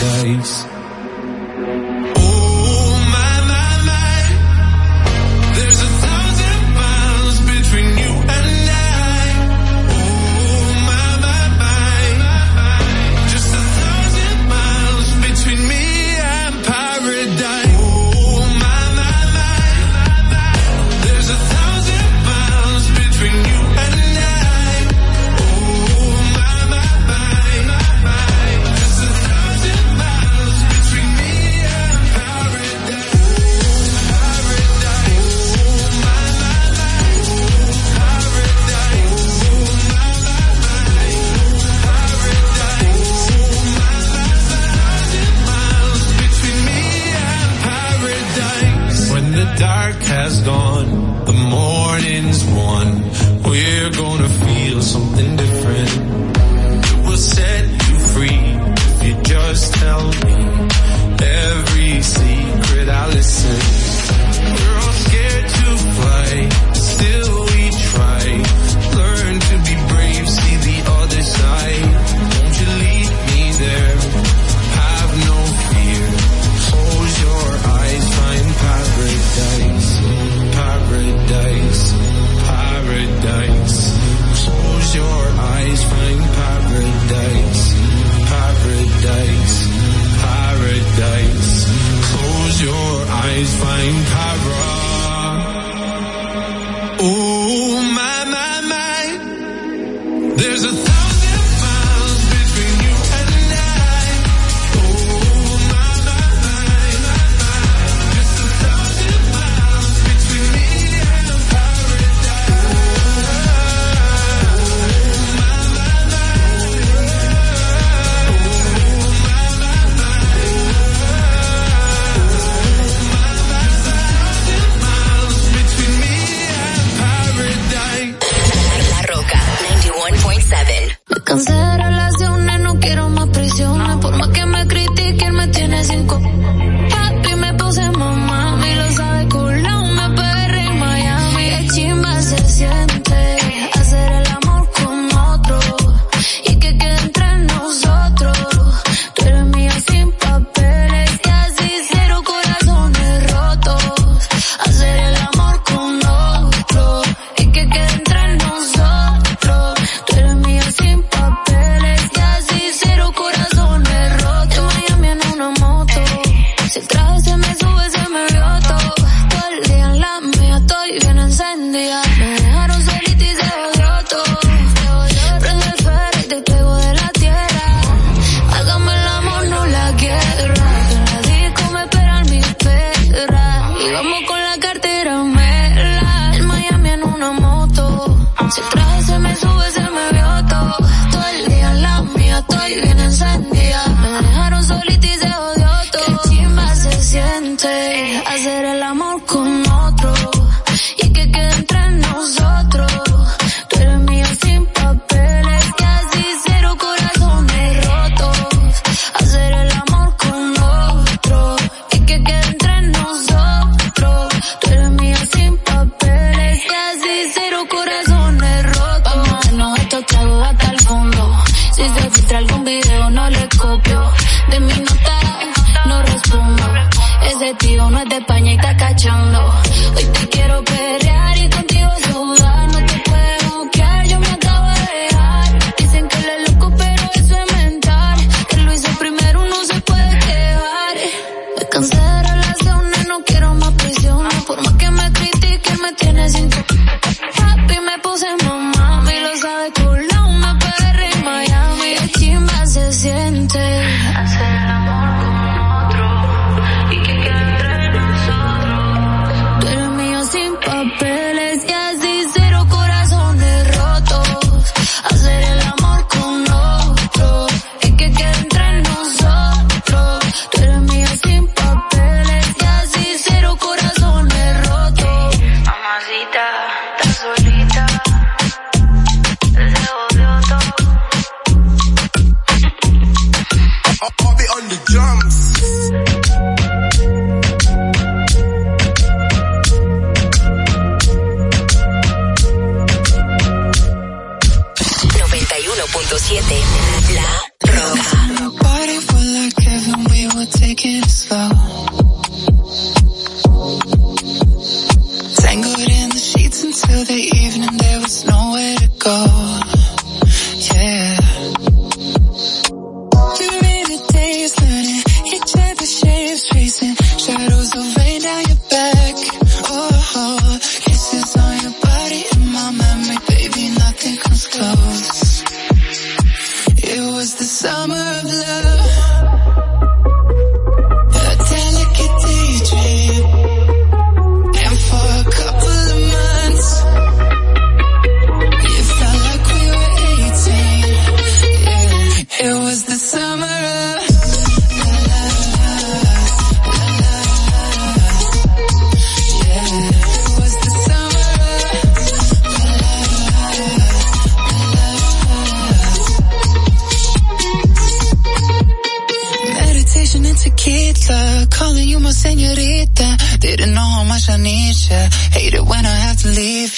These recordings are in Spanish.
lugares.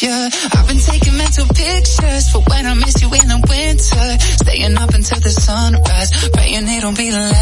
I've been taking mental pictures for when I miss you in the winter. Staying up until the sunrise, praying it'll be the last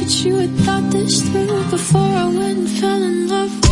that you had thought this through before I went and fell in love.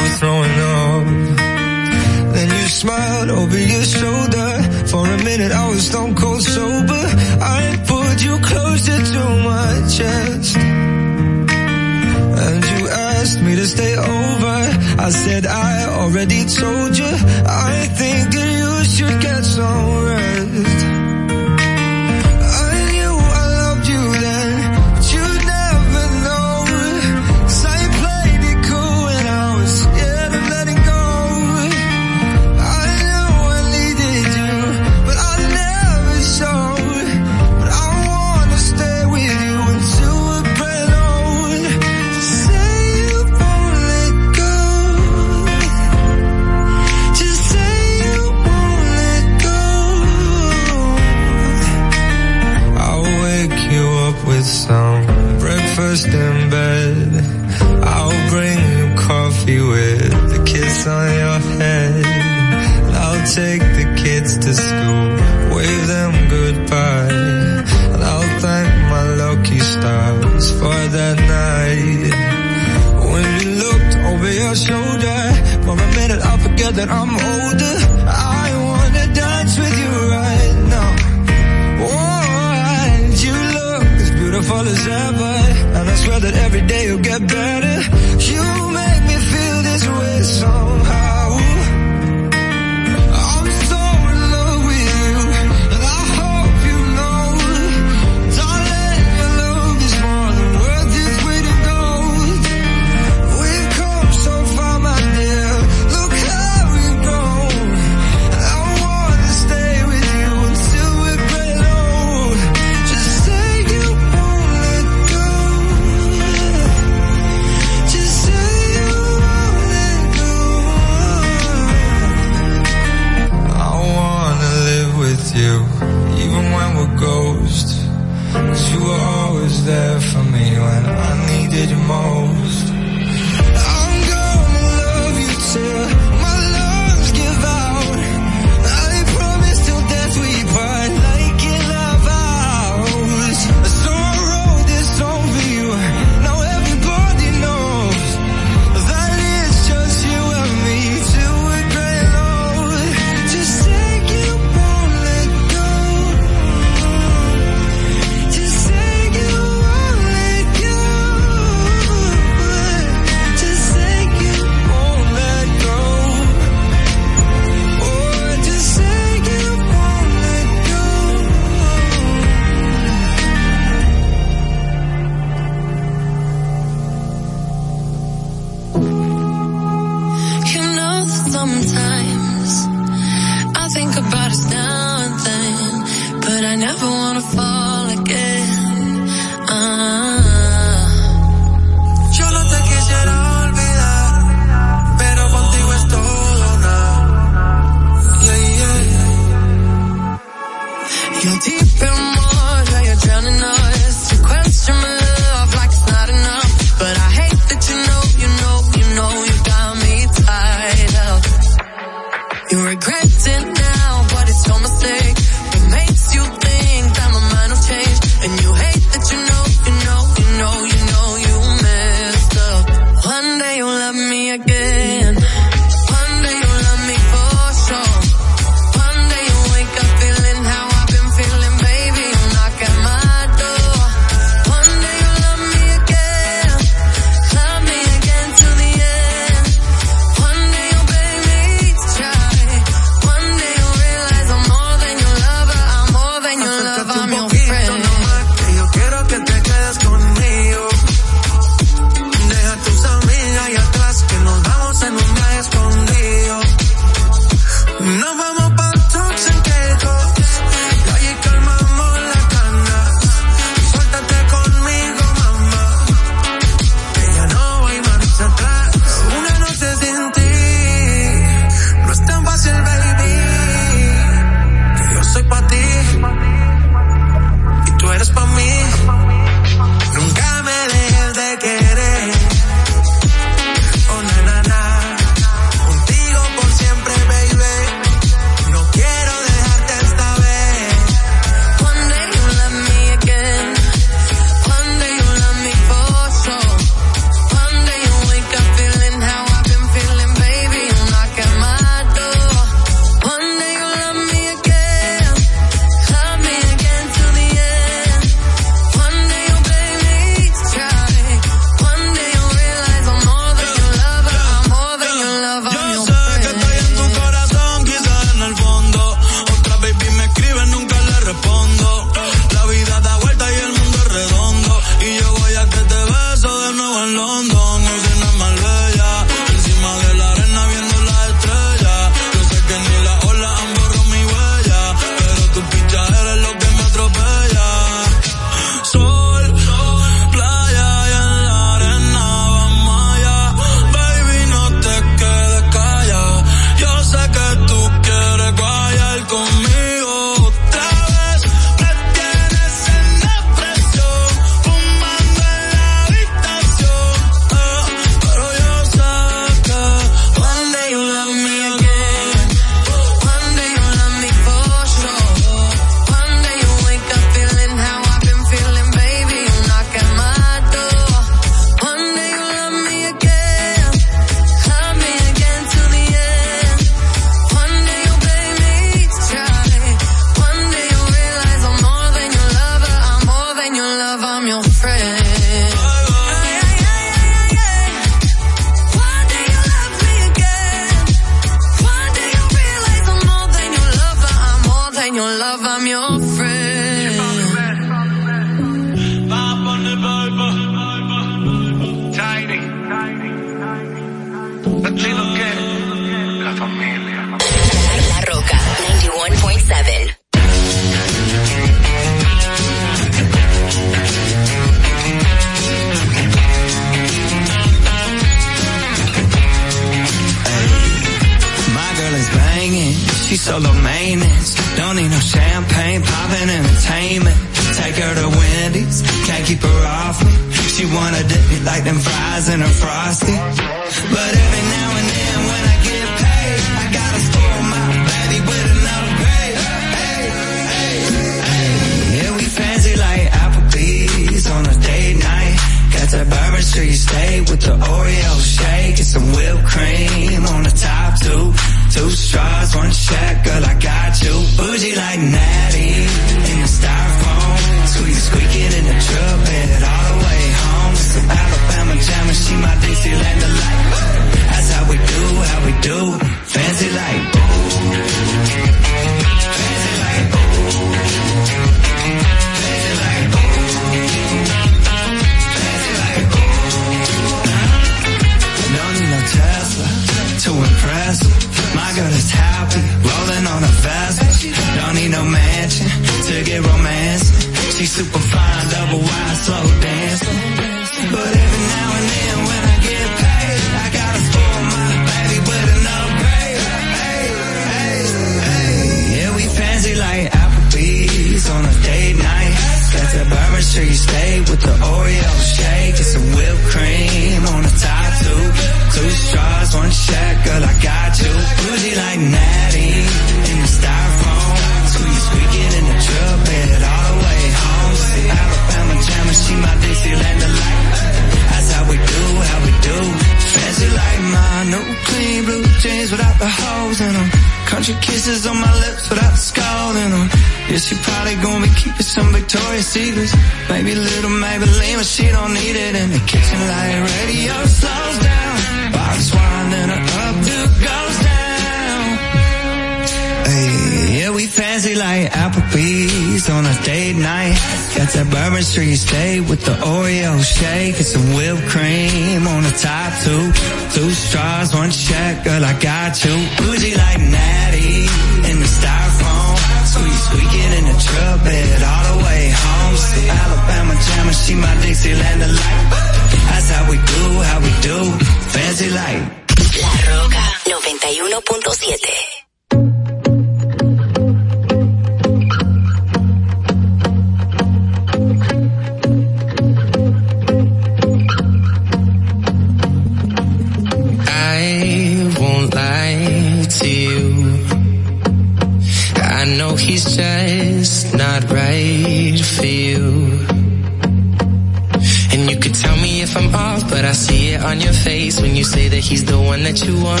Tell me if I'm off, but I see it on your face when you say that he's the one that you want.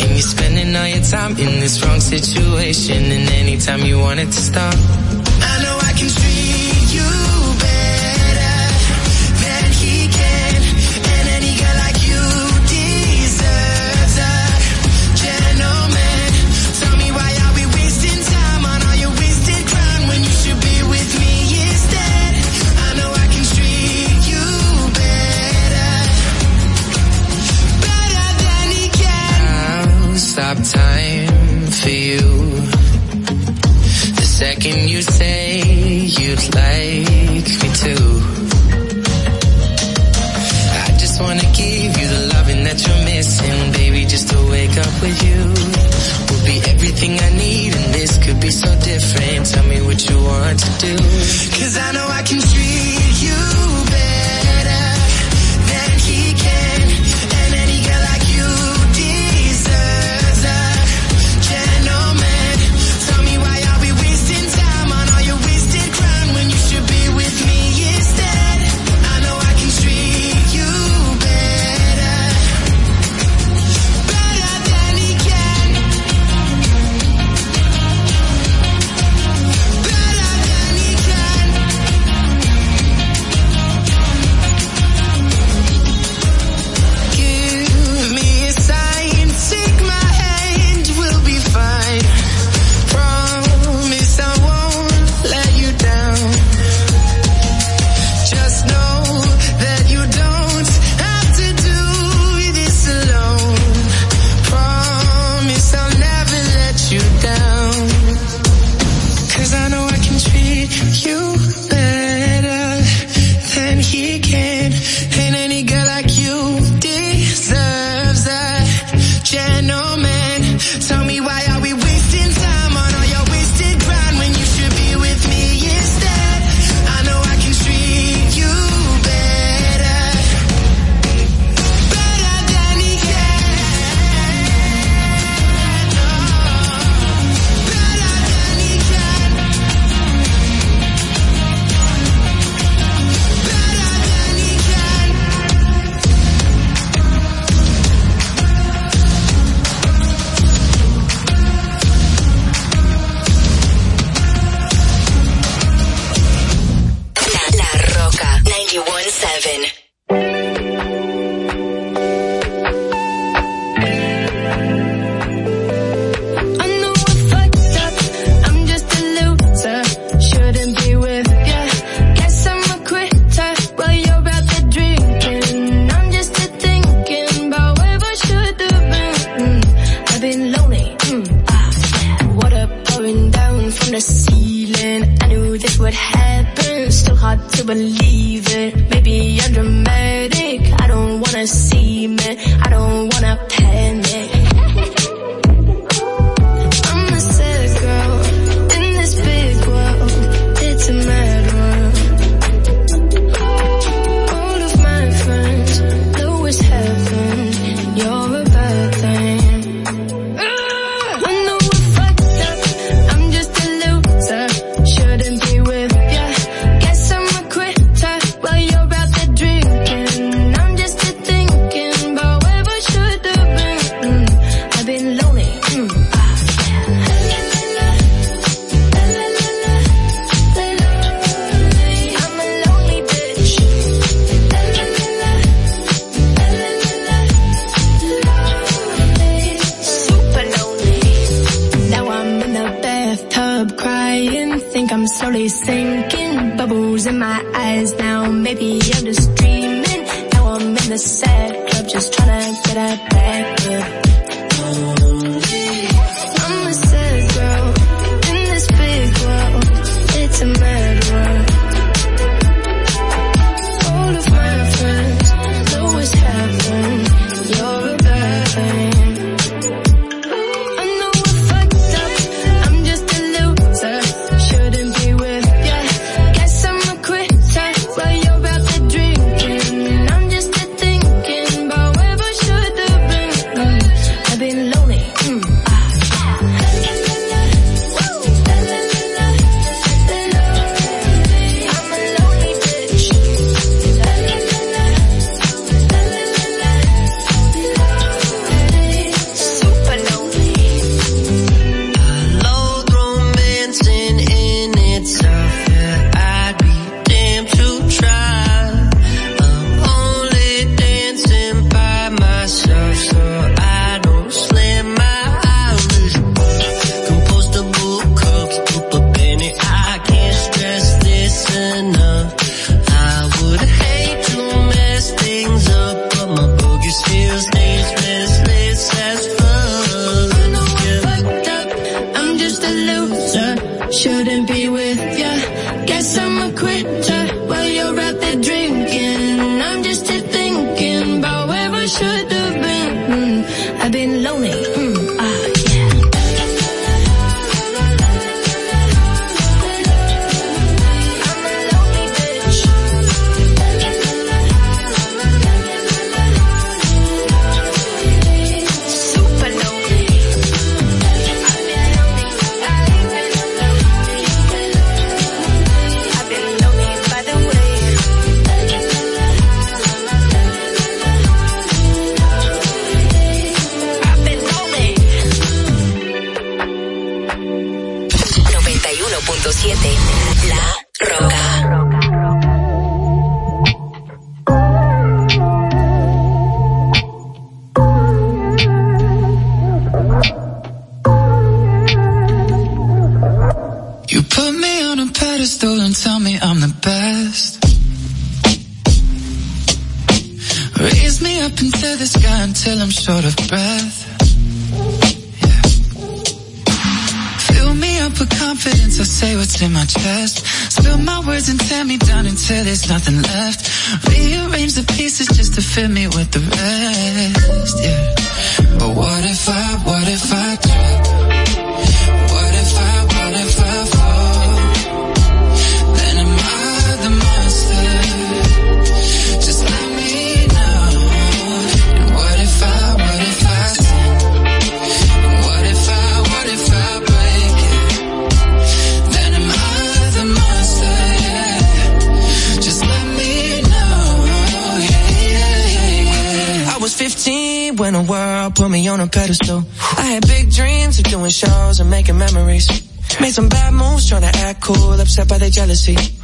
And you're spending all your time in this wrong situation, and anytime you want it to stop. I know and you say you'd like me to. I just wanna give you the loving that you're missing, baby, just to wake up with you. Would be everything I need and this could be so different. Tell me what you want to do. Jealousy.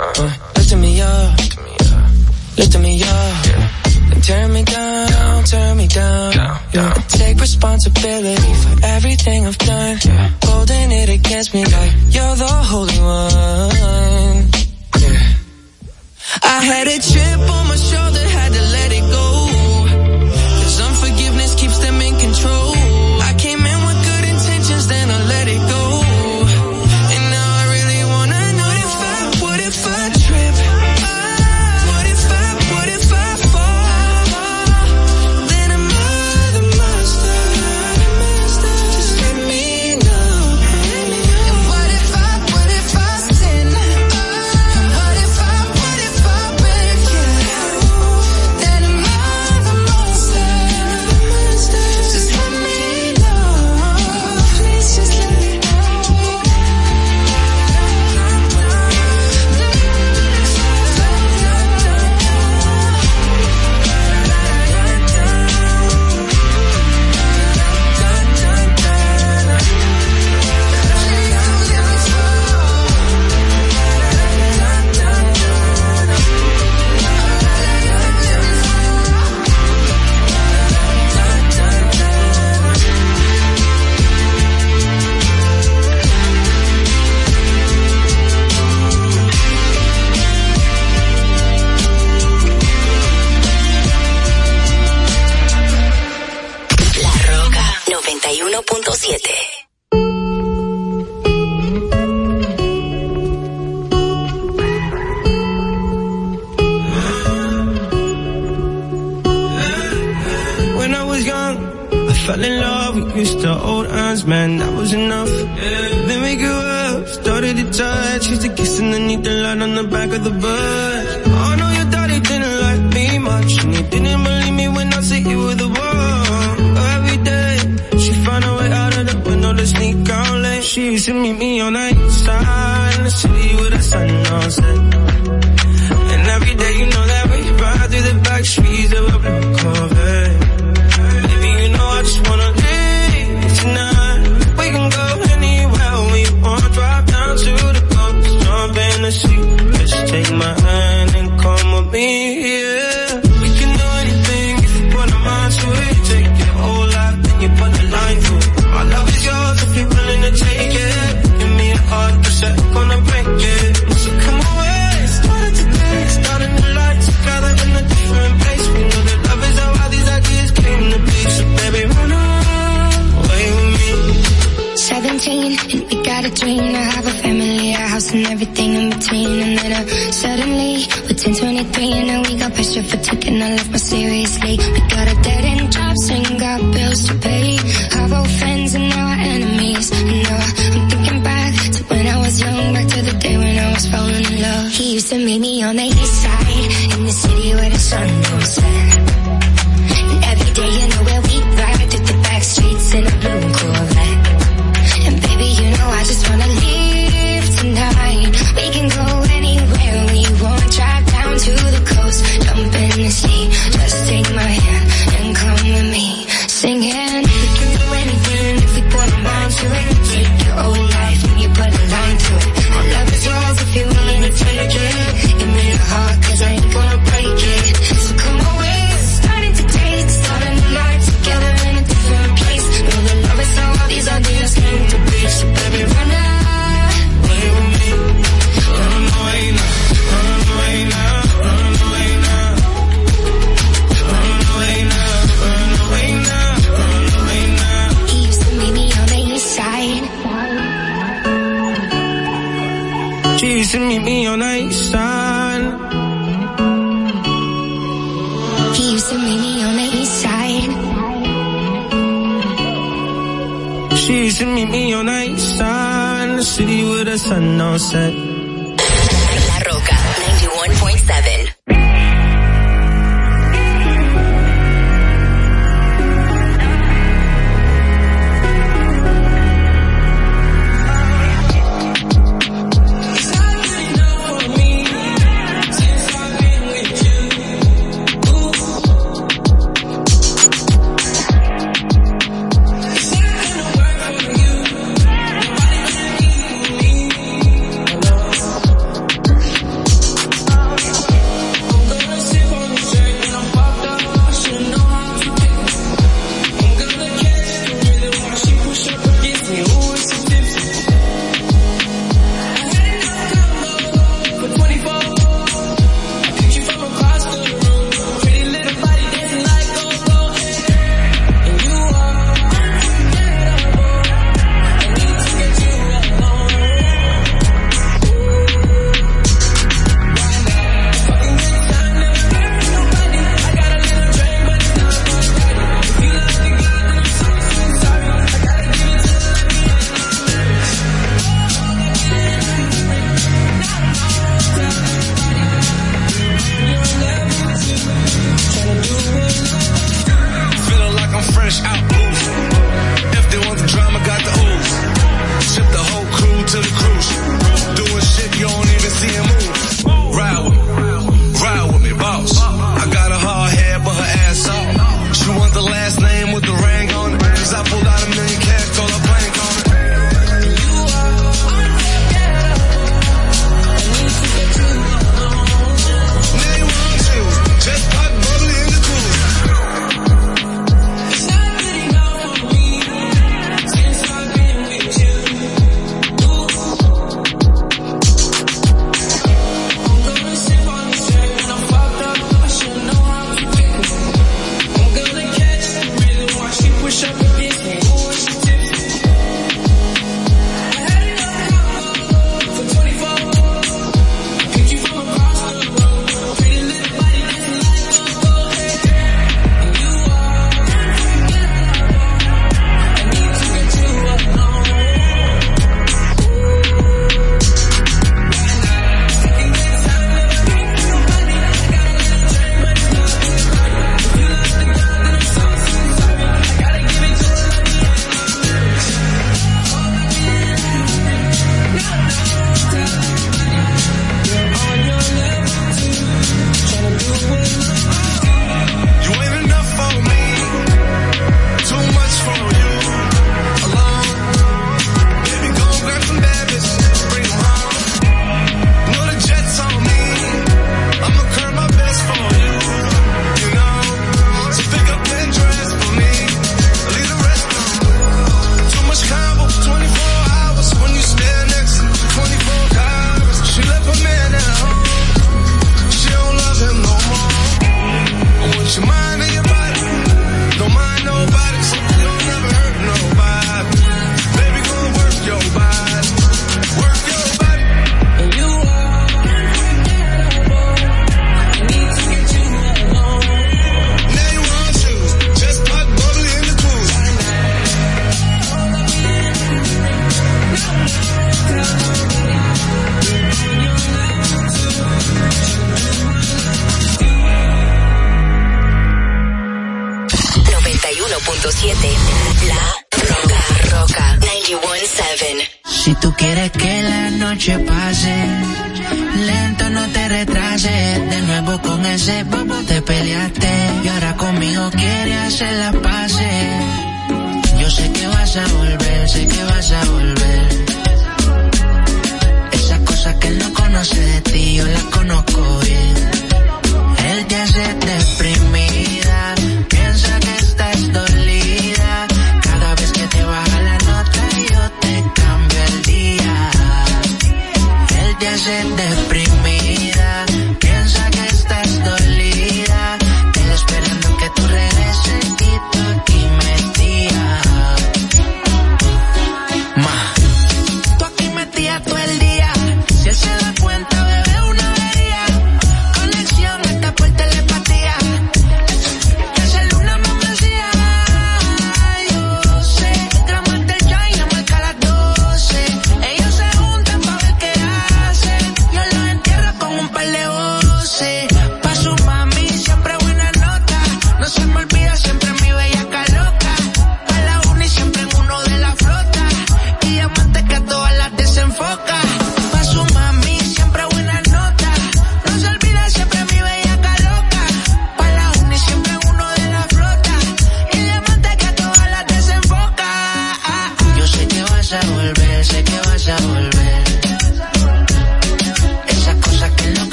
Sun on set.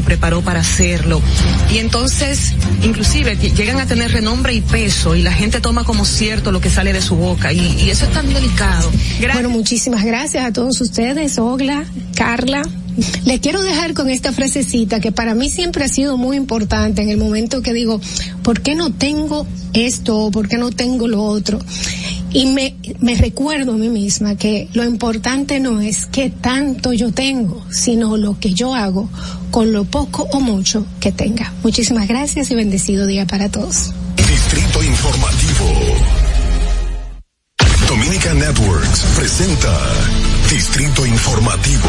Se preparó para hacerlo. Y entonces, inclusive, ll- llegan a tener renombre y peso y la gente toma como cierto lo que sale de su boca. Y, y eso es tan delicado. Bueno, muchísimas gracias a todos ustedes, Ogla, Carla. Le quiero dejar con esta frasecita que para mí siempre ha sido muy importante en el momento que digo, ¿por qué no tengo esto por qué no tengo lo otro? Y me, me recuerdo a mí misma que lo importante no es qué tanto yo tengo, sino lo que yo hago con lo poco o mucho que tenga. Muchísimas gracias y bendecido día para todos. Distrito Informativo. Dominica Networks presenta Distrito Informativo.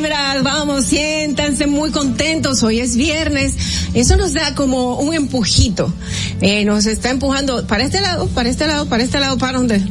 Vamos, siéntanse muy contentos. Hoy es viernes. Eso nos da como un empujito. Eh, nos está empujando para este lado, para este lado, para este lado, para donde.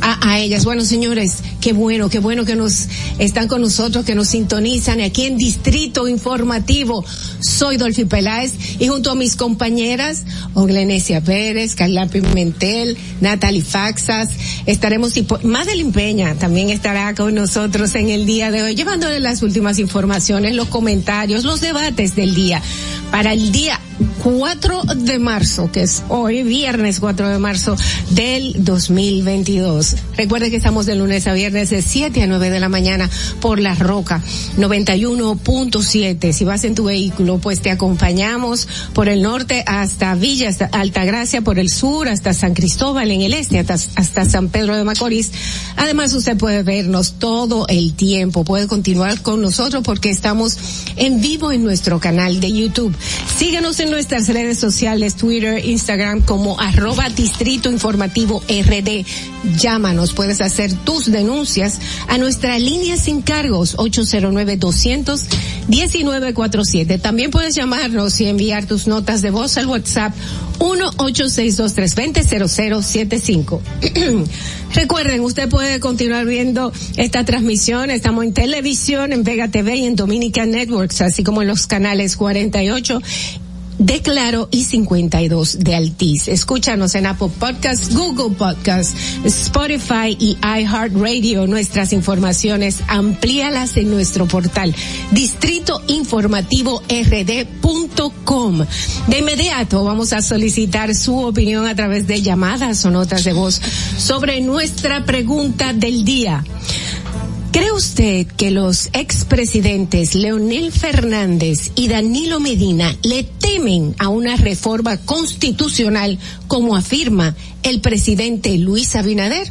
A, a ellas. Bueno, señores, qué bueno, qué bueno que nos están con nosotros, que nos sintonizan aquí en Distrito Informativo. Soy Dolphy Peláez y junto a mis compañeras, Oglenesia Pérez, Carla Pimentel, Natalie Faxas, estaremos, Madeline Peña también estará con nosotros en el día de hoy, llevándole las últimas informaciones, los comentarios, los debates del día. Para el día 4 de marzo, que es hoy, viernes 4 de marzo del 2022. Recuerde que estamos de lunes a viernes de 7 a 9 de la mañana por La Roca 91.7. Si vas en tu vehículo, pues te acompañamos por el norte hasta Villa hasta Altagracia, por el sur hasta San Cristóbal, en el este hasta, hasta San Pedro de Macorís. Además, usted puede vernos todo el tiempo, puede continuar con nosotros porque estamos en vivo en nuestro canal de YouTube. Síguenos en nuestras redes sociales, Twitter, Instagram como arroba distrito informativo RD. Llámanos, puedes hacer tus denuncias a nuestra línea sin cargos 809 200 1947. También puedes llamarnos y enviar tus notas de voz al WhatsApp 1 0075 Recuerden, usted puede continuar viendo esta transmisión. Estamos en televisión, en Vega TV y en Dominica Networks, así como en los canales 48 de Claro y 52 de Altiz. Escúchanos en Apple Podcasts, Google Podcasts, Spotify y iHeartRadio. Nuestras informaciones, amplíalas en nuestro portal distritoinformativord.com. De inmediato vamos a solicitar su opinión a través de llamadas o notas de voz sobre nuestra pregunta del día. ¿Cree usted que los expresidentes Leonel Fernández y Danilo Medina le temen a una reforma constitucional como afirma el presidente Luis Abinader?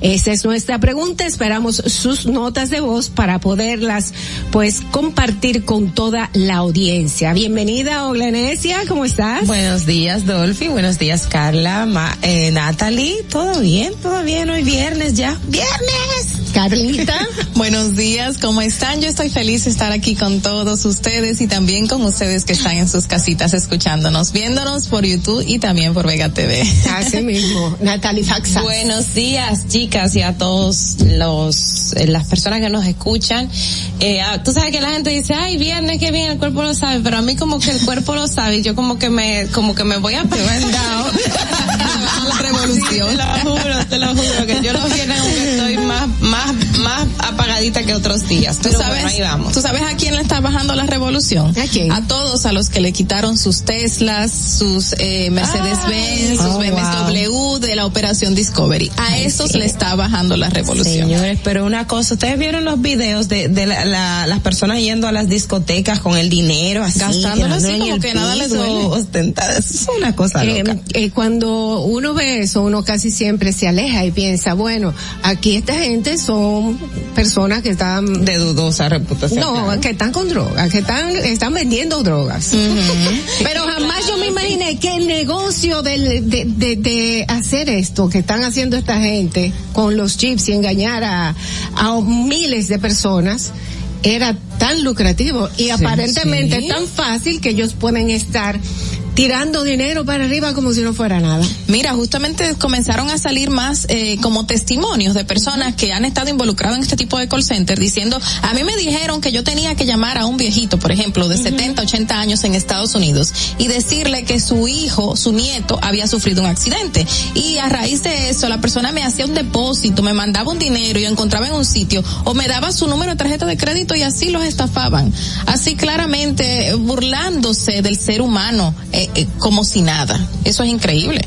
Esa es nuestra pregunta. Esperamos sus notas de voz para poderlas, pues, compartir con toda la audiencia. Bienvenida, Oglenesia, ¿cómo estás? Buenos días, Dolphy. Buenos días, Carla, Ma- eh, Natalie. ¿Todo bien? ¿Todo bien? Hoy viernes ya. ¡Viernes! Carlita. Buenos días, ¿cómo están? Yo estoy feliz de estar aquí con todos ustedes y también con ustedes que están en sus casitas escuchándonos, viéndonos por YouTube y también por Vega TV. Así mismo, Natalie Faxa. Buenos días, chicas, y a todos los eh, las personas que nos escuchan. Eh, ah, tú sabes que la gente dice, ay, viernes, que bien, el cuerpo lo sabe, pero a mí como que el cuerpo lo sabe y yo como que me, como que me voy a pegar revolución. te lo juro, te lo juro, que yo los viernes estoy más, más, más apagadita que otros días. ¿Tú Pero sabes, bueno, ahí vamos. ¿Tú sabes a quién le está bajando la revolución? ¿A quién? A todos a los que le quitaron sus Teslas, sus eh, Mercedes-Benz, sus Oh, BMW de la operación Discovery. A esos le está bajando la revolución. Señores, pero una cosa, ustedes vieron los videos de, de la- la- las personas yendo a las discotecas con el dinero así, Gastándolo así en como el que nada les piso, duele. ostentadas. Eso es una cosa Eh, loca. eh, cuando uno ve eso, uno casi siempre se aleja y piensa, bueno, aquí esta gente son personas que están de dudosa reputación. No, claro. que están con drogas, que están están vendiendo drogas. Pero jamás yo me imaginé que el negocio del- de, de, de hacer esto que están haciendo esta gente con los chips y engañar a, a miles de personas era tan lucrativo y aparentemente sí. tan fácil que ellos pueden estar tirando dinero para arriba como si no fuera nada. Mira, justamente comenzaron a salir más eh, como testimonios de personas que han estado involucradas en este tipo de call center diciendo, a mí me dijeron que yo tenía que llamar a un viejito, por ejemplo, de 70, 80 años en Estados Unidos y decirle que su hijo, su nieto, había sufrido un accidente. Y a raíz de eso, la persona me hacía un depósito, me mandaba un dinero y yo encontraba en un sitio o me daba su número de tarjeta de crédito y así los estafaban. Así claramente burlándose del ser humano eh, eh, como si nada. Eso es increíble.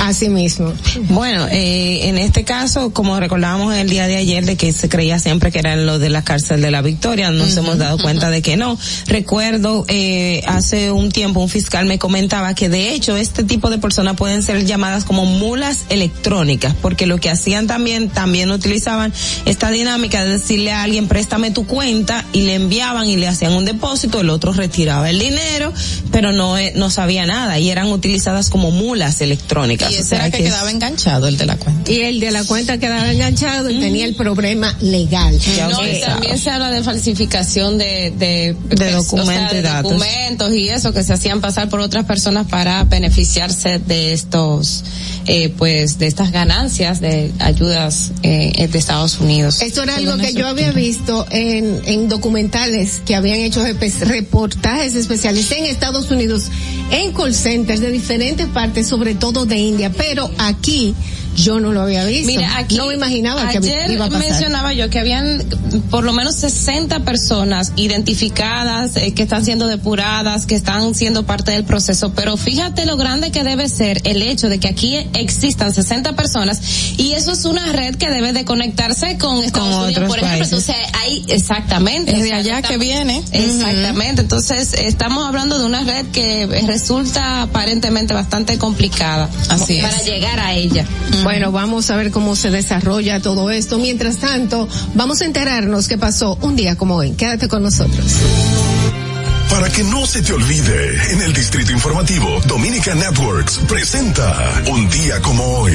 Así mismo. Bueno, eh, en este caso, como recordábamos el día de ayer, de que se creía siempre que era lo de la cárcel de la Victoria, nos hemos dado cuenta de que no. Recuerdo, eh, hace un tiempo un fiscal me comentaba que de hecho este tipo de personas pueden ser llamadas como mulas electrónicas, porque lo que hacían también, también utilizaban esta dinámica de decirle a alguien, préstame tu cuenta, y le enviaban y le hacían un depósito, el otro retiraba el dinero, pero no, eh, no sabía nada, y eran utilizadas como mulas electrónicas. Y O ese sea era que quedaba enganchado, el de la cuenta. Y el de la cuenta quedaba enganchado y tenía el problema legal. No, y también se habla de falsificación de, de, De o documentos sea, de y datos. documentos y eso que se hacían pasar por otras personas para beneficiarse de estos, eh, pues, de estas ganancias de ayudas eh, de Estados Unidos. Esto era algo que yo había visto en, en documentales que habían hecho reportajes especiales en Estados Unidos, en call centers de diferentes partes, sobre todo de India, pero aquí yo no lo había visto. Mira, aquí no me imaginaba que ayer iba a pasar. mencionaba yo que habían por lo menos 60 personas identificadas eh, que están siendo depuradas, que están siendo parte del proceso, pero fíjate lo grande que debe ser el hecho de que aquí existan 60 personas y eso es una red que debe de conectarse con Estados Unidos, otros por ejemplo, países. entonces hay exactamente Es de allá que viene. Exactamente, entonces estamos hablando de una red que resulta aparentemente bastante complicada Así para es. llegar a ella. Bueno, vamos a ver cómo se desarrolla todo esto. Mientras tanto, vamos a enterarnos qué pasó un día como hoy. Quédate con nosotros. Para que no se te olvide, en el Distrito Informativo, Dominica Networks presenta Un día como hoy.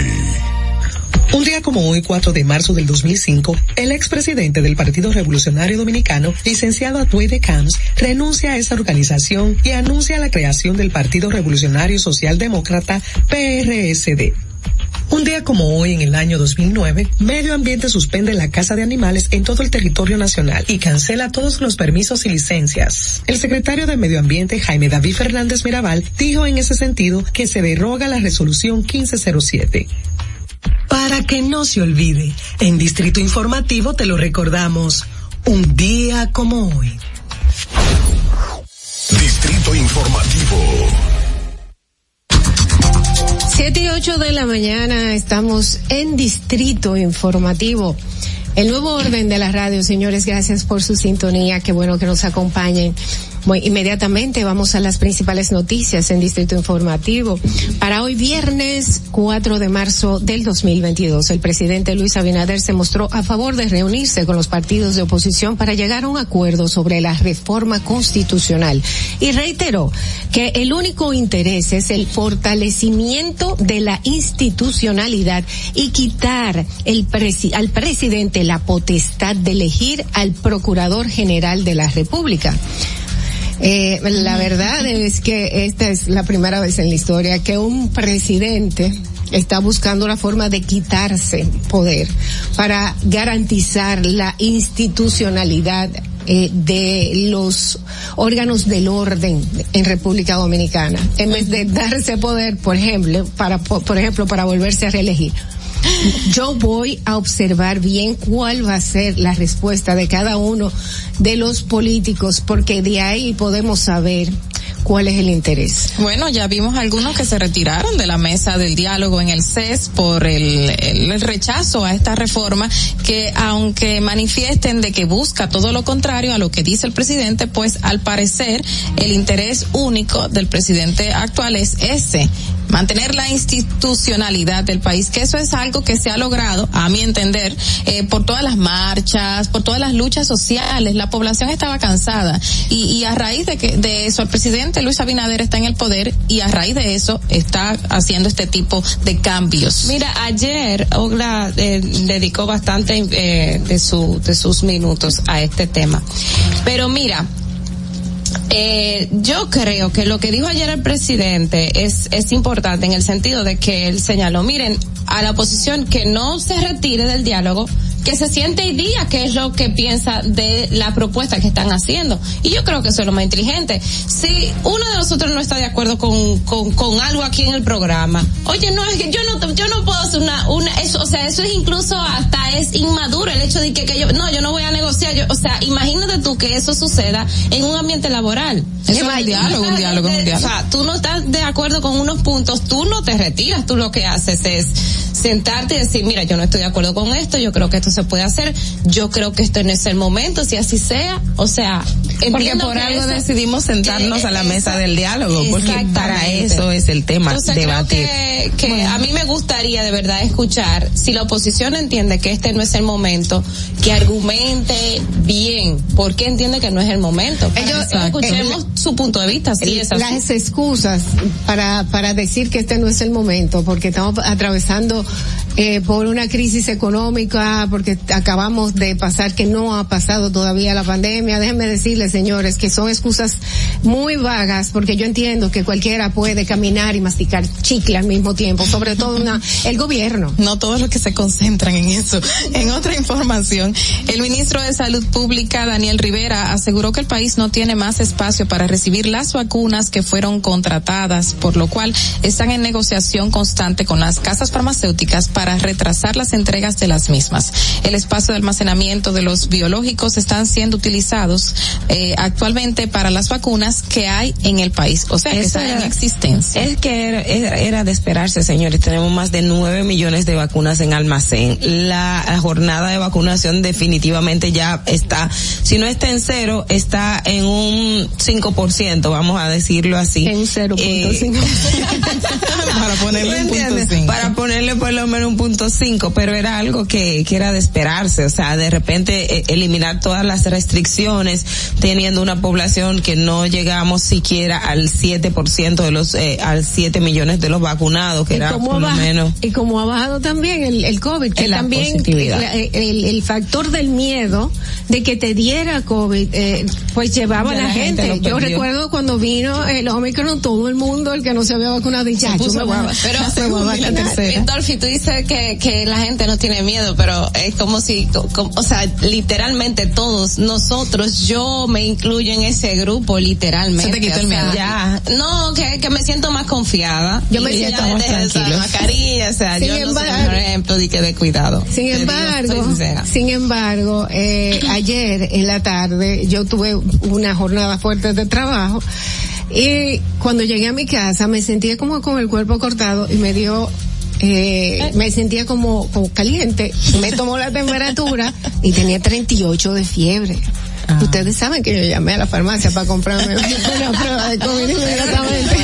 Un día como hoy, 4 de marzo del 2005, el expresidente del Partido Revolucionario Dominicano, licenciado Atuey de Camps, renuncia a esa organización y anuncia la creación del Partido Revolucionario Socialdemócrata, PRSD. Un día como hoy, en el año 2009, Medio Ambiente suspende la caza de animales en todo el territorio nacional y cancela todos los permisos y licencias. El secretario de Medio Ambiente, Jaime David Fernández Mirabal, dijo en ese sentido que se deroga la resolución 1507. Para que no se olvide, en Distrito Informativo te lo recordamos, un día como hoy. Distrito Informativo. Siete y ocho de la mañana estamos en Distrito Informativo. El nuevo orden de la radio, señores, gracias por su sintonía, qué bueno que nos acompañen. Bueno, inmediatamente vamos a las principales noticias en Distrito Informativo. Para hoy viernes 4 de marzo del 2022, el presidente Luis Abinader se mostró a favor de reunirse con los partidos de oposición para llegar a un acuerdo sobre la reforma constitucional y reiteró que el único interés es el fortalecimiento de la institucionalidad y quitar el al presidente la potestad de elegir al procurador general de la República. Eh, la verdad es que esta es la primera vez en la historia que un presidente está buscando una forma de quitarse poder para garantizar la institucionalidad eh, de los órganos del orden en República Dominicana. En vez de darse poder por ejemplo para por ejemplo para volverse a reelegir yo voy a observar bien cuál va a ser la respuesta de cada uno de los políticos, porque de ahí podemos saber ¿cuál es el interés? Bueno, ya vimos algunos que se retiraron de la mesa del diálogo en el CES por el, rechazo a esta reforma que aunque manifiesten de que busca todo lo contrario a lo que dice el presidente, pues al parecer el interés único del presidente actual es ese mantener la institucionalidad del país, que eso es algo que se ha logrado, a mi entender, eh, por todas las marchas, por todas las luchas sociales. La población estaba cansada y, y a raíz de que de eso el presidente Luis Abinader está en el poder y a raíz de eso está haciendo este tipo de cambios. Mira, ayer Ogla eh, dedicó bastante eh, de su sus minutos a este tema. Pero mira, eh, yo creo que lo que dijo ayer el presidente es, es importante en el sentido de que él señaló, miren, a la oposición que no se retire del diálogo, que se siente y diga qué es lo que piensa de la propuesta que están haciendo. Y yo creo que eso es lo más inteligente. Si uno de nosotros no está de acuerdo con, con, con algo aquí en el programa, oye, no, es que yo no, yo no puedo hacer una, una, eso, o sea, eso es incluso hasta es inmaduro el hecho de que, que yo, no, yo no voy a negociar, yo, o sea, imagínate tú que eso suceda en un ambiente laboral. Eso es un diálogo, un diálogo, un diálogo. O sea, tú no estás de acuerdo con unos puntos, tú no te retiras, tú lo que haces es sentarte y decir, mira, yo no estoy de acuerdo con esto, yo creo que esto se puede hacer, yo creo que esto no es el momento, si así sea, o sea, Porque por algo eso- decidimos sentarnos que a la mesa esa- del diálogo, porque para eso es el tema, Entonces debatir. creo que, que a mí me gustaría de verdad escuchar si la oposición entiende que este no es el momento, que argumente bien, por qué entiende que no es el momento. Ellos- escuchemos eh, su punto de vista, si es así. las excusas para, para decir que este no es el momento, porque estamos atravesando eh, por una crisis económica, porque acabamos de pasar que no ha pasado todavía la pandemia. Déjenme decirles, señores, que son excusas muy vagas, porque yo entiendo que cualquiera puede caminar y masticar chicle al mismo tiempo, sobre todo una, el gobierno. No todos los que se concentran en eso. En otra información, el ministro de Salud Pública, Daniel Rivera, aseguró que el país no tiene más espacio para recibir las vacunas que fueron contratadas, por lo cual están en negociación constante con las casas farmacéuticas para retrasar las entregas de las mismas. El espacio de almacenamiento de los biológicos están siendo utilizados eh, actualmente para las vacunas que hay en el país, o sea, que Eso están en existencia. Es que era, era- era de esperarse, señores. Tenemos más de nueve millones de vacunas en almacén. La jornada de vacunación definitivamente ya está, si no está en cero, está en un 5%, vamos a decirlo así. En 0.5. para ponerle un punto cinco. Para ponerle por lo menos un punto cinco, pero era algo que, que era de esperarse, o sea, de repente eh, eliminar todas las restricciones, teniendo una población que no llegamos siquiera al 7% de los, eh, al 7 millones de los vacunados, que era por lo menos. y como ha bajado también el, el COVID, que también el, el factor del miedo de que te diera COVID, eh, pues llevaba a Ya la, la gente Yo recuerdo cuando vino el Omicron, todo el mundo, el que no se había vacunado, dice, "Ya, yo puso me voy a- brava. pero me voy a vacunar". Dolphy, tú dices que, que la gente no tiene miedo, pero es como si, co- como- o sea, literalmente todos, nosotros, yo me incluyo en ese grupo, literalmente. Se te quitó el miedo. Ya. No, que, que me siento más confiada. Yo me siento más tranquila. mascarilla, o sea, Sin yo no soy un ejemplo de que de cuidado. Sin embargo, sin embargo, eh, ayer en la tarde yo tuve una jornada fuerte de trabajo y cuando llegué a mi casa me sentía como con el cuerpo cortado y me dio eh, me sentía como, como caliente, me tomó la temperatura y tenía 38 de fiebre. Ustedes saben que yo llamé a la farmacia para comprarme una prueba de COVID inmediatamente.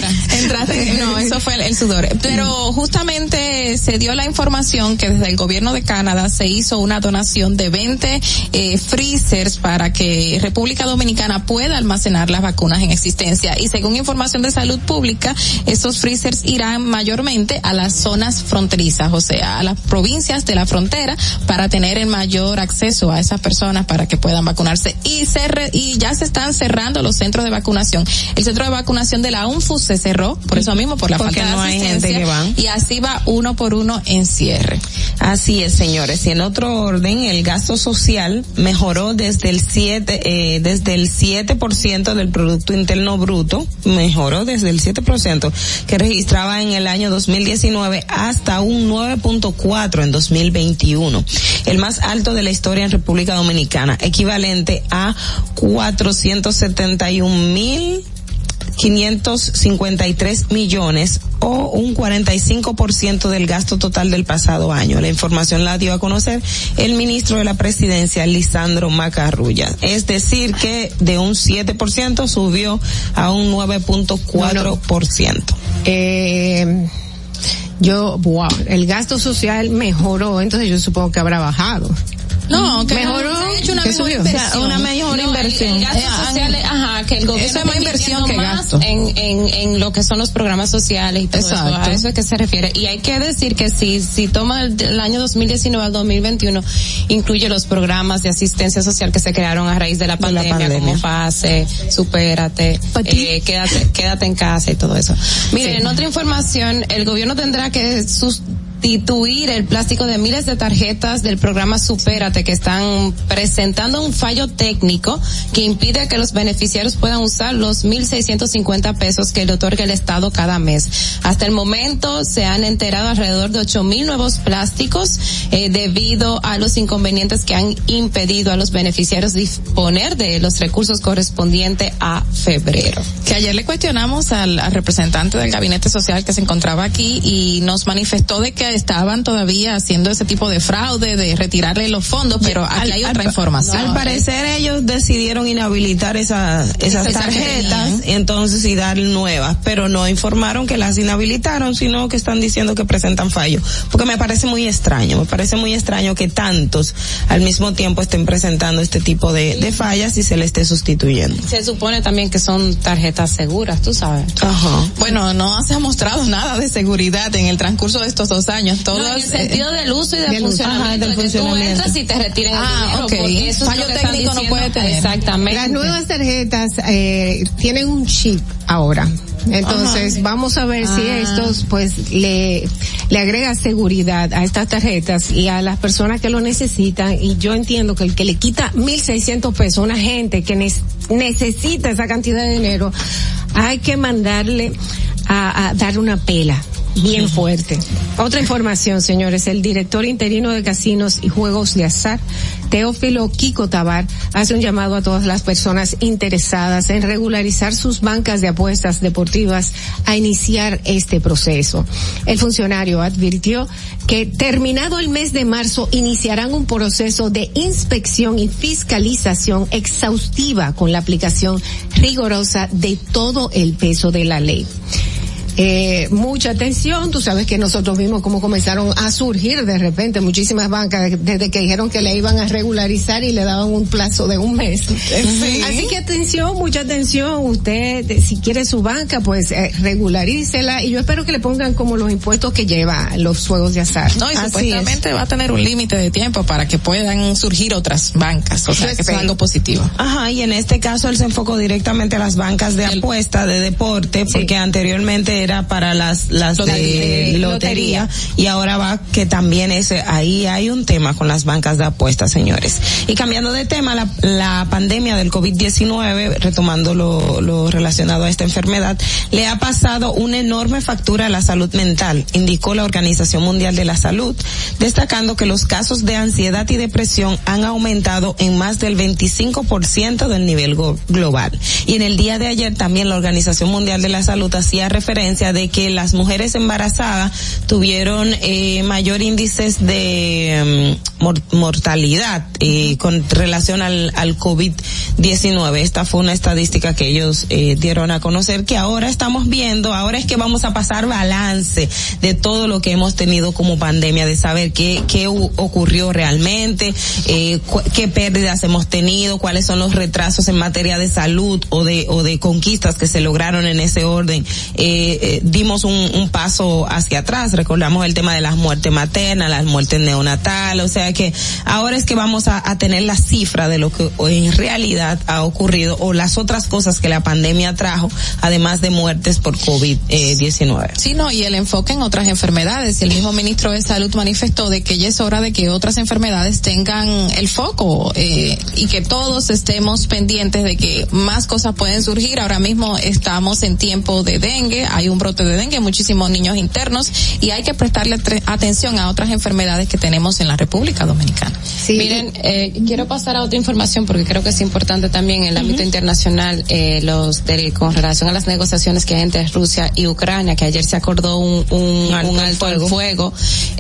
Entraste, no, eso fue el, el sudor. Pero justamente se dio la información que desde el gobierno de Canadá se hizo una donación de 20 eh, freezers para que República Dominicana pueda almacenar las vacunas en existencia. Y según información de salud pública, esos freezers irán mayormente a las zonas fronterizas, o sea, a las provincias de la frontera para tener el mayor acceso a esas personas para que puedan vacunarse. Y se re- y ya se están cerrando los centros de vacunación. El centro de vacunación de la UNFU se cerró, por eso mismo, por la Porque falta no de hay gente asistencia. que van. Y así va uno por uno en cierre. Así es, señores. Y en otro orden, el gasto social mejoró desde el 7, eh, desde el 7% del Producto Interno Bruto, mejoró desde el 7% que registraba en el año 2019 hasta un 9.4 en 2021. El más alto de la historia en República Dominicana, equivalente a 471 mil 553 millones o un 45% del gasto total del pasado año. La información la dio a conocer el ministro de la presidencia, Lisandro Macarrulla. Es decir, que de un 7% subió a un 9.4%. Eh, yo, wow, el gasto social mejoró, entonces yo supongo que habrá bajado. No, que mejoró, se ha hecho una que mejor inversión. O sea, una mejor No, inversión. El, Eh, social, ajá, que el gobierno Eso es más inversión que gasto. En, en, en lo que son los programas sociales y todo eso. Exacto. A eso es que se refiere. Y hay que decir que si, si toma el, el año 2019 al 2021, incluye los programas de asistencia social que se crearon a raíz de la pandemia, pandemia. como FASE, Supérate, eh, quédate, quédate en casa y todo eso. Miren, en otra información, el gobierno tendrá que sustituir el plástico de miles de tarjetas del programa Supérate que están presentando un fallo técnico que impide que los beneficiarios puedan usar los 1.650 pesos que le otorga el Estado cada mes. Hasta el momento se han enterado alrededor de 8.000 nuevos plásticos eh, debido a los inconvenientes que han impedido a los beneficiarios disponer de los recursos correspondientes a febrero. Que ayer le cuestionamos al, al representante del gabinete social que se encontraba aquí y nos manifestó de que estaban todavía haciendo ese tipo de fraude, de retirarle los fondos, pero aquí hay otra información. Al parecer ellos decidieron inhabilitar esa- esas Esa tarjetas, tarjeta. entonces y dar nuevas, pero no informaron que las inhabilitaron, sino que están diciendo que presentan fallo. Porque me parece muy extraño, me parece muy extraño que tantos al mismo tiempo estén presentando este tipo de, de fallas y se le esté sustituyendo. Se supone también que son tarjetas seguras, tú sabes. Ajá. Bueno, no se ha mostrado nada de seguridad en el transcurso de estos dos años. Todos, No, en el sentido del uso y del, funcionamiento. Ajá, del funcionamiento. Tú entras y te retiren el Ah, dinero. eso es Fallo técnico no puede tener. Exactamente. Las nuevas tarjetas eh, tienen un chip ahora. Entonces, vamos a ver si Ah. estos, pues, le, le agrega seguridad a estas tarjetas y a las personas que lo necesitan. Y yo entiendo que el que le quita 1.600 pesos a una gente que nes- necesita esa cantidad de dinero, hay que mandarle a, a dar una pela. Bien fuerte. Otra información, señores. El director interino de casinos y juegos de azar, Teófilo Kiko Tabar, hace un llamado a todas las personas interesadas en regularizar sus bancas de apuestas deportivas a iniciar este proceso. El funcionario advirtió que terminado el mes de marzo iniciarán un proceso de inspección y fiscalización exhaustiva con la aplicación rigurosa de todo el peso de la ley eh, mucha atención. Tú sabes que nosotros vimos cómo comenzaron a surgir de repente muchísimas bancas desde que dijeron que le iban a regularizar y le daban un plazo de un mes. Así que atención, mucha atención. Usted, si quiere su banca, pues eh, regularícela y yo espero que le pongan como los impuestos que lleva los juegos de azar. No, y Así supuestamente va a tener un límite de tiempo para que puedan surgir otras bancas. O sea, que eso es algo positivo. Ajá, y en este caso él se enfocó directamente a las bancas de apuesta, de deporte, porque anteriormente era para las, las de Lotería. lotería, y ahora va que también ese, ahí hay un tema con las bancas de apuesta, señores. Y cambiando de tema, la, la pandemia del COVID-19, retomando lo, lo relacionado a esta enfermedad, le ha pasado una enorme factura a la salud mental, indicó la Organización Mundial de la Salud, destacando que los casos de ansiedad y depresión han aumentado en más del 25% del nivel global. Y en el día de ayer también la Organización Mundial de la Salud hacía referencia de que las mujeres embarazadas tuvieron eh, mayor índices de mm, mor- mortalidad eh, con relación al, al COVID-19. Esta fue una estadística que ellos eh, dieron a conocer que ahora estamos viendo, ahora es que vamos a pasar balance de todo lo que hemos tenido como pandemia, de saber qué, qué ocurrió realmente, eh, qué pérdidas hemos tenido, cuáles son los retrasos en materia de salud o de, o de conquistas que se lograron en ese orden. Eh, eh, dimos un, un paso hacia atrás, recordamos el tema de las muertes maternas, las muertes neonatales, o sea que ahora es que vamos a, a tener la cifra de lo que en realidad ha ocurrido o las otras cosas que la pandemia trajo, además de muertes por COVID-19. Sí, no, y el enfoque en otras enfermedades. El mismo ministro de Salud manifestó de que ya es hora de que otras enfermedades tengan el foco eh, y que todos estemos pendientes de que más cosas pueden surgir. Ahora mismo estamos en tiempo de dengue, hay un un brote de dengue, muchísimos niños internos y hay que prestarle atención a otras enfermedades que tenemos en la República Dominicana. Miren, eh, quiero pasar a otra información porque creo que es importante también en el ámbito internacional eh, los del- con relación a las negociaciones que hay entre Rusia y Ucrania, que ayer se acordó un, un, un alto al fuego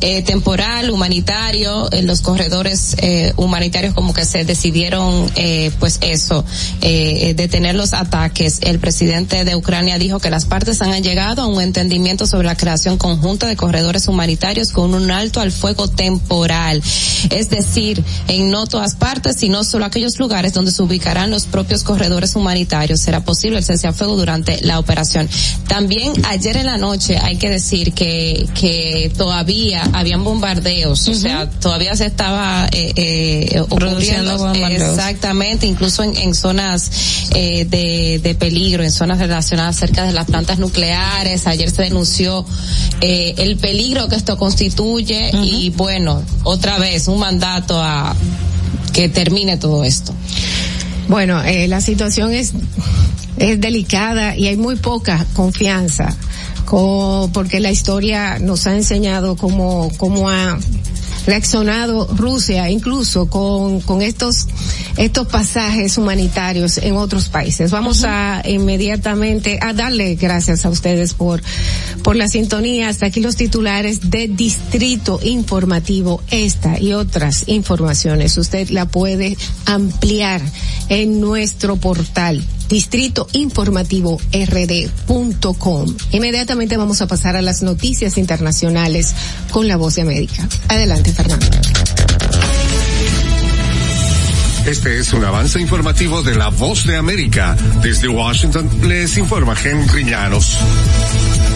eh, temporal, humanitario, eh, los corredores eh, humanitarios como que se decidieron eh, pues eso, detener los ataques. El presidente de Ucrania dijo que las partes han llegado a un entendimiento sobre la creación conjunta de corredores humanitarios con un alto al fuego temporal. Es decir, en no todas partes, sino solo aquellos lugares donde se ubicarán los propios corredores humanitarios. Será posible el cese a fuego durante la operación. También ayer en la noche hay que decir que, que todavía habían bombardeos, o sea, todavía se estaba eh, eh, Produciendo ocurriendo bombardeos. exactamente, incluso en, en zonas eh, de, de peligro, en zonas relacionadas cerca de las plantas nucleares. Ayer se denunció eh, el peligro que esto constituye y bueno, otra vez un mandato a que termine todo esto. Bueno, eh, la situación es, es delicada y hay muy poca confianza, co- porque la historia nos ha enseñado cómo, cómo ha reaccionado Rusia, incluso con, con estos, estos pasajes humanitarios en otros países. Vamos a inmediatamente a darle gracias a ustedes por, por la sintonía. Hasta aquí los titulares de Distrito Informativo. Esta y otras informaciones usted la puede ampliar en nuestro portal distritoinformativord.com. Inmediatamente vamos a pasar a las noticias internacionales con la voz de América. Adelante, Fernando. Este es un avance informativo de La Voz de América. Desde Washington les informa Henry Llanos.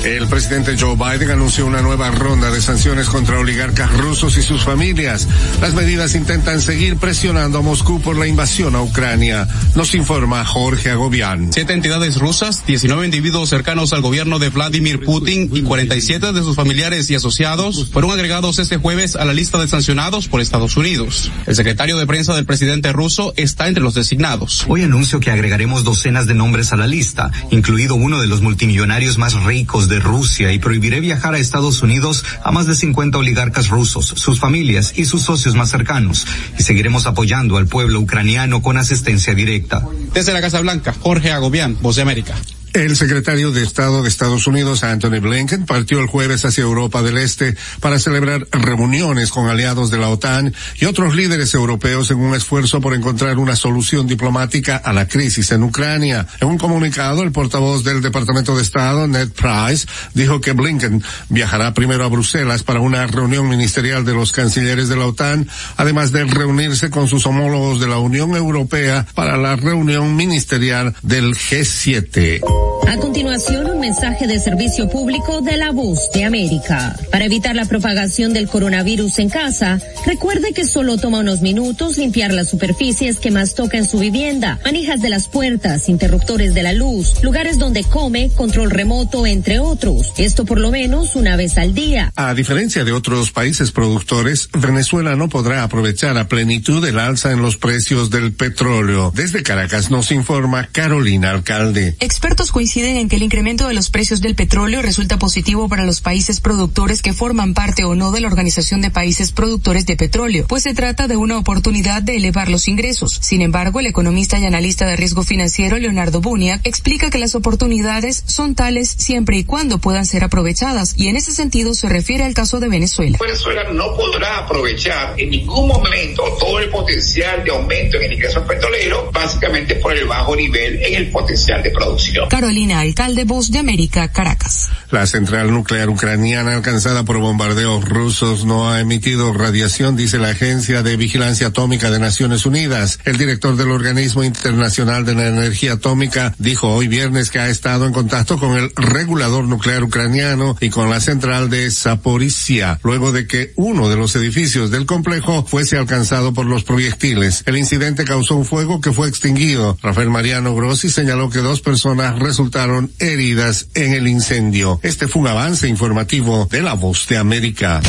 El presidente Joe Biden anunció una nueva ronda de sanciones contra oligarcas rusos y sus familias. Las medidas intentan seguir presionando a Moscú por la invasión a Ucrania. Nos informa Jorge Agobián. Siete entidades rusas, 19 individuos cercanos al gobierno de Vladimir Putin y 47 de sus familiares y asociados fueron agregados este jueves a la lista de sancionados por Estados Unidos. El secretario de prensa del presidente ruso está entre los designados. Hoy anuncio que agregaremos docenas de nombres a la lista, incluido uno de los multimillonarios más ricos de Rusia, y prohibiré viajar a Estados Unidos a más de 50 oligarcas rusos, sus familias y sus socios más cercanos. Y seguiremos apoyando al pueblo ucraniano con asistencia directa. Desde la Casa Blanca, Jorge Agobián, Voz de América. El secretario de Estado de Estados Unidos, Anthony Blinken, partió el jueves hacia Europa del Este para celebrar reuniones con aliados de la OTAN y otros líderes europeos en un esfuerzo por encontrar una solución diplomática a la crisis en Ucrania. En un comunicado, el portavoz del Departamento de Estado, Ned Price, dijo que Blinken viajará primero a Bruselas para una reunión ministerial de los cancilleres de la OTAN, además de reunirse con sus homólogos de la Unión Europea para la reunión ministerial del G7. A continuación, un mensaje de servicio público de la voz de América. Para evitar la propagación del coronavirus en casa, recuerde que solo toma unos minutos limpiar las superficies que más toca en su vivienda, manijas de las puertas, interruptores de la luz, lugares donde come, control remoto, entre otros. Esto por lo menos una vez al día. A diferencia de otros países productores, Venezuela no podrá aprovechar a plenitud el alza en los precios del petróleo. Desde Caracas nos informa Carolina Alcalde. Expertos coinciden en que el incremento de los precios del petróleo resulta positivo para los países productores que forman parte o no de la Organización de Países Productores de Petróleo, pues se trata de una oportunidad de elevar los ingresos. Sin embargo, el economista y analista de riesgo financiero Leonardo Bunia explica que las oportunidades son tales siempre y cuando puedan ser aprovechadas, y en ese sentido se refiere al caso de Venezuela. Venezuela no podrá aprovechar en ningún momento todo el potencial de aumento en el ingreso petrolero, básicamente por el bajo nivel en el potencial de producción. Carolina Alcalde, Voz de América, Caracas. La central nuclear ucraniana alcanzada por bombardeos rusos no ha emitido radiación, dice la Agencia de Vigilancia Atómica de Naciones Unidas. El director del Organismo Internacional de la Energía Atómica dijo hoy viernes que ha estado en contacto con el regulador nuclear ucraniano y con la central de Zaporizhia, luego de que uno de los edificios del complejo fuese alcanzado por los proyectiles. El incidente causó un fuego que fue extinguido. Rafael Mariano Grossi señaló que dos personas resultaron heridas en el incendio. Este fue un avance informativo de la voz de América.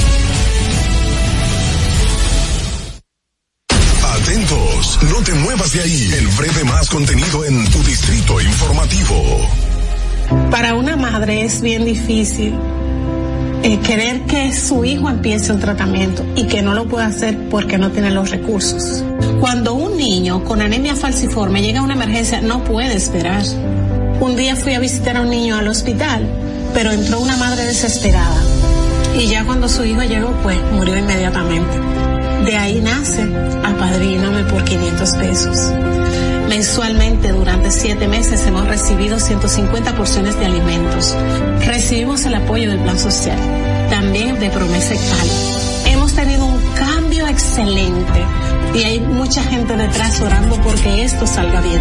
Atentos, no te muevas de ahí. El breve más contenido en tu distrito informativo. Para una madre es bien difícil eh, querer que su hijo empiece un tratamiento y que no lo pueda hacer porque no tiene los recursos. Cuando un niño con anemia falciforme llega a una emergencia, no puede esperar. Un día fui a visitar a un niño al hospital, pero entró una madre desesperada y ya cuando su hijo llegó, pues murió inmediatamente. De ahí nace apadríname por 500 pesos. Mensualmente durante siete meses hemos recibido 150 porciones de alimentos. Recibimos el apoyo del Plan Social, también de Promesa Cali. Hemos tenido un cambio excelente y hay mucha gente detrás orando porque esto salga bien.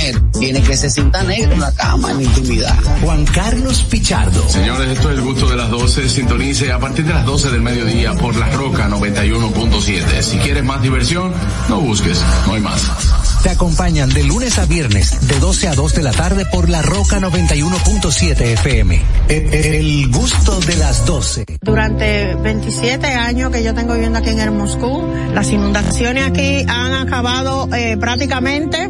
tiene que se sienta negro en la cama en intimidad. Juan Carlos Pichardo. Señores, esto es el gusto de las 12. Sintonice a partir de las 12 del mediodía por La Roca 91.7. Si quieres más diversión, no busques, no hay más. Te acompañan de lunes a viernes, de 12 a 2 de la tarde por La Roca 91.7 FM. El, el gusto de las 12. Durante 27 años que yo tengo viviendo aquí en el Moscú, las inundaciones aquí han acabado eh, prácticamente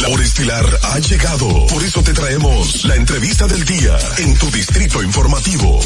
La hora estilar ha llegado. Por eso te traemos la entrevista del día en tu distrito informativo.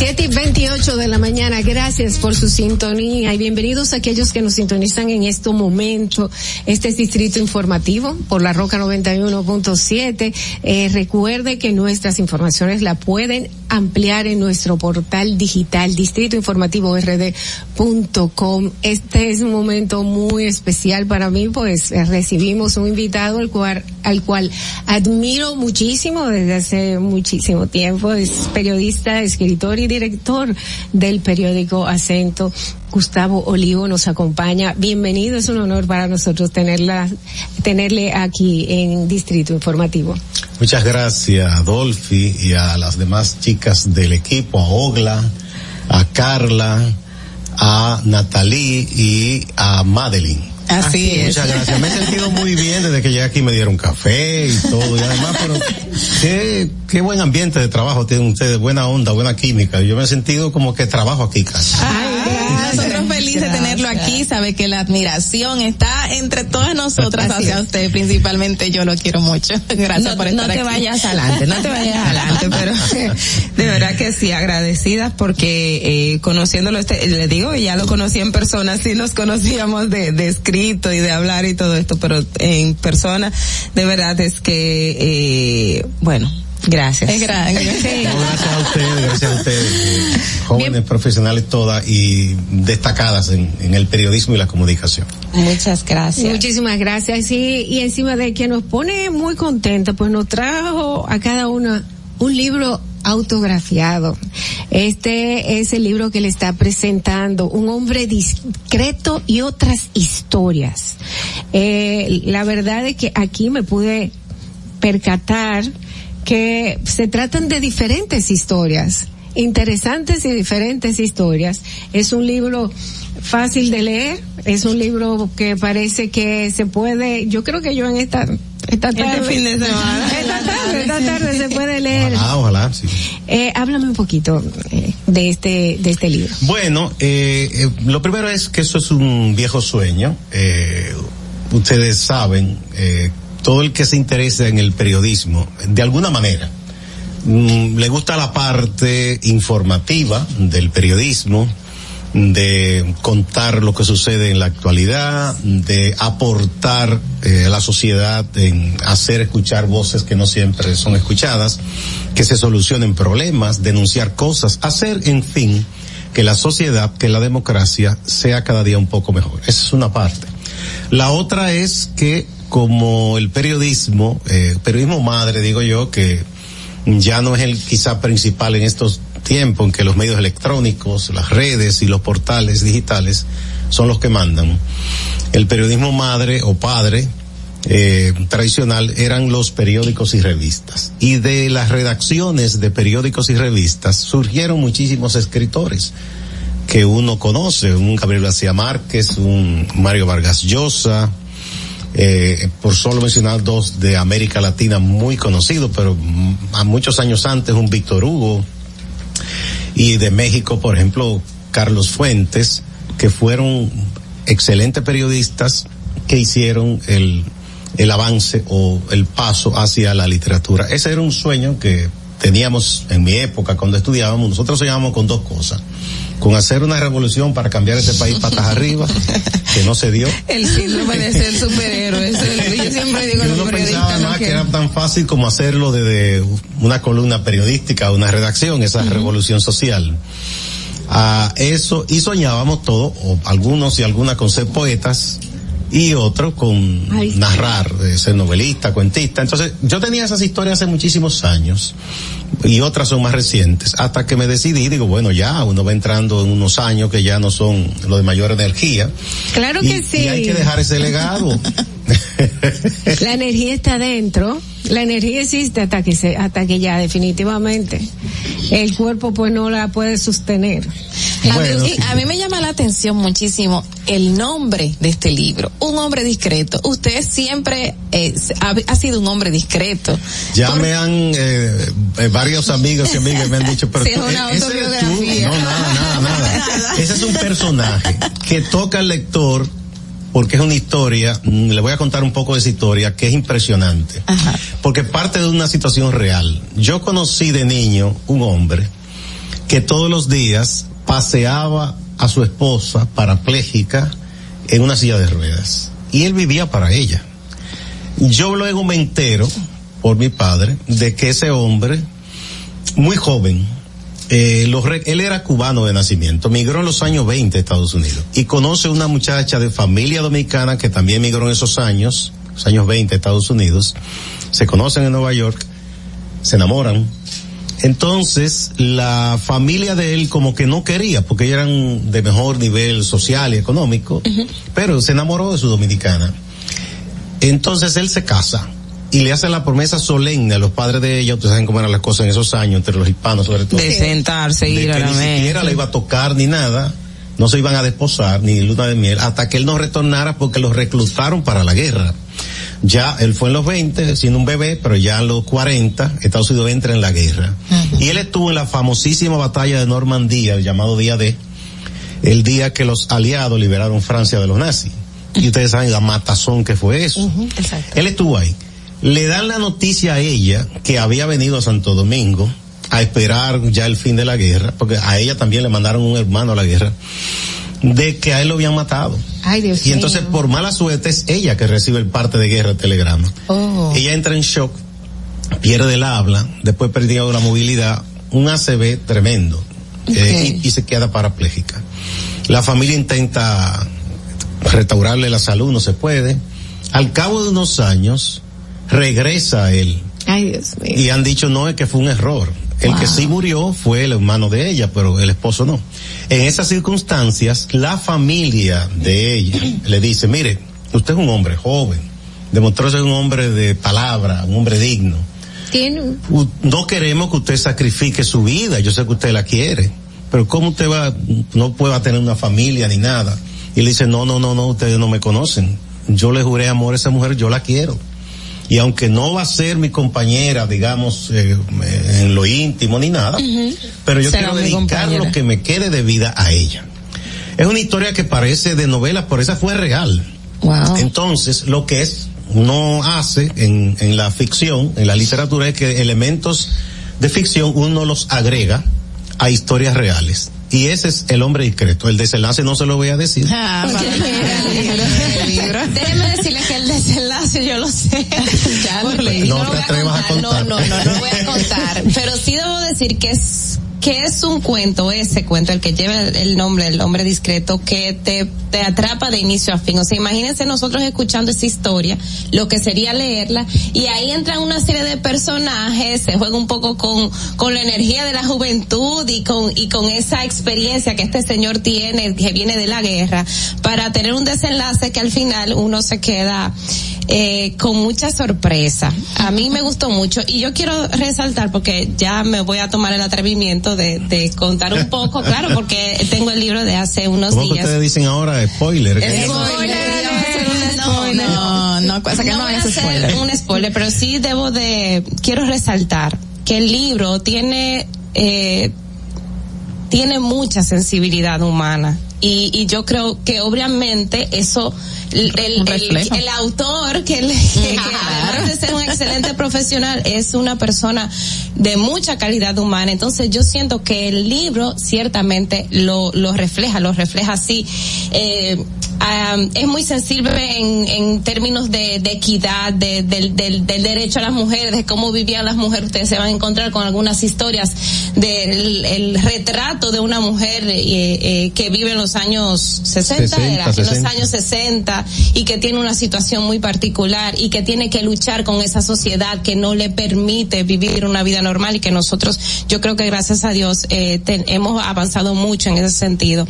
7 y 28 de la mañana, gracias por su sintonía y bienvenidos a aquellos que nos sintonizan en este momento. Este es Distrito Informativo por la Roca 91.7. Eh, recuerde que nuestras informaciones la pueden ampliar en nuestro portal digital distritoinformativord.com. Este es un momento muy especial para mí, pues eh, recibimos un invitado al cual, al cual admiro muchísimo desde hace muchísimo tiempo. Es periodista, escritor y director del periódico Acento. Gustavo Olivo nos acompaña. Bienvenido, es un honor para nosotros tenerla, tenerle aquí en Distrito Informativo. Muchas gracias a y a las demás chicas del equipo, a Ogla, a Carla, a Natalie y a Madeline. Así, es. Muchas gracias. Me he sentido muy bien desde que llegué aquí me dieron café y todo. Y además, pero qué, qué buen ambiente de trabajo tienen ustedes, buena onda, buena química. Yo me he sentido como que trabajo aquí casi. Nosotros felices de tenerlo aquí, sabe que la admiración está entre todas nosotras Así hacia es. usted, principalmente yo lo quiero mucho. Gracias No- por estar no te aquí. vayas adelante, no te vayas adelante, pero de verdad que sí, agradecidas porque eh, conociéndolo, este, le digo, ya lo conocí en persona, sí nos conocíamos de, de escrito y de hablar y todo esto, pero en persona, de verdad es que, eh, bueno, gracias. Es grande. Sí. No, gracias a ustedes, gracias a ustedes, eh, jóvenes profesionales todas y destacadas en, en el periodismo y la comunicación. Muchas gracias. Muchísimas gracias. Sí, y encima de que nos pone muy contentos, pues nos trajo a cada una un libro autografiado. Este es el libro que le está presentando Un hombre discreto y otras historias. Eh, la verdad es que aquí me pude percatar que se tratan de diferentes historias, interesantes y diferentes historias. Es un libro fácil de leer, es un libro que parece que se puede, yo creo que yo en esta esta Este tarde, fin de semana. esta tarde, esta tarde se puede leer. Ojalá, ojalá, sí. Eh, háblame un poquito eh, de este de este libro. Bueno, eh, eh, lo primero es que eso es un viejo sueño. Eh, ustedes saben, eh, todo el que se interesa en el periodismo, de alguna manera, mm, le gusta la parte informativa del periodismo, de contar lo que sucede en la actualidad, de aportar eh, a la sociedad, en hacer escuchar voces que no siempre son escuchadas, que se solucionen problemas, denunciar cosas, hacer, en fin, que la sociedad, que la democracia sea cada día un poco mejor. Esa es una parte. La otra es que como el periodismo, eh, periodismo madre, digo yo, que ya no es el quizá principal en estos tiempos en que los medios electrónicos, las redes y los portales digitales son los que mandan. El periodismo madre o padre eh, tradicional eran los periódicos y revistas. Y de las redacciones de periódicos y revistas surgieron muchísimos escritores que uno conoce, un Gabriel García Márquez, un Mario Vargas Llosa, eh, por solo mencionar dos de América Latina muy conocidos, pero mm, a muchos años antes un Víctor Hugo, y de México, por ejemplo, Carlos Fuentes, que fueron excelentes periodistas que hicieron el, el avance o el paso hacia la literatura. Ese era un sueño que teníamos en mi época cuando estudiábamos. Nosotros soñábamos con dos cosas. Con hacer una revolución para cambiar este país patas arriba, que no se dio. El síndrome de ser superhéroe. eso es- Yo siempre digo a Y los uno pensaba ¿no? más que que era tan fácil como hacerlo desde una columna periodística, una redacción, esa revolución social. A eso, y soñábamos todos, o algunos y algunas con ser poetas, y otros con narrar, eh, ser novelista, cuentista. Entonces, yo tenía esas historias hace muchísimos años, y otras son más recientes, hasta que me decidí, digo, bueno, ya, uno va entrando en unos años que ya no son los de mayor energía. Claro y, que sí. y hay que dejar ese legado. La energía está dentro, la energía existe hasta que se, hasta que ya definitivamente el cuerpo pues no la puede sostener. A, mí, sí. a mí me llama la atención muchísimo el nombre de este libro, un hombre discreto. Usted siempre eh, ha, ha sido un hombre discreto. Ya Por- me han, eh, eh, varios amigos y amigas me han dicho, pero Sí, es tú, una ese eres tú. autobiografía. No, nada, nada, nada. Ese es un personaje que toca al lector porque es una historia, mm, le voy a contar un poco de esa historia que es impresionante. Porque parte de una situación real. Yo conocí de niño un hombre que todos los días paseaba a su esposa parapléjica en una silla de ruedas. Y él vivía para ella. Yo luego me entero, por mi padre, de que ese hombre, muy joven, eh, los él era cubano de nacimiento, migró en los años 20 a Estados Unidos y conoce una muchacha de familia dominicana que también migró en esos años, los años 20 a Estados Unidos, se conocen en Nueva York, se enamoran. Entonces, la familia de él como que no quería, porque eran de mejor nivel social y económico, pero se enamoró de su dominicana. Entonces él se casa y le hace la promesa solemne a los padres de ella, ustedes saben cómo eran las cosas en esos años, entre los hispanos sobre todo. De sentarse, de ir a la ni siquiera mesa. la iba a tocar ni nada, no se iban a desposar ni luna de miel hasta que él no retornara porque los reclutaron para la guerra. Ya él fue en los 20 siendo un bebé, pero ya en los 40 Estados Unidos entra en la guerra. Y él estuvo en la famosísima batalla de Normandía, el llamado Día D, el día que los aliados liberaron Francia de los nazis. Y ustedes saben la matazón que fue eso. Él estuvo ahí. Le dan la noticia a ella que había venido a Santo Domingo a esperar ya el fin de la guerra, porque a ella también le mandaron un hermano a la guerra, de que a él lo habían matado. Ay, Dios Y entonces, por mala suerte, es ella que recibe el parte de guerra el telegrama. Oh. Ella entra en shock, pierde el habla, después perdió la movilidad, un ACV tremendo, eh, y, y se queda parapléjica. La familia intenta restaurarle la salud, no se puede. Al cabo de unos años, regresa a él. Ay, Dios mío. Y han dicho, no, es que fue un error. El que sí murió fue el hermano de ella, pero el esposo no. En esas circunstancias, la familia de ella le dice, mire, usted es un hombre joven, demostró ser un hombre de palabra, un hombre digno. Tiene No queremos que usted sacrifique su vida, yo sé que usted la quiere, pero ¿cómo usted va, no pueda tener una familia ni nada? Y le dice, no, no, no, no, ustedes no me conocen. Yo le juré amor a esa mujer, yo la quiero. Y aunque no va a ser mi compañera, digamos, eh, en lo íntimo ni nada, pero yo Será quiero dedicar lo que me quede de vida a ella. Es una historia que parece de novela, pero esa fue real. Entonces, lo que es, uno hace en, en la ficción, en la literatura, es que elementos de ficción uno los agrega a historias reales. Y ese es el hombre discreto. El desenlace no se lo voy a decir. Ah, Déjeme decirle que el desenlace yo lo sé. ya lo leí. No lo te voy a atrevas a contar. No, contar. no, no, no lo voy a contar. Pero sí debo decir que es que es un cuento, ese cuento, el que lleva el, nombre, el hombre discreto, que te, te atrapa de inicio a fin. O sea, imagínense nosotros escuchando esa historia, lo que sería leerla, y ahí entran una serie de personajes, se juega un poco con, con la energía de la juventud y con, y con esa experiencia que este señor tiene, que viene de la guerra, para tener un desenlace que al final uno se queda eh, con mucha sorpresa. A mí me gustó mucho y yo quiero resaltar porque ya me voy a tomar el atrevimiento de, de contar un poco, claro, porque tengo el libro de hace unos ¿Cómo que días. ustedes dicen ahora? Spoiler. ¿qué? No, no, no, cosa que no, a hacer un spoiler, pero sí debo de, quiero resaltar que el libro tiene, eh, tiene mucha sensibilidad humana. Y, y yo creo que obviamente eso, el, el, el- el autor que, le- que- que además de ser un excelente profesional es una persona de mucha calidad humana. Entonces yo siento que el libro ciertamente lo, lo refleja, lo refleja así. Eh, ah, es muy sensible en, en términos de, de equidad, de- del, del, del derecho a las mujeres, de cómo vivían las mujeres. Ustedes se van a encontrar con algunas historias del el retrato de una mujer eh, eh, que vive en los años 60, 60, era, en 60. los años 60 y que tiene una situación muy particular y que tiene que luchar con esa sociedad que no le permite vivir una vida normal y que nosotros, yo creo que gracias a Dios eh, te- hemos avanzado mucho en ese sentido.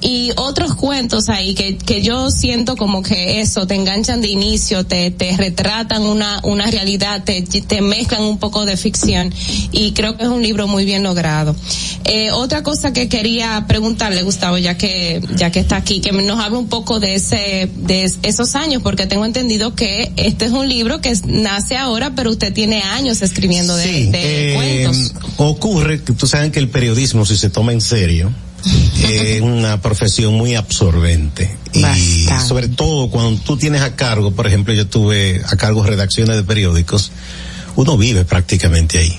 Y otros cuentos ahí que, que yo siento como que eso, te enganchan de inicio, te, te retratan una, una realidad, te, te mezclan un poco de ficción y creo que es un libro muy bien logrado. Eh, otra cosa que quería preguntarle, Gustavo, ya que, ya que está aquí, que nos habla un poco de ese, de es- esos años, porque tengo entendido que este es un libro que nace ahora, pero usted tiene años escribiendo de, de eh, cuentos. ocurre que tú sabes que el periodismo, si se toma en serio, es una profesión muy absorbente. Y sobre todo cuando tú tienes a cargo, por ejemplo, yo tuve a cargo redacciones de periódicos, uno vive prácticamente ahí.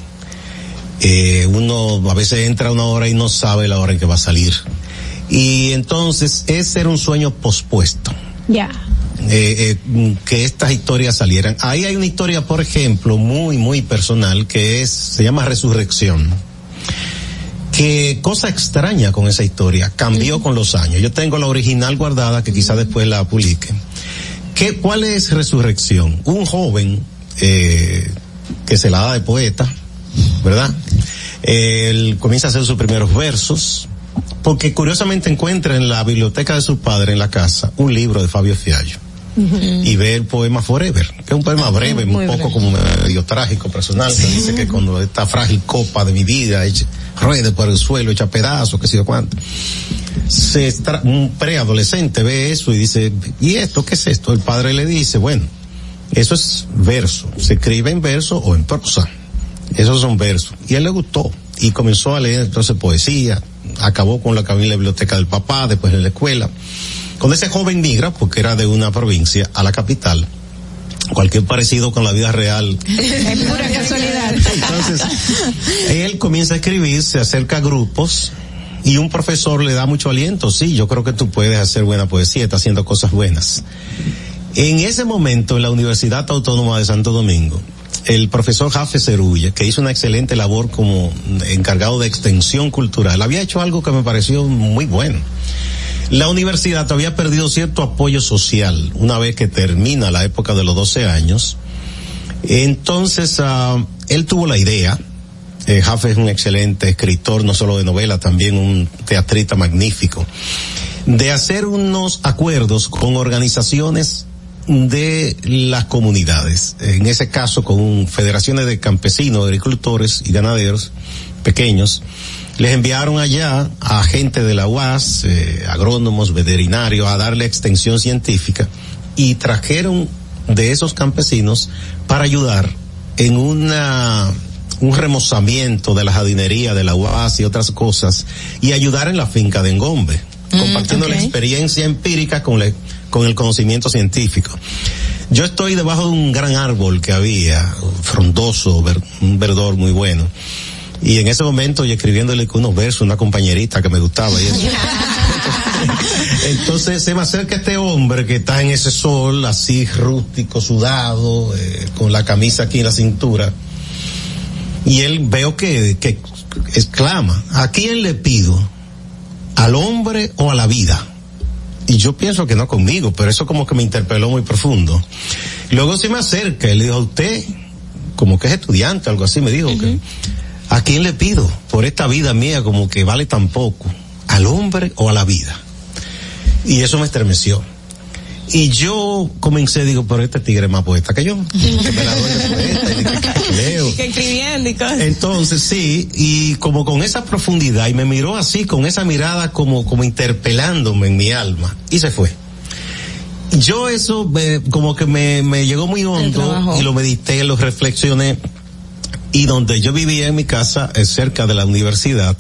Eh, uno a veces entra una hora y no sabe la hora en que va a salir. Y entonces ese era un sueño pospuesto Ya. eh, eh, que estas historias salieran. Ahí hay una historia, por ejemplo, muy, muy personal, que es, se llama Resurrección. Que cosa extraña con esa historia, cambió con los años. Yo tengo la original guardada, que quizá después la publique. ¿Qué, ¿Cuál es Resurrección? Un joven, eh, que se la da de poeta, ¿verdad? Él comienza a hacer sus primeros versos, porque curiosamente encuentra en la biblioteca de su padre en la casa un libro de Fabio Fiallo y ve el poema Forever, que es un poema breve, un poco como medio trágico, personal, que dice que cuando esta frágil copa de mi vida ruede por el suelo, echa pedazos, que sé yo cuánto. se un preadolescente ve eso y dice, ¿y esto qué es esto? El padre le dice, bueno, eso es verso, se escribe en verso o en prosa. Esos son versos. Y él le gustó y comenzó a leer entonces poesía, acabó con la en la biblioteca del papá, después en la escuela. Cuando ese joven migra, porque era de una provincia, a la capital, cualquier parecido con la vida real Es pura casualidad. entonces, él comienza a escribir, se acerca a grupos y un profesor le da mucho aliento. Sí, yo creo que tú puedes hacer buena poesía, está haciendo cosas buenas. En ese momento, en la Universidad Autónoma de Santo Domingo, el profesor Jafe Cerulla, que hizo una excelente labor como encargado de extensión cultural, había hecho algo que me pareció muy bueno. La universidad había perdido cierto apoyo social una vez que termina la época de los 12 años. Entonces, ah, él tuvo la idea, eh, Jaffe es un excelente escritor, no solo de novela, también un teatrista magnífico, de hacer unos acuerdos con organizaciones de las comunidades, en ese caso con federaciones de campesinos, agricultores y ganaderos pequeños, les enviaron allá a gente de la UAS, eh, agrónomos, veterinarios, a darle extensión científica y trajeron de esos campesinos para ayudar en una un remozamiento de la jardinería de la UAS y otras cosas y ayudar en la finca de Engombe, compartiendo la experiencia empírica con, la- con el conocimiento científico. Yo estoy debajo de un gran árbol que había, frondoso, ver- un verdor muy bueno. Y en ese momento yo escribiéndole unos versos, una compañerita que me gustaba y eso. Entonces se me acerca este hombre que está en ese sol, así rústico, sudado, eh, con la camisa aquí en la cintura. Y él veo que, que exclama, ¿a quién le pido? ¿Al hombre o a la vida? Y yo pienso que no conmigo, pero eso como que me interpeló muy profundo. Luego se me acerca y le dijo, a usted, como que es estudiante, algo así, me dijo que, ¿a quién le pido por esta vida mía como que vale tan poco? ¿Al hombre o a la vida? Y eso me estremeció. Y yo comencé, digo, pero este tigre es más poeta que yo. Que me la doy de poeta y de que- que leo. Que escribiendo y cosas. Entonces sí, y como con esa profundidad, y me miró así, con esa mirada como, como interpelándome en mi alma, y se fue. Yo eso eh, como que me, me llegó muy hondo y lo medité, lo reflexioné, y donde yo vivía en mi casa, eh, cerca de la universidad,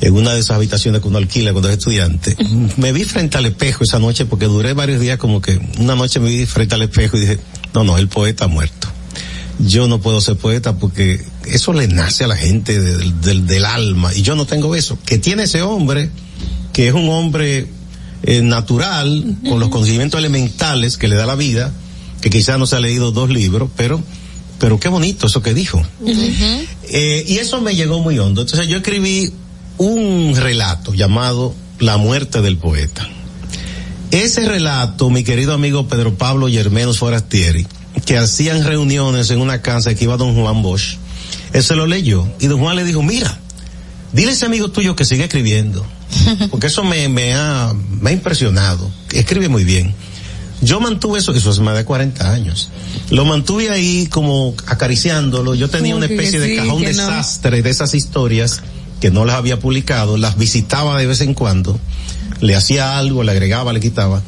en una de esas habitaciones que uno alquila cuando es estudiante, me vi frente al espejo esa noche porque duré varios días como que una noche me vi frente al espejo y dije, no, no, el poeta ha muerto. Yo no puedo ser poeta porque eso le nace a la gente del, del, del alma y yo no tengo eso. Que tiene ese hombre, que es un hombre eh, natural, con los conocimientos elementales que le da la vida, que quizás no se ha leído dos libros, pero, pero qué bonito eso que dijo. Eh, y eso me llegó muy hondo. Entonces yo escribí un relato llamado La muerte del poeta. Ese relato, mi querido amigo Pedro Pablo Yermenos Forastieri, que hacían reuniones en una casa que iba don Juan Bosch, él se lo leyó y don Juan le dijo, mira, dile a ese amigo tuyo que siga escribiendo, porque eso me, me, ha, me ha impresionado, escribe muy bien. Yo mantuve eso, eso hace más de 40 años. Lo mantuve ahí como acariciándolo. Yo tenía una especie de cajón desastre de esas historias que no las había publicado, las visitaba de vez en cuando, le hacía algo, le agregaba, le quitaba.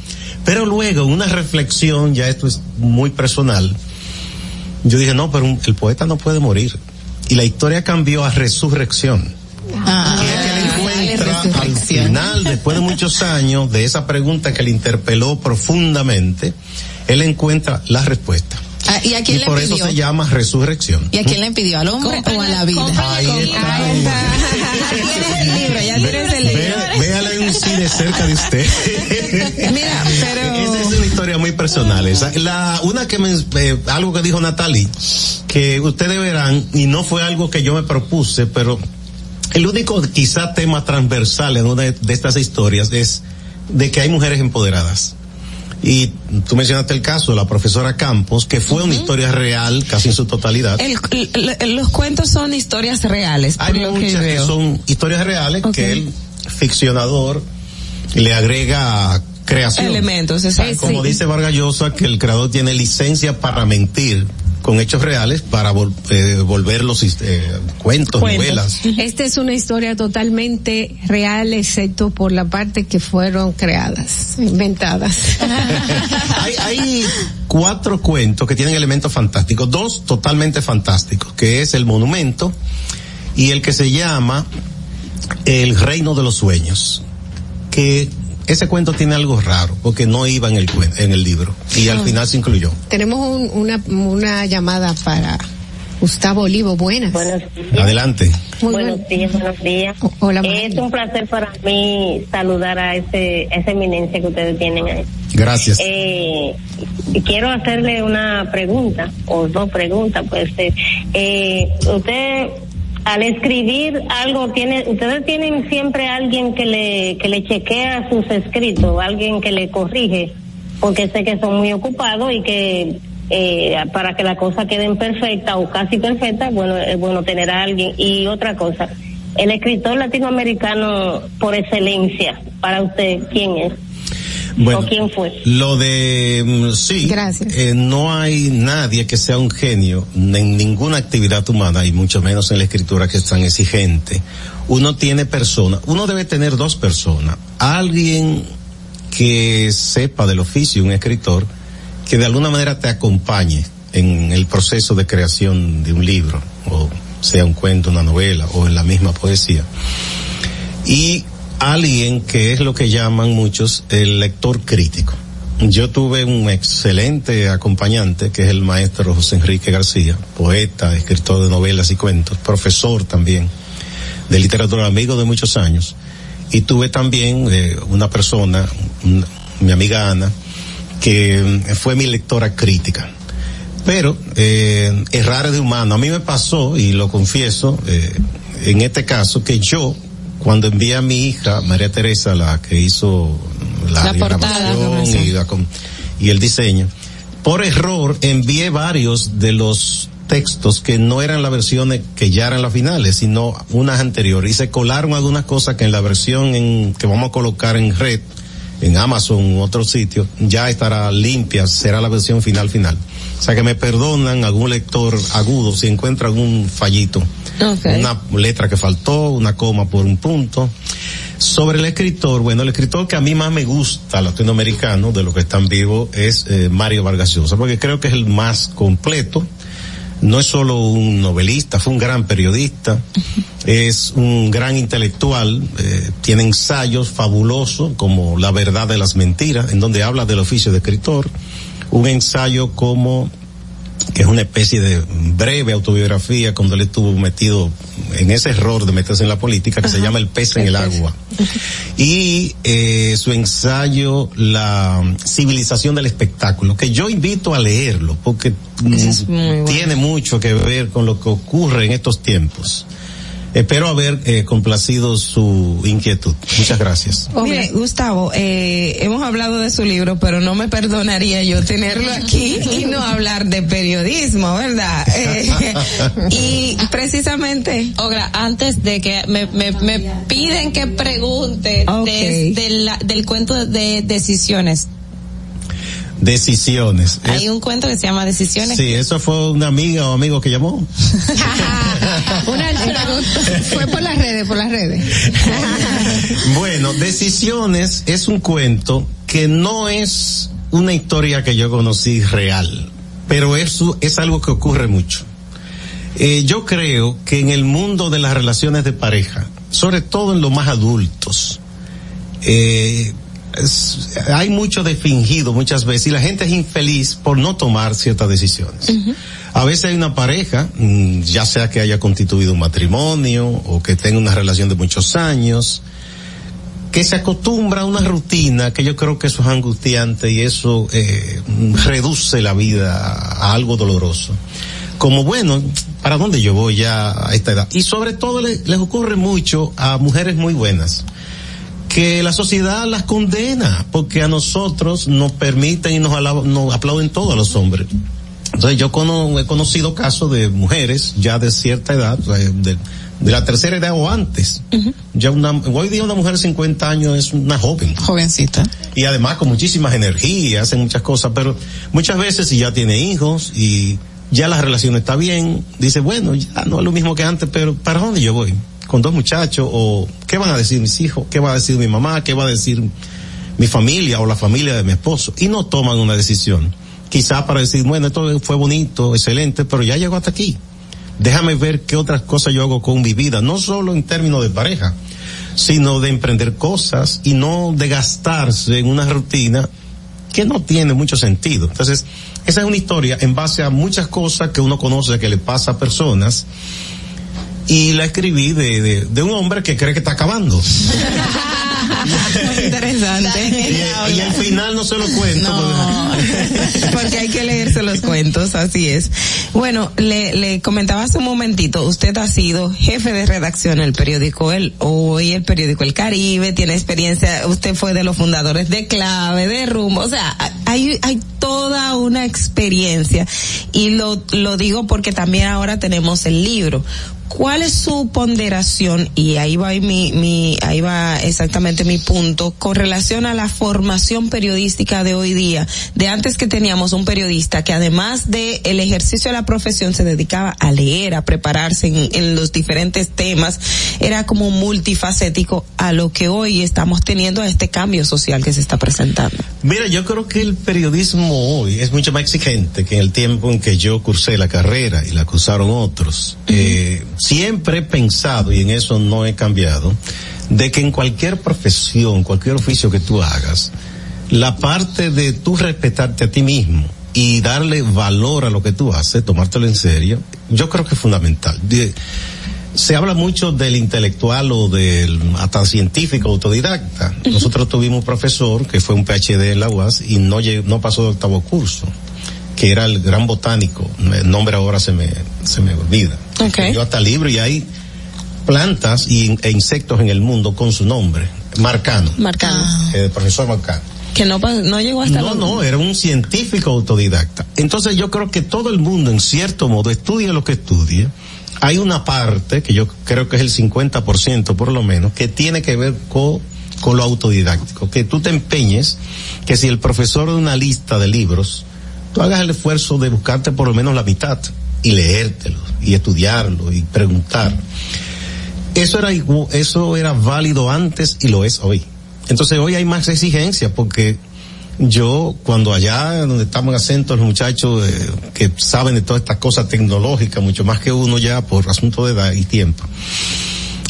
Pero luego, una reflexión, ya esto es muy personal, yo dije, no, pero un- el poeta no puede morir. Y la historia cambió a resurrección. Encuentra al final, después de muchos años, de esa pregunta que le interpeló profundamente, él encuentra la respuesta. Ah, ¿Y a quién y le por pidió? eso se llama resurrección. ¿Y a quién le pidió? ¿Al hombre o a la vida? Ahí Ve- Véale un cine cerca de usted. Mira, pero... Esa es una historia muy personal. Esa. La, una que me, eh, algo que dijo Natalie, que ustedes verán, y no fue algo que yo me propuse, pero el único quizá tema transversal en una de, de estas historias es de que hay mujeres empoderadas. Y tú mencionaste el caso de la profesora Campos, que fue una historia real casi en su totalidad. El- el- los cuentos son historias reales, por Hay lo que muchas que son historias reales que el ficcionador le agrega creación. Elementos, exacto. Como Sí. dice Vargas Llosa, que el creador tiene licencia para mentir con hechos reales para vol- eh, volver los eh, cuentos, novelas. Esta es una historia totalmente real, excepto por la parte que fueron creadas, inventadas. hay, hay cuatro cuentos que tienen elementos fantásticos, dos totalmente fantásticos, que es el monumento y el que se llama El reino de los sueños, que ese cuento tiene algo raro, porque no iba en el cuen- en el libro y al final se incluyó. Tenemos un- una, una llamada para Gustavo Olivo. Buenas. Adelante. buenos días, buenos días. Hola, es un placer para mí saludar a ese, esa eminencia que ustedes tienen ahí. Gracias. Eh, quiero hacerle una pregunta, o dos preguntas, pues. ser. Eh, usted, al escribir algo, tiene, ustedes tienen siempre alguien que le, que le chequea sus escritos, alguien que le corrige, porque sé que son muy ocupados y que eh, para que la cosa queden perfecta o casi perfecta, bueno, es bueno tener a alguien. Y otra cosa, el escritor latinoamericano por excelencia, para usted, ¿quién es? Bueno, ¿O quién fue? Lo de mm, sí, eh, no hay nadie que sea un genio en ninguna actividad humana y mucho menos en la escritura que es tan exigente. Uno tiene personas, uno debe tener dos personas, alguien que sepa del oficio, un escritor, que de alguna manera te acompañe en el proceso de creación de un libro, o sea un cuento, una novela, o en la misma poesía. Y alguien que es lo que llaman muchos el lector crítico. Yo tuve un excelente acompañante que es el maestro José Enrique García, poeta, escritor de novelas y cuentos, profesor también de literatura, amigo de muchos años. Y tuve también eh, una persona, mi amiga Ana, que mm, fue mi lectora crítica. Pero eh, errar de humano. A mí me pasó, y lo confieso, eh, en este caso, que yo, cuando envié a mi hija, María Teresa, la que hizo la, La portada, y, la y el diseño, por error envié varios de los textos que no eran las versiones que ya eran las finales, sino unas anteriores. Y se colaron algunas cosas que en la versión en, que vamos a colocar en red, en Amazon u otro sitio, ya estará limpia, será la versión final final. O sea que me perdonan algún lector agudo si encuentra algún fallito. Una letra que faltó, una coma por un punto. Sobre el escritor, bueno, el escritor que a mí más me gusta latinoamericano de los que están vivos es eh, Mario Vargas Llosa, porque creo que es el más completo. No es solo un novelista, fue un gran periodista, es un gran intelectual, eh, tiene ensayos fabulosos como La verdad de las mentiras, en donde habla del oficio de escritor, un ensayo como que es una especie de breve autobiografía cuando él estuvo metido en ese error de meterse en la política que se llama El pez en el agua. Y eh, su ensayo La civilización del espectáculo, que yo invito a leerlo porque mm, tiene mucho que ver con lo que ocurre en estos tiempos. Espero haber eh, complacido su inquietud. Muchas gracias. Mire, Gustavo, eh, hemos hablado de su libro, pero no me perdonaría yo tenerlo aquí y no hablar de periodismo, ¿verdad? Eh, y precisamente... Ogra, antes de que me, me, me piden que pregunte Ok. desde la- del cuento de decisiones. Decisiones. Hay un cuento que se llama Decisiones. Sí, eso fue una amiga o amigo que llamó. Una, fue por las redes, por las redes. Bueno, Decisiones es un cuento que no es una historia que yo conocí real, pero eso es algo que ocurre mucho. Eh, yo creo que en el mundo de las relaciones de pareja, sobre todo en los más adultos, eh, es- hay mucho de fingido muchas veces y la gente es infeliz por no tomar ciertas decisiones. A veces hay una pareja, mm, ya sea que haya constituido un matrimonio o que tenga una relación de muchos años, que se acostumbra a una rutina que yo creo que eso es angustiante y eso eh, reduce la vida a algo doloroso. Como bueno, ¿para dónde yo voy ya a esta edad? Y sobre todo le- les ocurre mucho a mujeres muy buenas que la sociedad las condena porque a nosotros nos permiten y nos, alab- nos aplauden todos los hombres. Entonces yo cono- he conocido casos de mujeres ya de cierta edad, de, de la tercera edad o antes. Ya una, hoy día una mujer de 50 años es una joven. Jovencita. Y además con muchísimas energías, hacen muchas cosas, pero muchas veces si ya tiene hijos y ya la relación está bien, dice, bueno, ya no es lo mismo que antes, pero ¿para dónde yo voy? Con dos muchachos, o ¿qué van a decir mis hijos? ¿Qué va a decir mi mamá? ¿Qué va a decir mi familia o la familia de mi esposo? Y no toman una decisión. Quizá para decir, bueno, esto fue bonito, excelente, pero ya llegó hasta aquí. Déjame ver qué otras cosas yo hago con mi vida, no solo en términos de pareja, sino de emprender cosas y no de gastarse en una rutina que no tiene mucho sentido. Entonces, esa es una historia en base a muchas cosas que uno conoce que le pasa a personas y la escribí de, de, de un hombre que cree que está acabando. Muy interesante. Y, y al final no se lo cuento. No, porque hay que leerse los cuentos, así es. Bueno, le, le comentaba hace un momentito, usted ha sido jefe de redacción en el periódico El Hoy, el periódico El Caribe, tiene experiencia, usted fue de los fundadores de Clave, de Rumbo, o sea, hay, hay toda una experiencia y lo, lo digo porque también ahora tenemos el libro. ¿Cuál es su ponderación? Y ahí va mi, mi, ahí va exactamente mi punto, con relación a la formación periodística de hoy día. De antes que teníamos un periodista que además de el ejercicio de la profesión se dedicaba a leer, a prepararse en, en los diferentes temas, era como multifacético a lo que hoy estamos teniendo a este cambio social que se está presentando. Mira, yo creo que el periodismo hoy es mucho más exigente que en el tiempo en que yo cursé la carrera y la cursaron otros. eh, siempre he pensado, y en eso no he cambiado, de que en cualquier profesión, cualquier oficio que tú hagas, la parte de tú respetarte a ti mismo y darle valor a lo que tú haces, tomártelo en serio, yo creo que es fundamental. De- se habla mucho del intelectual o del hasta científico autodidacta. Nosotros tuvimos un profesor que fue un PhD en la UAS y no, no pasó de octavo curso, que era el gran botánico. El nombre ahora se me, se me olvida. Okay. Yo hasta libro y hay plantas y, e insectos en el mundo con su nombre. Marcano. Marcano. El profesor Marcano. Que no, no llegó hasta No, no, era un científico autodidacta. Entonces yo creo que todo el mundo, en cierto modo, estudie lo que estudie. Hay una parte, que yo creo que es el 50% por lo menos, que tiene que ver con, con lo autodidáctico. Que tú te empeñes, que si el profesor de una lista de libros, tú hagas el esfuerzo de buscarte por lo menos la mitad y leértelo y estudiarlo y preguntar. Eso era eso era válido antes y lo es hoy. Entonces hoy hay más exigencia porque yo cuando allá donde estamos en acento los muchachos eh, que saben de todas estas cosas tecnológicas mucho más que uno ya por asunto de edad y tiempo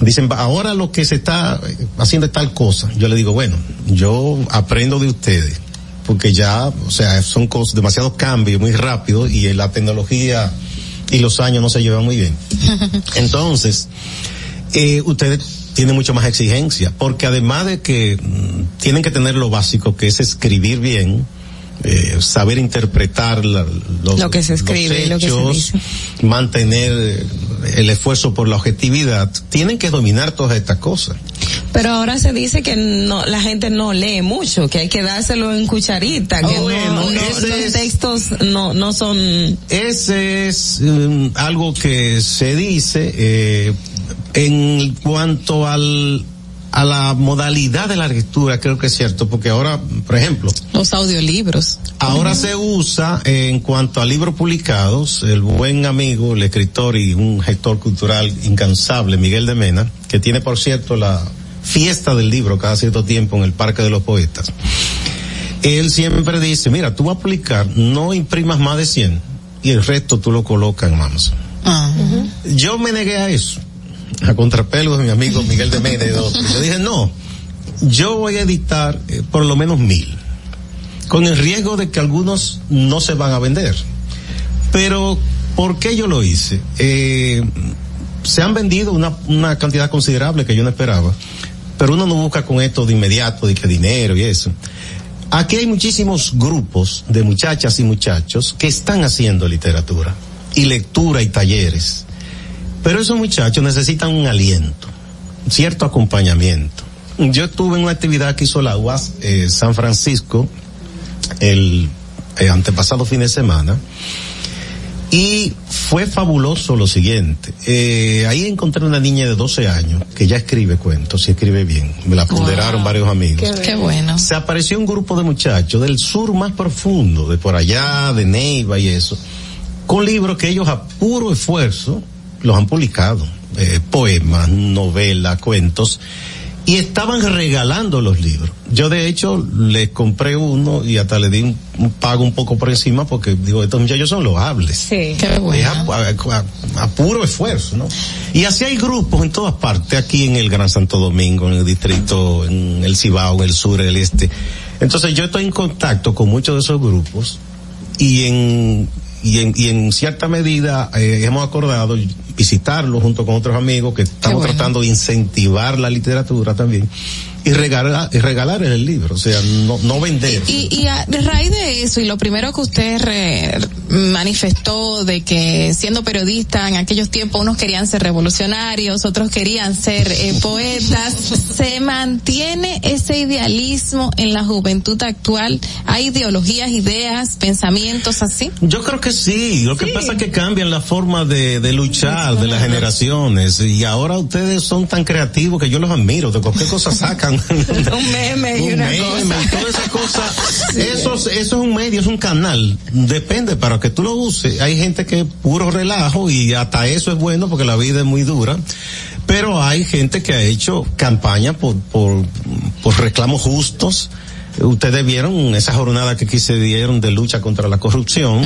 dicen "Va, ahora lo que se está eh, haciendo es tal cosa yo le digo bueno yo aprendo de ustedes porque ya o sea son cosas demasiados cambios muy rápido y la tecnología y los años no se llevan muy bien. Entonces eh, ustedes tienen mucho más exigencia, porque además de que mm, tienen que tener lo básico, que es escribir bien, eh, saber interpretar la- los, Lo que se escribe y lo que se hechos, dice. mantener eh, el esfuerzo por la objetividad, tienen que dominar todas estas cosas. Pero ahora se dice que no, la gente no lee mucho, que hay que dárselo en cucharita, que Oh, bueno, no, no- los es- textos no, no son... Ese es mm, algo que se dice eh, en cuanto al a la modalidad de la lectura, creo que es cierto, porque ahora, por ejemplo, Los audiolibros. Ahora se usa eh, en cuanto a libros publicados, el buen amigo, el escritor y un gestor cultural incansable, Miguel de Mena, que tiene por cierto la fiesta del libro cada cierto tiempo en el Parque de los Poetas. Él siempre dice, mira, tú vas a publicar, no imprimas más de 100 y el resto tú lo colocas en Amazon. Yo me negué a eso, a contrapelo de mi amigo Miguel de otros. Yo dije, no, yo voy a editar eh, por lo menos mil con el riesgo de que algunos no se van a vender. Pero, ¿por qué yo lo hice? Eh, se han vendido una, una cantidad considerable que yo no esperaba, pero uno no busca con esto de inmediato, de que dinero y eso. Aquí hay muchísimos grupos de muchachas y muchachos que están haciendo literatura y lectura y talleres. Pero esos muchachos necesitan un aliento, cierto acompañamiento. Yo estuve en una actividad que hizo la UAS eh, San Francisco el eh, antepasado fin de semana y fue fabuloso lo siguiente. Eh, ahí encontré una niña de 12 años que ya escribe cuentos y escribe bien. Me la ponderaron varios amigos. Qué bueno. Se apareció un grupo de muchachos del sur más profundo, de por allá, de Neiva y eso, con libros que ellos a puro esfuerzo los han publicado, eh, poemas, novelas, cuentos, y estaban regalando los libros. Yo de hecho les compré uno y hasta le di un, un pago un poco por encima porque digo, estos muchachos son loables. Sí. Es a, a- a- a puro esfuerzo, ¿no? Y así hay grupos en todas partes, aquí en el Gran Santo Domingo, en el distrito, en el Cibao, en el sur, en el este. Entonces yo estoy en contacto con muchos de esos grupos y en, y en, y en cierta medida eh, hemos acordado visitarlos junto con otros amigos que estamos bueno. tratando de incentivar la literatura también y regalar, y regalar el libro, o sea, no, no vender. Y, y a raíz de eso, y lo primero que usted re- manifestó de que siendo periodista en aquellos tiempos unos querían ser revolucionarios, otros querían ser eh, poetas, ¿se mantiene ese idealismo en la juventud actual? ¿Hay ideologías, ideas, pensamientos así? Yo creo que sí, lo que pasa es que cambian la forma de, de luchar de las generaciones y ahora ustedes son tan creativos que yo los admiro, de cualquier cosa sacan. un meme y Un una meme cosa. y toda esa cosa. Eso, es- eso es un medio, es un canal. Depende para que tú lo uses. Hay gente que es puro relajo y hasta eso es bueno porque la vida es muy dura. Pero hay gente que ha hecho campaña por, por, por reclamos justos. Ustedes vieron esa jornada que aquí se dieron de lucha contra la corrupción,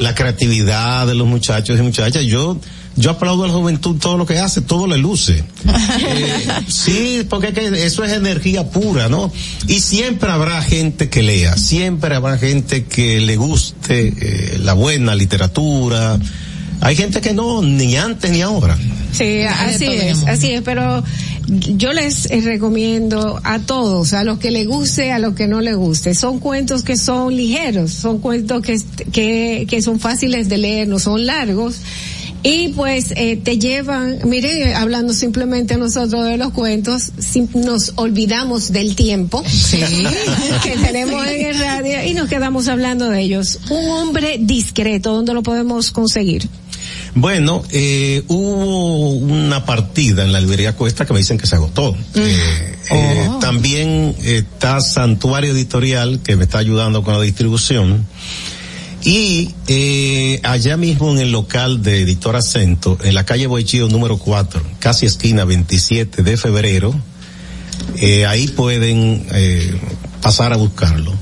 la creatividad de los muchachos y muchachas. Yo, yo aplaudo a la juventud todo lo que hace, todo le luce. Eh, sí, porque es que eso es energía pura, ¿no? Y siempre habrá gente que lea, siempre habrá gente que le guste eh, la buena literatura. Hay gente que no, ni antes ni ahora. Sí, así es, así es, pero yo les eh, recomiendo a todos, a los que les guste, a los que no les guste. Son cuentos que son ligeros, son cuentos que, que, que son fáciles de leer, no son largos. Y pues eh, te llevan, mire, hablando simplemente nosotros de los cuentos, nos olvidamos del tiempo que tenemos en el radio y nos quedamos hablando de ellos. Un hombre discreto, ¿dónde lo podemos conseguir? Bueno, eh, hubo una partida en la librería Cuesta que me dicen que se agotó. Eh, eh, también está Santuario Editorial que me está ayudando con la distribución. Y eh, allá mismo en el local de Editor Acento, en la calle Boichío número 4, casi esquina 27 de febrero, eh, ahí pueden eh, pasar a buscarlo.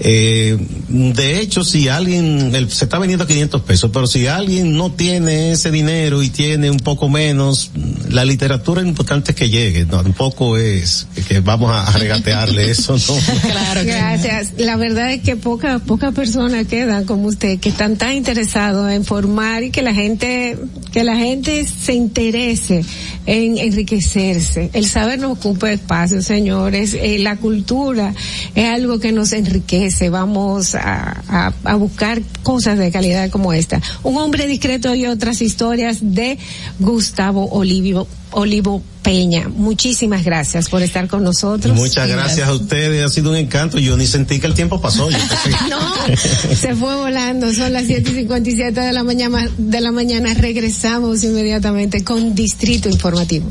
Eh, de hecho, si alguien, el- se está vendiendo a 500 pesos, pero si alguien no tiene ese dinero y tiene un poco menos, la literatura es importante que llegue, no, tampoco es que, vamos a, a regatearle eso, no. Claro Gracias. La verdad es que pocas pocas personas quedan como usted que están tan interesados en formar y que la gente que la gente se interese en enriquecerse. El saber no ocupa espacio, señores. Eh, la cultura es algo que nos enriquece. Vamos a, a, a buscar cosas de calidad como esta. Un hombre discreto y otras historias de Gustavo Olivo, Olivo Peña. Muchísimas gracias por estar con nosotros. Muchas gracias a ustedes, ha sido un encanto. Yo ni sentí que el tiempo pasó. Yo No, se fue volando. Son las 7 y 57 de la mañana. De la mañana regresamos inmediatamente con Distrito Informativo.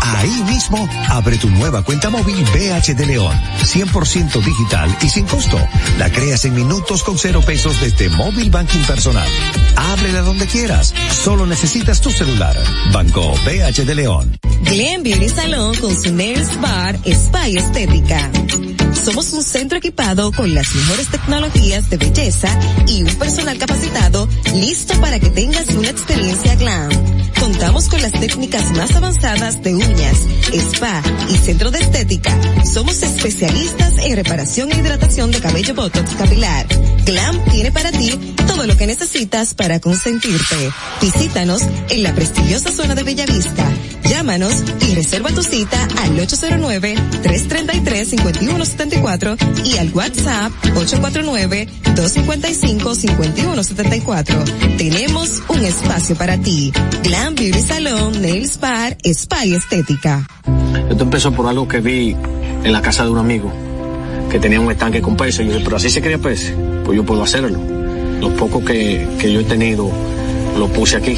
Ahí mismo, abre tu nueva cuenta móvil BH de León. 100% digital y sin costo. La creas en minutos con cero pesos desde móvil banking personal. Ábrela donde quieras. Solo necesitas tu celular. Banco BH de León. Glen Beauty Salón con su Nails Bar Spa y Estética. Somos un centro equipado con las mejores tecnologías de belleza y un personal capacitado listo para que tengas una experiencia glam. Contamos con las técnicas más avanzadas de spa y centro de estética. Somos especialistas en reparación e hidratación de cabello botox capilar. Glam tiene para ti todo lo que necesitas para consentirte. Visítanos en la prestigiosa zona de Bellavista. Llámanos y reserva tu cita al 809-333-5174 y al WhatsApp 849-255-5174. Tenemos un espacio para ti. Glam Beauty Salon, Nails Bar, Spa y Estética. Esto empezó por algo que vi en la casa de un amigo. que tenía un estanque con peces. Y yo dije, pero así se cría peces, pues yo puedo hacerlo. Los pocos que, que yo he tenido los puse aquí.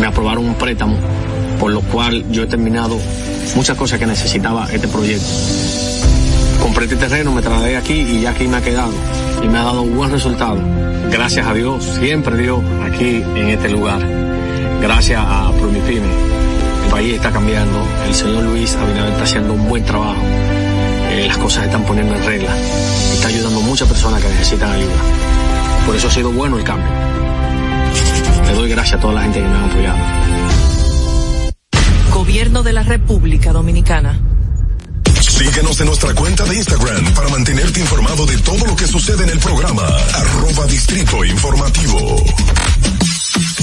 Me aprobaron un préstamo, por lo cual yo he terminado muchas cosas que necesitaba este proyecto. Compré este terreno, me trasladé aquí y ya aquí me ha quedado. Y me ha dado buen resultado. Gracias a Dios, siempre Dios, aquí en este lugar. Gracias a Promipime. El país está cambiando. El señor Luis Abinader está haciendo un buen trabajo. Eh, las cosas están poniendo en regla. Está ayudando a muchas personas que necesitan ayuda. Por eso ha sido bueno el cambio. Le doy gracias a toda la gente que me ha apoyado. Gobierno de la República Dominicana. Síguenos en nuestra cuenta de Instagram para mantenerte informado de todo lo que sucede en el programa. Arroba Distrito Informativo.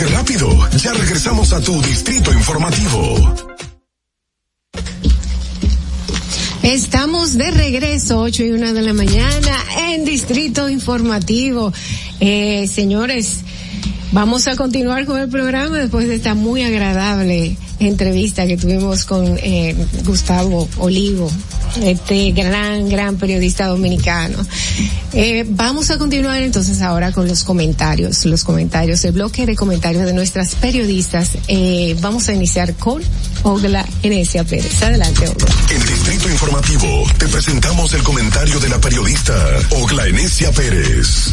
¿Viste qué rápido? Ya regresamos a tu distrito informativo. Estamos de regreso, 8 y una de la mañana, en Distrito Informativo. Eh, señores, vamos a continuar con el programa después de esta muy agradable entrevista que tuvimos con eh, Gustavo Olivo, este gran, gran periodista dominicano. Eh, vamos a continuar entonces ahora con los comentarios, los comentarios, el bloque de comentarios de nuestras periodistas. Eh, vamos a iniciar con Ogla Enesia Pérez. Adelante, Ogla. En Distrito Informativo te presentamos el comentario de la periodista Ogla Enesia Pérez.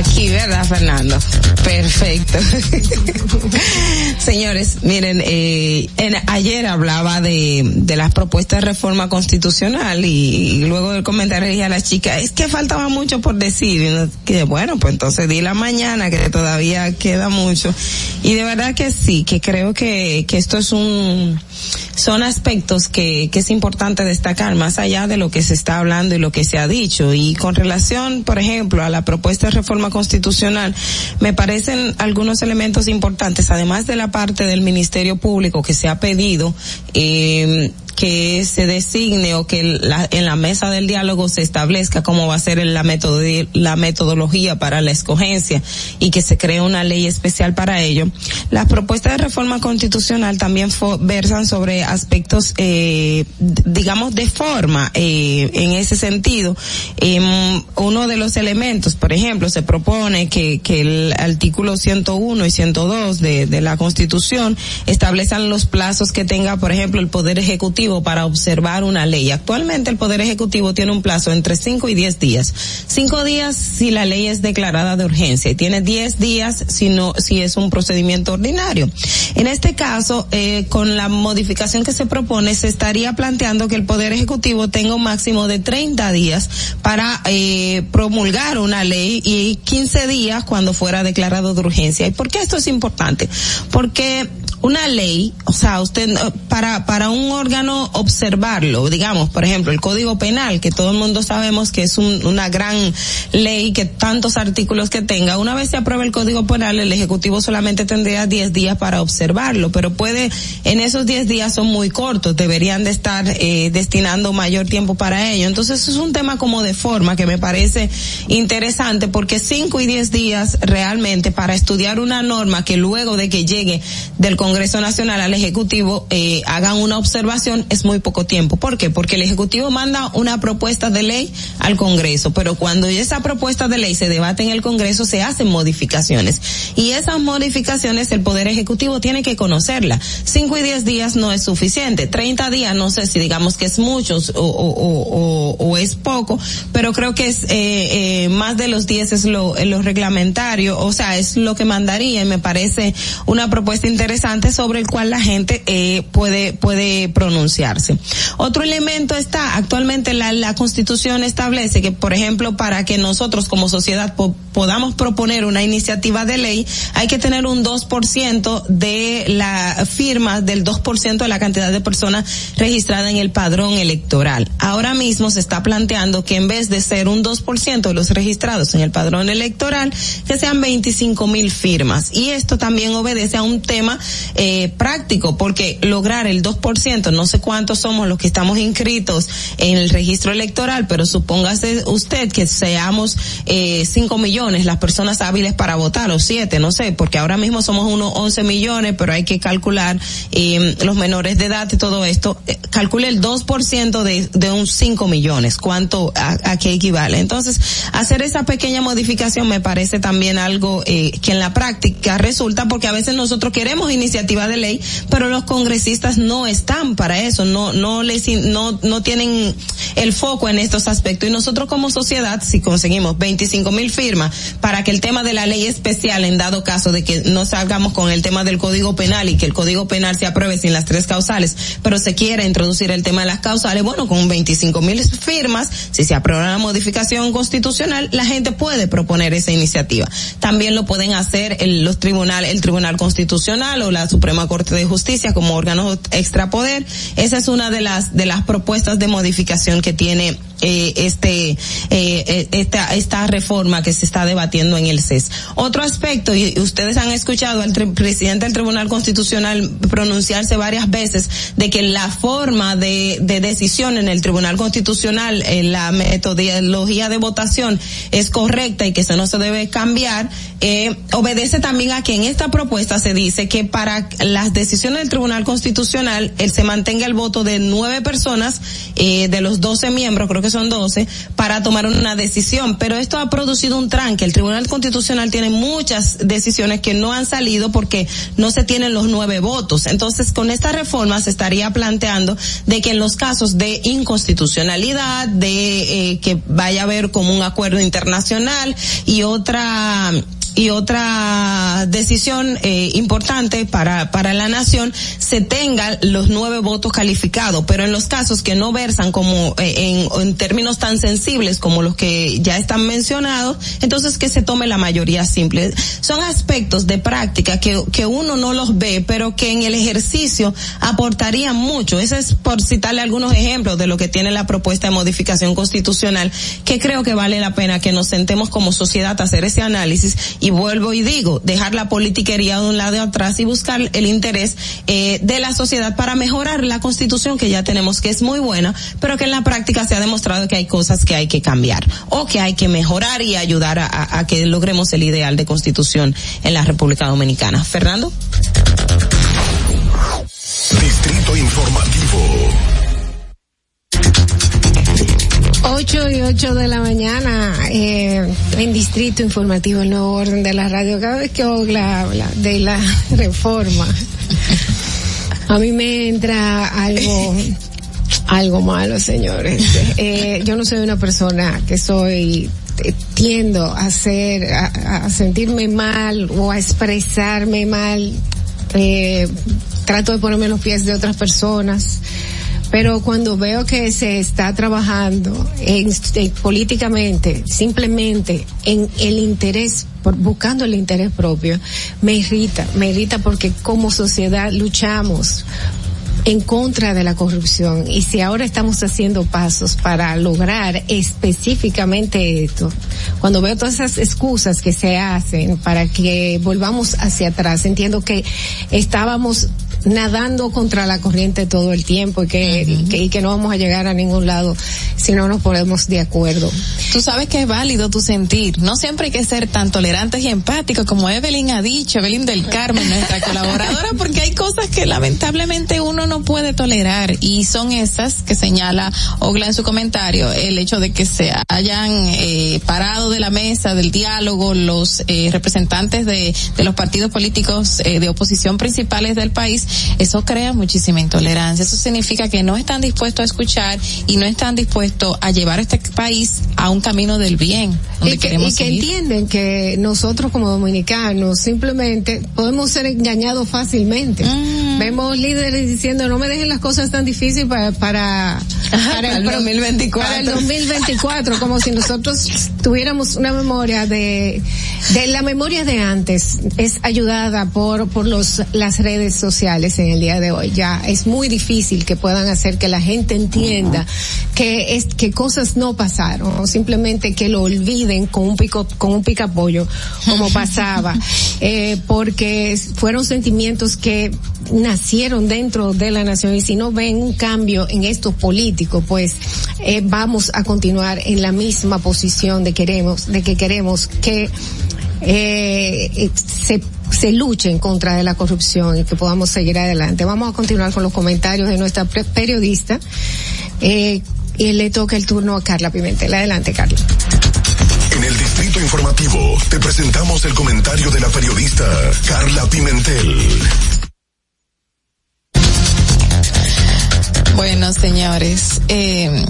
Aquí, ¿verdad, Fernando? Perfecto. Señores, miren, eh, en, ayer hablaba de, de las propuestas de reforma constitucional y, luego del comentario dije a la chica, es que faltaba mucho por decir. Que bueno, pues entonces di la mañana, que todavía queda mucho. Y de verdad que sí, que creo que, que esto es un, son aspectos que, que es importante destacar más allá de lo que se está hablando y lo que se ha dicho. Y con relación, por ejemplo, a la propuesta de reforma constitucional, me parecen algunos elementos importantes, además de la parte del Ministerio Público que se ha pedido, eh, que se designe o que la- en la mesa del diálogo se establezca cómo va a ser la, la metodología para la escogencia y que se cree una ley especial para ello. Las propuestas de reforma constitucional también fo- versan sobre aspectos, eh, digamos, de forma eh, en ese sentido. Em, uno de los elementos. Por ejemplo, se propone que, que el artículo 101 y 102 de, de la Constitución establezcan los plazos que tenga, por ejemplo, el Poder Ejecutivo para observar una ley. Actualmente el Poder Ejecutivo tiene un plazo entre 5 y 10 días. 5 días si la ley es declarada de urgencia y tiene 10 días si no, si es un procedimiento ordinario. En este caso, eh, con la modificación que se propone, se estaría planteando que el Poder Ejecutivo tenga un máximo de 30 días para eh, promulgar una ley y 15 días cuando fuera declarado de urgencia. ¿Y por qué esto es importante? Porque una ley, o sea, usted para para un órgano observarlo, digamos, por ejemplo, el Código Penal, que todo el mundo sabemos que es un, una gran ley que tantos artículos que tenga, una vez se aprueba el Código Penal, el ejecutivo solamente tendría 10 días para observarlo, pero puede en esos 10 días son muy cortos, deberían de estar eh, destinando mayor tiempo para ello. Entonces, es un tema como de forma que me parece interesante porque 5 y 10 días realmente para estudiar una norma que luego de que llegue del Congreso Nacional al Ejecutivo eh, hagan una observación es muy poco tiempo. ¿Por qué? Porque el Ejecutivo manda una propuesta de ley al Congreso, pero cuando esa propuesta de ley se debate en el Congreso se hacen modificaciones y esas modificaciones el Poder Ejecutivo tiene que conocerla. Cinco y diez días no es suficiente. Treinta días no sé si digamos que es mucho o, o, o, o es poco, pero creo que es eh, eh, más de los diez es lo, lo reglamentario, o sea, es lo que mandaría y me parece una propuesta interesante sobre el cual la gente eh, puede puede pronunciarse. Otro elemento está actualmente la, la Constitución establece que por ejemplo para que nosotros como sociedad po podamos proponer una iniciativa de ley hay que tener un 2% de la firma del 2% de la cantidad de personas registradas en el padrón electoral. Ahora mismo se está planteando que en vez de ser un 2% de los registrados en el padrón electoral que sean 25 mil firmas y esto también obedece a un tema eh, práctico, porque lograr el 2%, no cuántos somos los que estamos inscritos en el registro electoral, pero supóngase usted que seamos eh, 5 millones las personas hábiles para votar, o 7, no sé, porque ahora mismo somos unos 11 millones, pero hay que calcular eh, los menores de edad y todo esto. Eh, calcule el 2% de, de un 5 millones, cuánto, a, a qué equivale. Entonces, hacer esa pequeña modificación me parece también algo eh, que en la práctica resulta, porque a veces nosotros queremos iniciativa de ley, pero los congresistas no están para eso, no, no les, no, no tienen el foco en estos aspectos. Y nosotros como sociedad, si conseguimos 25 mil firmas para que el tema de la ley especial, en dado caso de que no salgamos con el tema del código penal y que el código penal se apruebe sin las tres causales, pero se quiere introducir el tema de las causales, bueno, con 25 mil firmas, si se aprueba la modificación constitucional, la gente puede proponer esa iniciativa. También lo pueden hacer el, los tribunales, el Tribunal Constitucional o la Suprema Corte de Justicia como órgano extrapoder. Esa es una de las, de las propuestas de modificación que tiene eh, este eh, esta esta reforma que se está debatiendo en el CES. Otro aspecto y ustedes han escuchado al presidente del Tribunal Constitucional pronunciarse varias veces de que la forma de, de decisión en el Tribunal Constitucional, en la metodología de votación es correcta y que eso no se debe cambiar. Eh, obedece también a que en esta propuesta se dice que para las decisiones del Tribunal Constitucional él se mantenga el voto de nueve personas eh, de los doce miembros, creo que son 12, para tomar una decisión. Pero esto ha producido un tranque. El Tribunal Constitucional tiene muchas decisiones que no han salido porque no se tienen los nueve votos. Entonces, con esta reforma se estaría planteando de que en los casos de inconstitucionalidad, de eh, que vaya a haber como un acuerdo internacional y otra y otra decisión eh, importante para, para la nación se tengan los nueve votos calificados, pero en los casos que no versan como eh, en, en términos tan sensibles como los que ya están mencionados, entonces que se tome la mayoría simple. Son aspectos de práctica que, que uno no los ve, pero que en el ejercicio aportarían mucho. Ese es por citarle algunos ejemplos de lo que tiene la propuesta de modificación constitucional, que creo que vale la pena que nos sentemos como sociedad a hacer ese análisis y vuelvo y digo, dejar la politiquería de un lado atrás y buscar el interés eh, de la sociedad para mejorar la constitución que ya tenemos, que es muy buena, pero que en la práctica se ha demostrado que hay cosas que hay que cambiar o que hay que mejorar y ayudar a, a, a que logremos el ideal de constitución en la República Dominicana. Fernando. Distrito Informativo. 8 y 8 de la mañana eh, en Distrito Informativo, el nuevo orden de la radio. Cada vez que Ogla habla de la reforma, a mí me entra algo, algo malo, señores. Eh, yo no soy una persona que soy eh, tiendo a hacer, a, sentirme mal o a expresarme mal. Eh, trato de ponerme los pies de otras personas pero cuando veo que se está trabajando en, en, políticamente, simplemente en el interés, por, buscando el interés propio, me irrita, me irrita porque como sociedad luchamos en contra de la corrupción. Y si ahora estamos haciendo pasos para lograr específicamente esto, cuando veo todas esas excusas que se hacen para que volvamos hacia atrás, entiendo que estábamos nadando contra la corriente todo el tiempo y que, uh -huh. que, y que no vamos a llegar a ningún lado si no nos ponemos de acuerdo. Tú sabes que es válido tu sentir. No siempre hay que ser tan tolerantes y empáticos como Evelyn ha dicho, Evelyn del Carmen, nuestra colaboradora, porque hay cosas que lamentablemente uno no puede tolerar y son esas que señala Ogla en su comentario, el hecho de que se hayan eh, parado de la mesa del diálogo los eh, representantes de, de, los partidos políticos eh, de oposición principales del país eso crea muchísima intolerancia. Eso significa que no están dispuestos a escuchar y no están dispuestos a llevar este país a un camino del bien. Donde y que, queremos y que entienden que nosotros como dominicanos simplemente podemos ser engañados fácilmente. Mm. Vemos líderes diciendo no me dejen las cosas tan difíciles para, para, para el, 2024. Para el 2024, como si nosotros tuviéramos una memoria de, de la memoria de antes es ayudada por, por los, las redes sociales en el día de hoy. Ya es muy difícil que puedan hacer que la gente entienda que es que cosas no pasaron, o simplemente que lo olviden con un pico con un picapollo como pasaba, eh, porque fueron sentimientos que nacieron dentro de la nación y si no ven un cambio en estos políticos, pues eh, vamos a continuar en la misma posición de queremos de que queremos que eh, se se luche en contra de la corrupción y que podamos seguir adelante. Vamos a continuar con los comentarios de nuestra periodista. Eh, y le toca el turno a Carla Pimentel. Adelante, Carla. En el Distrito Informativo te presentamos el comentario de la periodista Carla Pimentel. Bueno, señores, eh,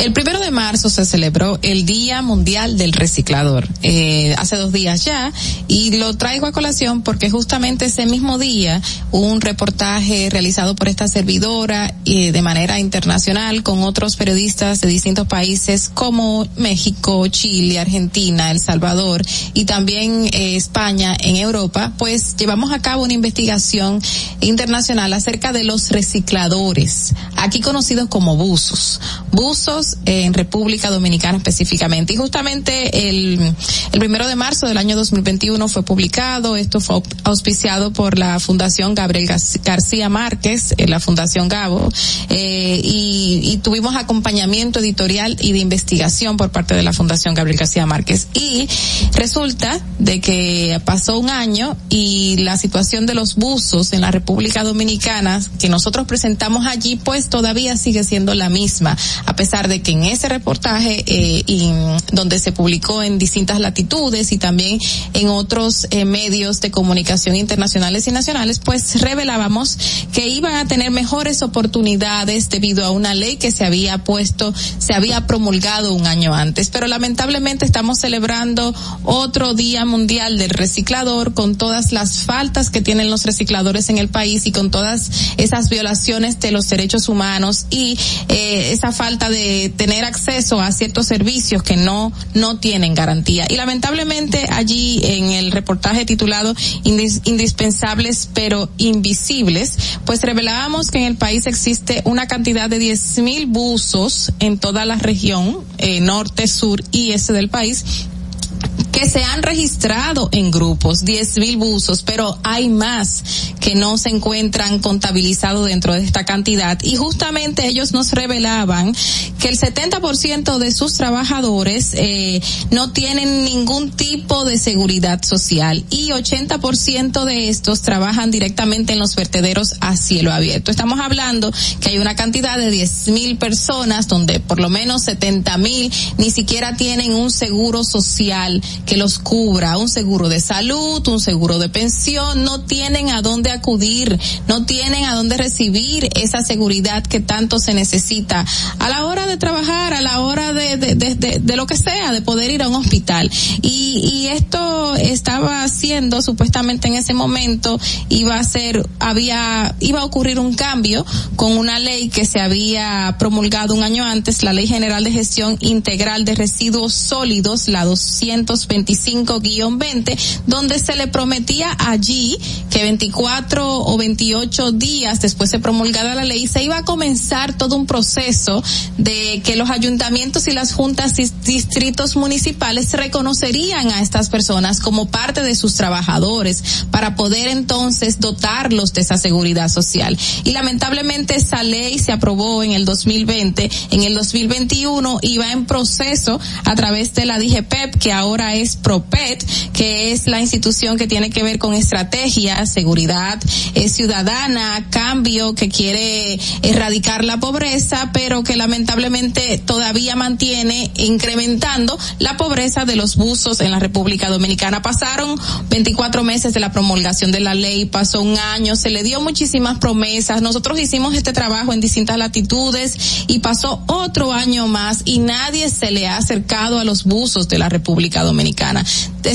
el primero de marzo se celebró el Día Mundial del Reciclador, eh, hace dos días ya, y lo traigo a colación porque justamente ese mismo día un reportaje realizado por esta servidora eh, de manera internacional con otros periodistas de distintos países como México, Chile, Argentina, El Salvador y también eh, España en Europa, pues llevamos a cabo una investigación internacional acerca de los recicladores, aquí conocidos como buzos. Buzos en República Dominicana específicamente. Y justamente el, el primero de marzo del año 2021 fue publicado, esto fue auspiciado por la Fundación Gabriel García Márquez, eh, la Fundación Gabo, eh, y, y tuvimos acompañamiento editorial y de investigación por parte de la Fundación Gabriel García Márquez. Y resulta de que pasó un año y la situación de los buzos en la República Dominicana que nosotros presentamos allí, pues todavía sigue siendo la misma, a pesar de que en ese reportaje eh, y donde se publicó en distintas latitudes y también en otros eh, medios de comunicación internacionales y nacionales, pues revelábamos que iban a tener mejores oportunidades debido a una ley que se había puesto, se había promulgado un año antes. Pero lamentablemente estamos celebrando otro Día Mundial del Reciclador con todas las faltas que tienen los recicladores en el país y con todas esas violaciones de los derechos humanos y eh, esa falta de tener acceso a ciertos servicios que no no tienen garantía. Y lamentablemente allí en el reportaje titulado Indis, indispensables pero invisibles pues revelábamos que en el país existe una cantidad de diez mil buzos en toda la región eh, norte sur y este del país que se han registrado registrado en grupos, 10 mil buzos, pero hay más que no se encuentran contabilizados dentro de esta cantidad y justamente ellos nos revelaban que el 70% de sus trabajadores eh, no tienen ningún tipo de seguridad social y 80% de estos trabajan directamente en los vertederos a cielo abierto. Estamos hablando que hay una cantidad de 10 mil personas donde por lo menos 70 mil ni siquiera tienen un seguro social que los cubra, un seguro de salud, un seguro de pensión, no tienen a dónde acudir, no tienen a dónde recibir esa seguridad que tanto se necesita a la hora de trabajar, a la hora de, de, de, lo que sea, de poder ir a un hospital. Y, y esto estaba haciendo supuestamente en ese momento iba a ser, había, iba a ocurrir un cambio con una ley que se había promulgado un año antes, la Ley General de Gestión Integral de Residuos Sólidos, la 225-20, donde se le prometía allí que 24 o 28 días después de promulgada la ley se iba a comenzar todo un proceso de que los ayuntamientos y las juntas distritos municipales reconocerían a estas personas como parte de sus trabajadores para poder entonces dotarlos de esa seguridad social. Y lamentablemente esa ley se aprobó en el 2020, en el 2021 iba en proceso a través de la DGPEP, que ahora es PROPET, que es la institución que tiene que ver con estrategia, seguridad eh, ciudadana, cambio, que quiere erradicar la pobreza, pero que lamentablemente todavía mantiene incrementando la pobreza de los buzos en la República Dominicana. Pasaron 24 meses de la promulgación de la ley, pasó un año, se le dio muchísimas promesas. Nosotros hicimos este trabajo en distintas latitudes y pasó otro año más y nadie se le ha acercado a los buzos de la República Dominicana.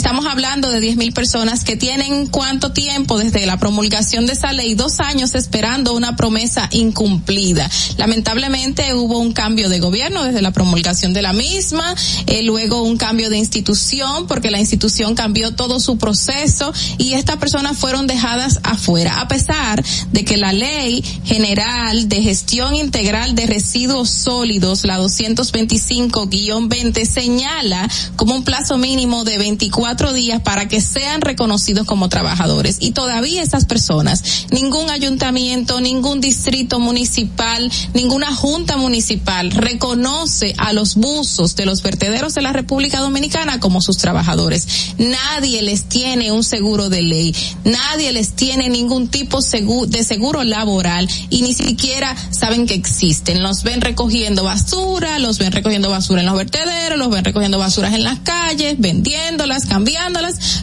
Estamos hablando de 10 mil personas que tienen cuánto tiempo desde la promulgación de esa ley, dos años esperando una promesa incumplida. Lamentablemente hubo un cambio de gobierno desde la promulgación de la misma, eh, luego un cambio de institución porque la institución cambió todo su proceso y estas personas fueron dejadas afuera, a pesar de que la ley general de gestión integral de residuos sólidos, la 225-20, señala como un plazo mínimo de 24 días para que sean reconocidos como trabajadores. Y todavía esas personas, ningún ayuntamiento, ningún distrito municipal, ninguna junta municipal reconoce a los buzos de los vertederos de la República Dominicana como sus trabajadores. Nadie les tiene un seguro de ley, nadie les tiene ningún tipo de seguro laboral y ni siquiera saben que existen. Los ven recogiendo basura, los ven recogiendo basura en los vertederos, los ven recogiendo basuras en las calles, vendiéndolas,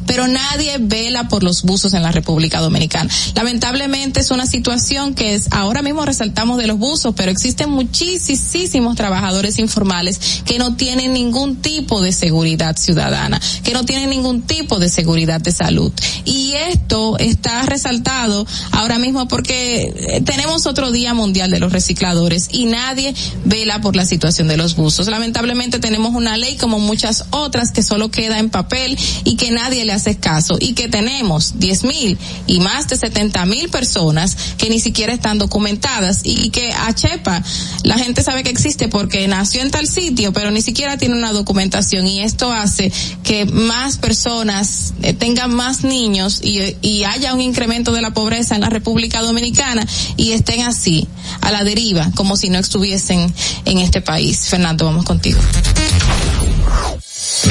pero nadie vela por los buzos en la República Dominicana. Lamentablemente es una situación que es, ahora mismo resaltamos de los buzos, pero existen muchísimos trabajadores informales que no tienen ningún tipo de seguridad ciudadana, que no tienen ningún tipo de seguridad de salud. Y esto está resaltado ahora mismo porque eh, tenemos otro Día Mundial de los Recicladores y nadie vela por la situación de los buzos. Lamentablemente tenemos una ley como muchas otras que solo queda en papel y que nadie le hace caso y que tenemos 10 mil y más de 70 mil personas que ni siquiera están documentadas y que a Chepa la gente sabe que existe porque nació en tal sitio pero ni siquiera tiene una documentación y esto hace que más personas eh, tengan más niños y, y haya un incremento de la pobreza en la República Dominicana y estén así a la deriva como si no estuviesen en este país. Fernando, vamos contigo.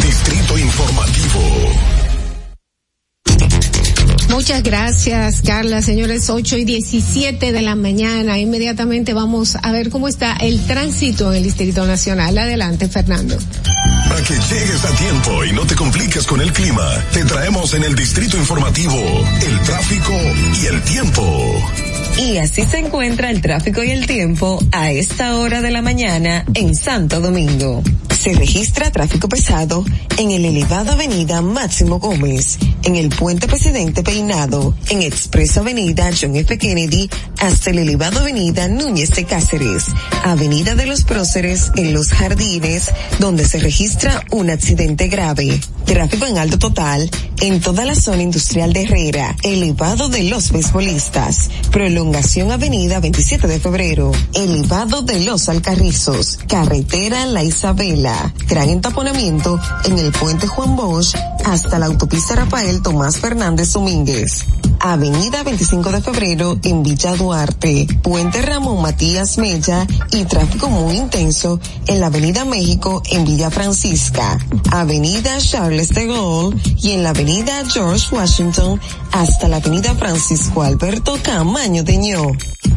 Distrito Informativo. Muchas gracias, Carla. Señores, 8 y 17 de la mañana. Inmediatamente vamos a ver cómo está el tránsito en el Distrito Nacional. Adelante, Fernando. Para que llegues a tiempo y no te compliques con el clima, te traemos en el Distrito Informativo el tráfico y el tiempo. Y así se encuentra el tráfico y el tiempo a esta hora de la mañana en Santo Domingo. Se registra tráfico pesado en el elevado Avenida Máximo Gómez, en el Puente Presidente En Expreso Avenida John F. Kennedy hasta el elevado Avenida Núñez de Cáceres, Avenida de los Próceres en Los Jardines, donde se registra un accidente grave. Tráfico en alto total en toda la zona industrial de Herrera, elevado de los beisbolistas, prolongación avenida 27 de febrero, elevado de los Alcarrizos, carretera La Isabela, gran entaponamiento en el puente Juan Bosch hasta la autopista Rafael Tomás Fernández Domínguez. Avenida 25 de febrero en Villa Duarte, Puente Ramón Matías Mella y tráfico muy intenso en la Avenida México en Villa Francisca, Avenida Charles de Gaulle y en la Avenida George Washington hasta la Avenida Francisco Alberto Camaño de Ño.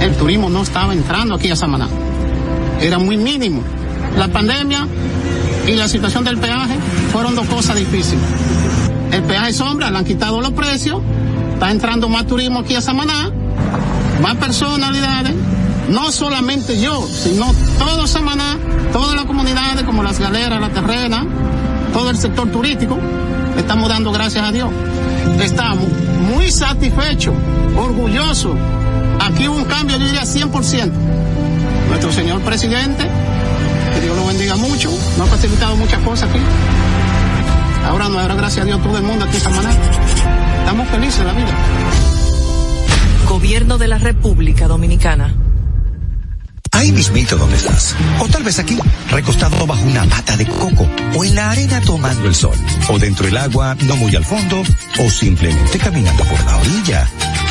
El turismo no estaba entrando aquí a Samaná. Era muy mínimo. La pandemia y la situación del peaje fueron dos cosas difíciles. El peaje sombra, le han quitado los precios, está entrando más turismo aquí a Samaná, más personalidades, no solamente yo, sino todo Samaná, todas las comunidades como las galeras, la terrena, todo el sector turístico, estamos dando gracias a Dios. Estamos muy satisfechos, orgullosos. Aquí hubo un cambio, yo diría 100%. Nuestro señor presidente, que Dios lo bendiga mucho, nos ha facilitado muchas cosas aquí. Ahora nos dará gracias a Dios todo el mundo aquí esta manera. Estamos felices en la vida. Gobierno de la República Dominicana. Ahí mismito donde estás. O tal vez aquí, recostado bajo una mata de coco. O en la arena tomando el sol. O dentro del agua, no muy al fondo. O simplemente caminando por la orilla.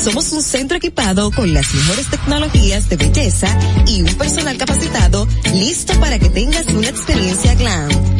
Somos un centro equipado con las mejores tecnologías de belleza y un personal capacitado listo para que tengas una experiencia glam.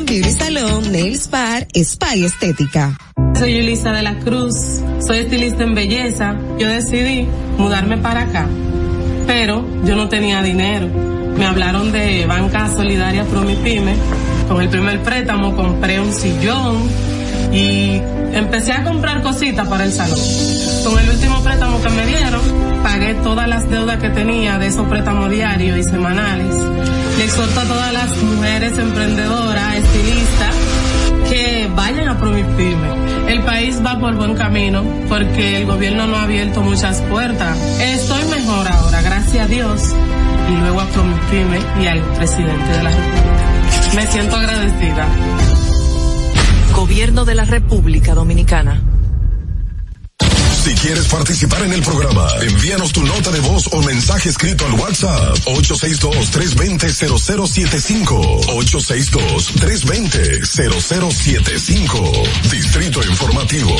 Beauty Salon, Nails Bar, Spa y Estética. Soy Yulisa de la Cruz, soy estilista en belleza. Yo decidí mudarme para acá, pero yo no tenía dinero. Me hablaron de Banca Solidaria Promipyme. Con el primer préstamo compré un sillón y empecé a comprar cositas para el salón. Con el último préstamo que me dieron, pagué todas las deudas que tenía de esos préstamos diarios y semanales. Le exhorto a todas las mujeres emprendedoras, estilistas, que vayan a Promipyme. El país va por buen camino porque el gobierno no ha abierto muchas puertas. Estoy mejor ahora, gracias a Dios. Y luego a Promipyme y al presidente de la República. Me siento agradecida. Gobierno de la República Dominicana. Si quieres participar en el programa, envíanos tu nota de voz o mensaje escrito al WhatsApp 862-320-0075. 862-320-0075. Distrito Informativo.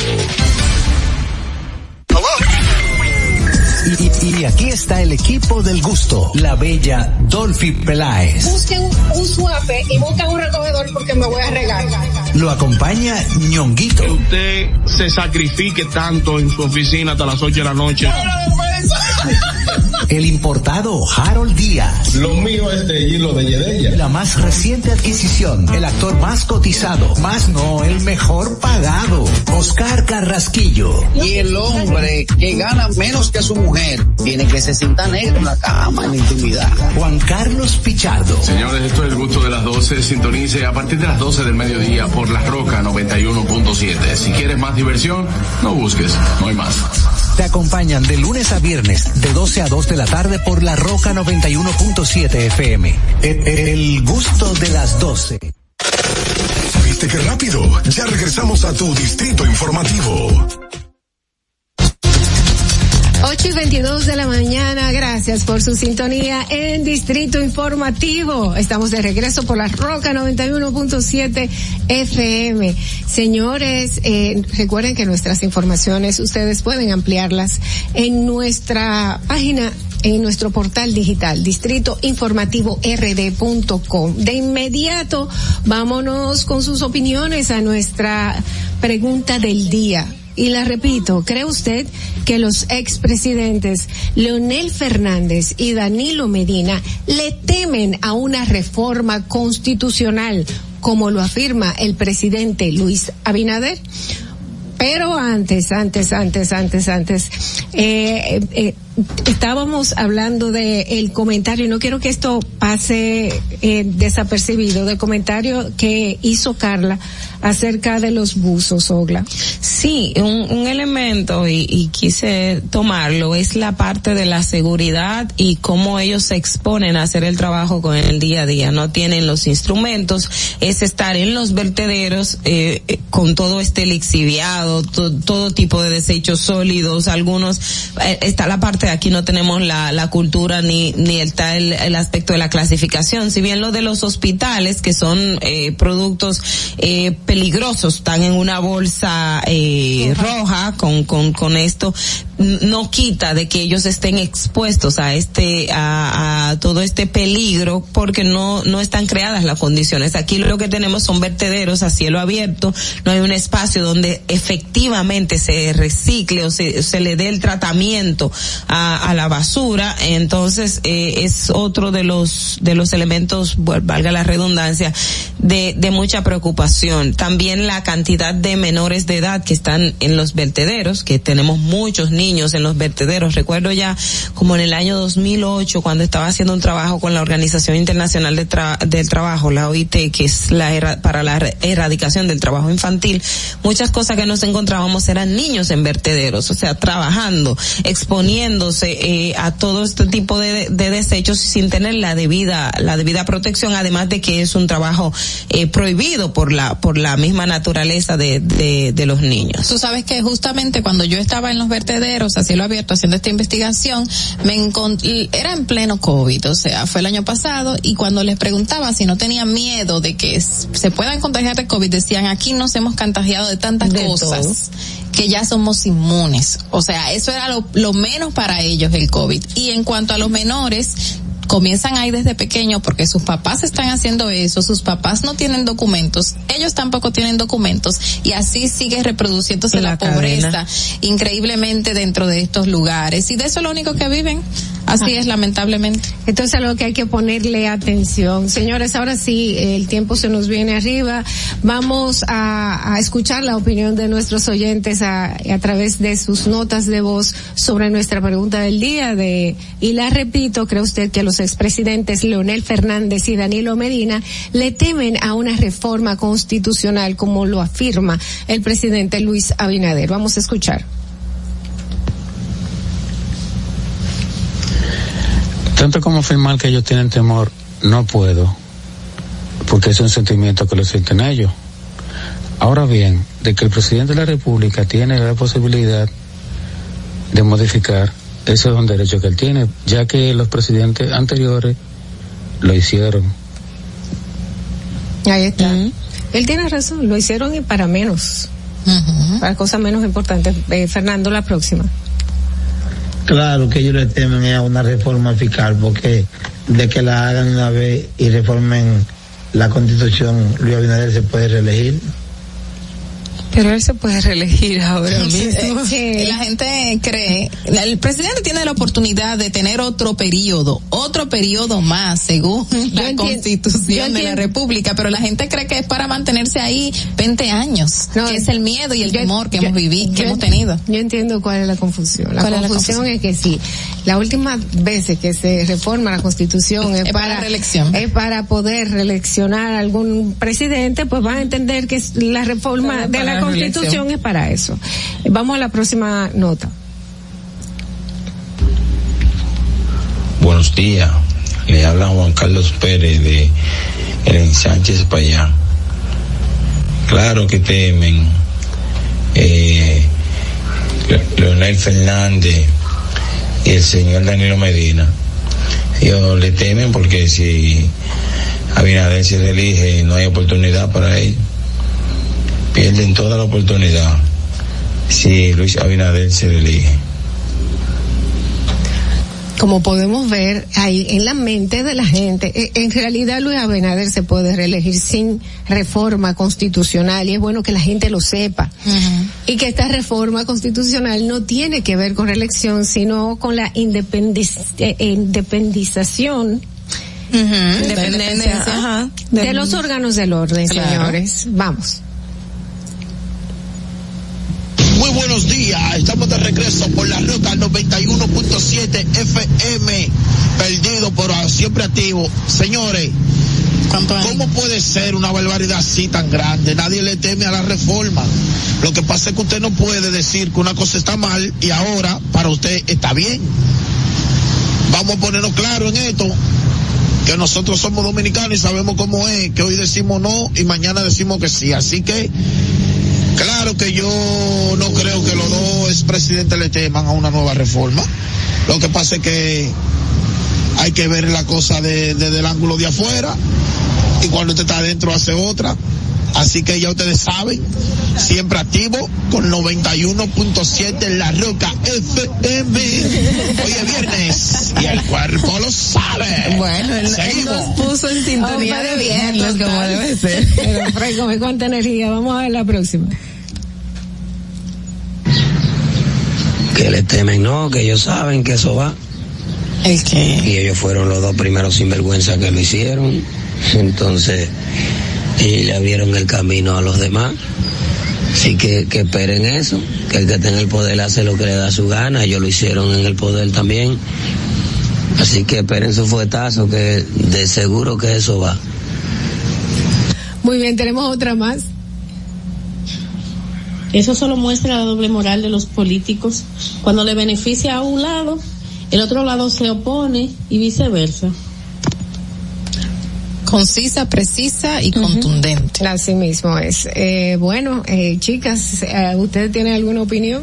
Y, y aquí está el equipo del gusto, la bella Dolphy Peláez. Busquen un suape y busquen un recogedor porque me voy a regar. Lo acompaña ñonguito. Que usted se sacrifique tanto en su oficina hasta las 8 de la noche. El importado Harold Díaz. Lo mío es de hilo de Yedella. La más reciente adquisición, el actor más cotizado, más no, el mejor pagado, Oscar Carrasquillo. Y el hombre que gana menos que su mujer tiene que se sienta negro en la cama, en la intimidad. Juan Carlos Pichardo. Señores, esto es el gusto de las 12. Sintonice a partir de las 12 del mediodía por La Roca 91.7. Si quieres más diversión, no busques, no hay más. Te acompaña acompañan de lunes a viernes de 12 a 2 de la tarde por la Roca 91.7 FM. El, el gusto de las 12. ¿Viste qué rápido? Ya regresamos a tu distrito informativo. 8 y 22 de la mañana, gracias por su sintonía en Distrito Informativo. Estamos de regreso por la Roca 91.7 FM. Señores, eh, recuerden que nuestras informaciones ustedes pueden ampliarlas en nuestra página en nuestro portal digital, distritoinformativord.com. De inmediato, vámonos con sus opiniones a nuestra pregunta del día. Y la repito, ¿cree usted que los expresidentes Leonel Fernández y Danilo Medina le temen a una reforma constitucional, como lo afirma el presidente Luis Abinader? Pero antes, antes, antes, antes, antes, eh, eh, estábamos hablando de el comentario, no quiero que esto pase eh, desapercibido, del comentario que hizo Carla acerca de los buzos, Ogla. Sí, un, un elemento, y, y, quise tomarlo, es la parte de la seguridad y cómo ellos se exponen a hacer el trabajo con el día a día. No tienen los instrumentos, es estar en los vertederos eh, con todo este lixiviado, to, todo tipo de desechos sólidos, algunos, eh, está la parte de aquí no tenemos la, la cultura ni, ni está el, el, aspecto de la clasificación. Si bien lo de los hospitales, que son eh, productos eh, peligrosos, están en una bolsa eh, roja con, con, con esto, no quita de que ellos estén expuestos a este, a, todo este peligro porque no, no están creadas las condiciones. Aquí lo que tenemos son vertederos a cielo abierto, no hay un espacio donde efectivamente se recicle o se, se le dé el tratamiento a, a la basura, entonces eh, es otro de los, de los elementos, valga la redundancia, de, de mucha preocupación. También la cantidad de menores de edad que están en los vertederos, que tenemos muchos niños niños en los vertederos. Recuerdo ya como en el año 2008 cuando estaba haciendo un trabajo con la Organización Internacional de Tra del Trabajo, la OIT, que es la para la erradicación del trabajo infantil, muchas cosas que nos encontrábamos eran niños en vertederos, o sea, trabajando, exponiéndose eh, a todo este tipo de, de, desechos sin tener la debida la debida protección, además de que es un trabajo eh, prohibido por la por la misma naturaleza de, de, de los niños. Tú sabes que justamente cuando yo estaba en los vertederos a cielo abierto haciendo esta investigación, me encontré, era en pleno COVID, o sea, fue el año pasado, y cuando les preguntaba si no tenían miedo de que se puedan contagiar de COVID, decían, aquí nos hemos contagiado de tantas de cosas. Todo que ya somos inmunes. O sea, eso era lo, lo, menos para ellos el COVID. Y en cuanto a los menores, comienzan ahí desde pequeño porque sus papás están haciendo eso, sus papás no tienen documentos, ellos tampoco tienen documentos y así sigue reproduciéndose la, la pobreza increíblemente dentro de estos lugares y de eso es lo único que viven. Así ah. es, lamentablemente. Entonces, lo que hay que ponerle atención. Señores, ahora sí, el tiempo se nos viene arriba. Vamos a, a escuchar la opinión de nuestros oyentes a, a, través de sus notas de voz sobre nuestra pregunta del día de, y la repito, ¿cree usted que los expresidentes Leonel Fernández y Danilo Medina le temen a una reforma constitucional como lo afirma el presidente Luis Abinader? Vamos a escuchar. tanto como afirmar que ellos tienen temor, no puedo, porque es un sentimiento que lo sienten ellos. Ahora bien, de que el presidente de la República tiene la posibilidad de modificar, ese es un derecho que él tiene, ya que los presidentes anteriores lo hicieron. Ahí está. Uh -huh. Él tiene razón, lo hicieron y para menos, uh -huh. para cosas menos importantes. Eh, Fernando, la próxima. Claro que ellos le temen a una reforma fiscal porque de que la hagan una vez y reformen la constitución, Luis Abinader se puede reelegir. Pero él se puede reelegir ahora mismo. Sí, la gente cree, el presidente tiene la oportunidad de tener otro periodo, otro periodo más según la entiendo, constitución de la república, pero la gente cree que es para mantenerse ahí 20 años, no, que es el miedo y el yo, temor que yo, hemos vivido, que hemos tenido. Yo entiendo cuál es la confusión. La, confusión, es, la confusión es que sí, la última veces que se reforma la constitución es, es para, para reelección. Es para poder reeleccionar a algún presidente, pues van a entender que la reforma de la constitución es para eso. Vamos a la próxima nota. Buenos días. Le habla Juan Carlos Pérez de el Sánchez Payá. Claro que temen. Eh, Leonel Fernández y el señor Danilo Medina. Ellos le temen porque si Abinader se elige no hay oportunidad para ellos. Pierden toda la oportunidad si Luis Abinader se elige como podemos ver ahí en la mente de la gente, eh, en realidad Luis Abinader se puede reelegir sin reforma constitucional y es bueno que la gente lo sepa. Y que esta reforma constitucional no tiene que ver con reelección, sino con la eh, independización. Dependencia, de los órganos del orden, señores. Vamos. Muy buenos días, estamos de regreso por la ruta 91.7 FM, perdido pero siempre activo. Señores, ¿cómo puede ser una barbaridad así tan grande? Nadie le teme a la reforma. Lo que pasa es que usted no puede decir que una cosa está mal y ahora para usted está bien. Vamos a ponernos claro en esto que nosotros somos dominicanos y sabemos cómo es, que hoy decimos no y mañana decimos que sí. Así que Claro que yo no creo que los dos expresidentes le teman a una nueva reforma. Lo que pasa es que hay que ver la cosa desde el ángulo de afuera y cuando usted está adentro hace otra. Así que ya ustedes saben, siempre activo con 91.7 en la roca FM. Hoy es viernes y el cuerpo lo sabe. Bueno, él, nos puso en sintonía de viernes como debe ser. Pero Franco, me cuánta energía. Vamos a ver la próxima. Que le temen, no, que ellos saben que eso va. ¿El qué? Y ellos fueron los dos primeros sinvergüenza que lo hicieron. Entonces, y le abrieron el camino a los demás. Así que, que esperen eso, que el que tenga el poder hace lo que le da su gana, ellos lo hicieron en el poder también. Así que esperen su fuetazo, que de seguro que eso va. Muy bien, tenemos otra más. Eso solo muestra la doble moral de los políticos. Cuando le beneficia a un lado, el otro lado se opone y viceversa concisa, precisa y contundente. Así mismo es. Eh, bueno, eh, chicas, eh, ¿ustedes tienen alguna opinión?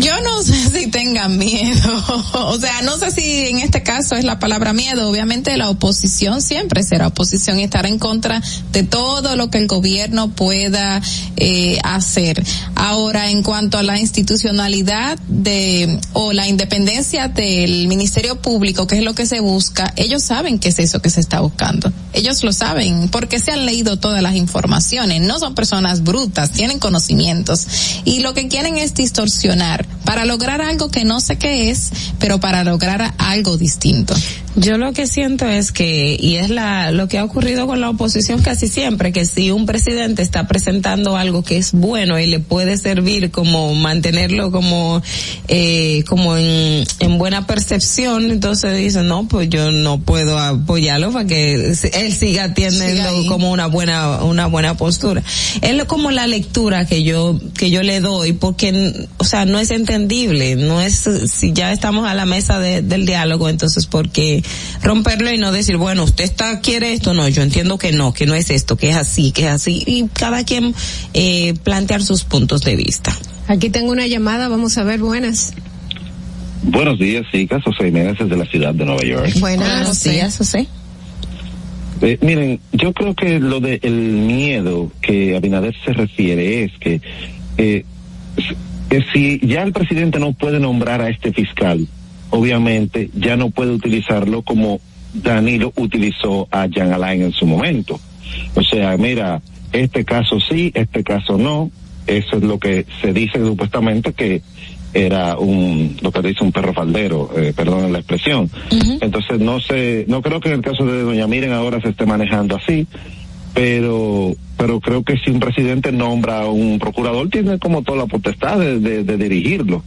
Yo no sé si tengan miedo, o sea, no sé si en este caso es la palabra miedo. Obviamente la oposición siempre será oposición y estará en contra de todo lo que el gobierno pueda eh, hacer. Ahora, en cuanto a la institucionalidad de o la independencia del Ministerio Público, que es lo que se busca, ellos saben qué es eso que se está buscando. Ellos lo saben porque se han leído todas las informaciones. No son personas brutas, tienen conocimientos y lo que quieren es distorsionar para lograr algo que no sé qué es, pero para lograr algo distinto. Yo lo que siento es que, y es la, lo que ha ocurrido con la oposición casi siempre, que si un presidente está presentando algo que es bueno y le puede servir como mantenerlo como, eh, como en, en buena percepción, entonces dice, no, pues yo no puedo apoyarlo para que él siga teniendo como una buena, una buena postura. Es como la lectura que yo, que yo le doy, porque, o sea, no es entendible, no es, si ya estamos a la mesa del diálogo, entonces porque romperlo y no decir, bueno, usted está, quiere esto, no, yo entiendo que no, que no es esto, que es así, que es así, y cada quien eh, plantear sus puntos de vista. Aquí tengo una llamada, vamos a ver, buenas. Buenos días, chicas, José Jiménez desde la ciudad de Nueva York. Buenos días, José. Eh, miren, yo creo que lo del miedo que Abinader se refiere es que, eh, que si ya el presidente no puede nombrar a este fiscal, obviamente ya no puede utilizarlo como Danilo utilizó a Jean Alain en su momento. O sea, mira, este caso sí, este caso no. Eso es lo que se dice supuestamente que era un lo que dice un perro faldero, eh, perdón la expresión. Entonces no sé, no creo que en el caso de Doña Miren ahora se esté manejando así, pero pero creo que si un presidente nombra a un procurador tiene como toda la potestad de dirigirlo.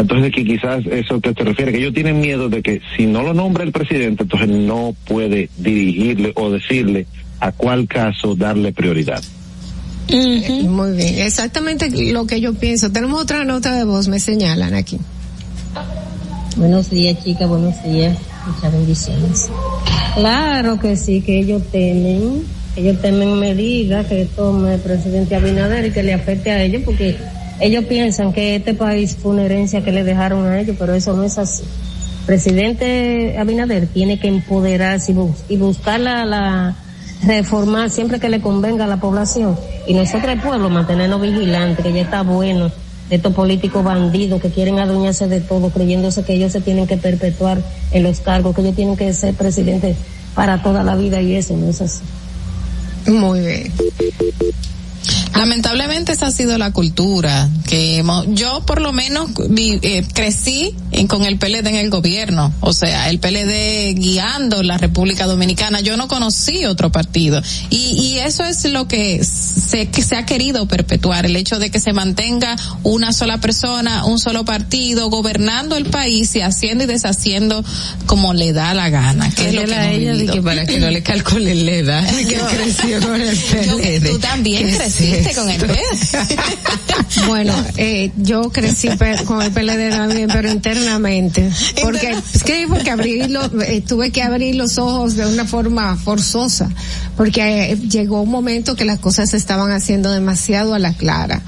Entonces que quizás eso que te refiere, que ellos tienen miedo de que si no lo nombra el presidente, entonces no puede dirigirle o decirle a cuál caso darle prioridad. Muy bien, exactamente lo que yo pienso. Tenemos otra nota de voz, me señalan aquí. Buenos días, chicas, buenos días. Muchas bendiciones. Claro que sí, que ellos temen, ellos temen medidas que tome el presidente Abinader y que le afecte a ellos, porque ellos piensan que este país fue una herencia que le dejaron a ellos, pero eso no es así. presidente Abinader tiene que empoderarse y, buscar la, la reformar siempre que le convenga a la población. Y nosotros el pueblo mantenernos vigilantes, que ya está bueno estos políticos bandidos que quieren adueñarse de todo, creyéndose que ellos se tienen que perpetuar en los cargos, que ellos tienen que ser presidentes para toda la vida y eso no es así. Muy bien. Lamentablemente esa ha sido la cultura que yo por lo menos eh, crecí con el PLD en el gobierno, o sea, el PLD guiando la República Dominicana. Yo no conocí otro partido y, y eso es lo que se, que se ha querido perpetuar, el hecho de que se mantenga una sola persona, un solo partido gobernando el país y haciendo y deshaciendo como le da la gana. Que es lo que ella que para que no le calculen la edad que creció con el PLD. tú también creciste con el bueno, eh, yo crecí con el PLD también, pero internamente. Porque, es que porque abrirlo, eh, tuve que abrir los ojos de una forma forzosa, porque eh, llegó un momento que las cosas se estaban haciendo demasiado a la clara,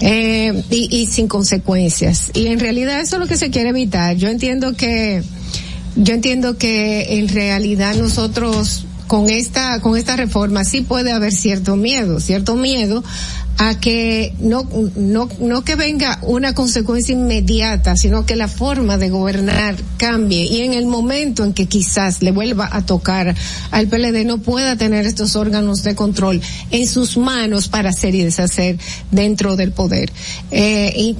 eh, y, y sin consecuencias. Y en realidad eso es lo que se quiere evitar. Yo entiendo que, yo entiendo que en realidad nosotros con esta con esta reforma sí puede haber cierto miedo, cierto miedo a que no, no, no que venga una consecuencia inmediata, sino que la forma de gobernar cambie y en el momento en que quizás le vuelva a tocar al PLD no pueda tener estos órganos de control en sus manos para hacer y deshacer dentro del poder. Eh, y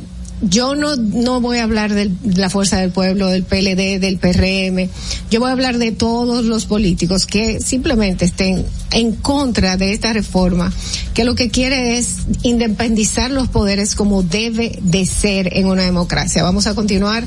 yo no, no voy a hablar de la fuerza del pueblo, del PLD, del PRM. Yo voy a hablar de todos los políticos que simplemente estén en contra de esta reforma, que lo que quiere es independizar los poderes como debe de ser en una democracia. Vamos a continuar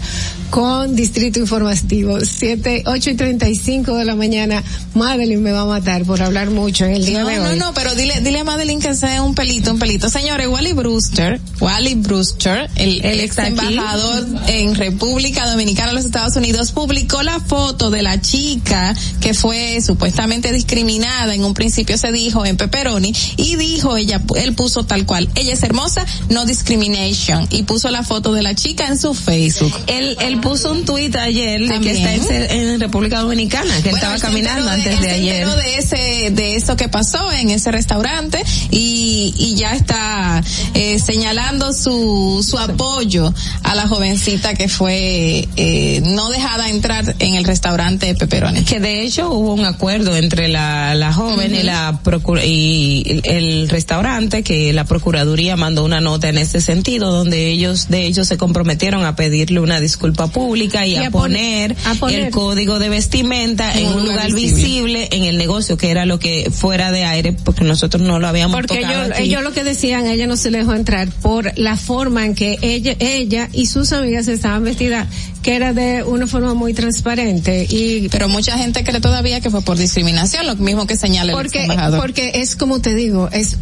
con Distrito Informativo, siete, ocho y treinta y cinco de la mañana. Madeline me va a matar por hablar mucho en el día de hoy. No, no, pero dile, dile a Madeline que sea un pelito, un pelito. Señores, Wally Brewster, Wally Brewster, el, el ex embajador en República Dominicana de los Estados Unidos, publicó la foto de la chica que fue supuestamente discriminada en un principio se dijo en Pepperoni y dijo ella, él puso tal cual, ella es hermosa, no discrimination y puso la foto de la chica en su Facebook. Él, él puso un tuit ayer de que está en, República Dominicana, que él estaba caminando antes de, ayer. de ese, de eso que pasó en ese restaurante y, y ya está eh, señalando su, su apoyo a la jovencita que fue eh, no dejada entrar en el restaurante Pepperoni. Que de hecho hubo un acuerdo entre la, la joven y la y el restaurante que la procuraduría mandó una nota en ese sentido donde ellos de ellos se comprometieron a pedirle una disculpa pública y, a, poner, el código de vestimenta en un lugar visible. en el negocio que era lo que fuera de aire porque nosotros no lo habíamos porque ellos, lo que decían ella no se dejó entrar por la forma en que ella ella y sus amigas estaban vestidas que era de una forma muy transparente y pero mucha gente cree todavía que fue por discriminación lo mismo que señala porque, porque es como te digo, es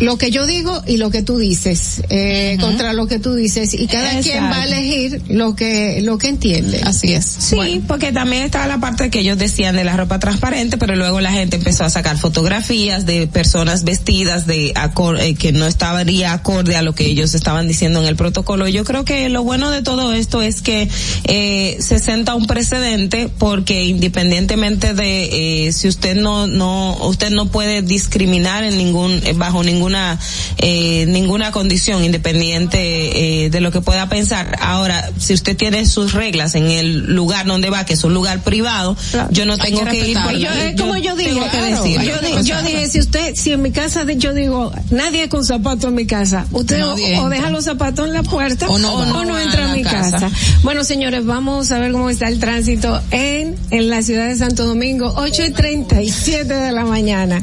lo que yo digo y lo que tú dices, eh, contra lo que tú dices, y cada quien va a elegir lo que, lo que entiende. Así es. Sí, porque también estaba la parte que ellos decían de la ropa transparente, pero luego la gente empezó a sacar fotografías de personas vestidas de eh, que no estaría acorde a lo que ellos estaban diciendo en el protocolo. Yo creo que lo bueno de todo esto es que eh, se senta un precedente porque independientemente de eh, si usted no no usted no puede discriminar en ningún eh, bajo ninguna eh, ninguna condición independiente eh, de lo que pueda pensar. Ahora si usted tiene sus reglas en el lugar donde va que es un lugar privado yo no tengo que, ir por yo, como yo digo que decir, yo, dije si usted si en mi casa yo digo nadie con zapatos en mi casa usted o, deja los zapatos en la puerta o no, entra a mi casa. bueno señores vamos a ver cómo está el tránsito en en la ciudad de Santo Domingo 8 y 37 de la mañana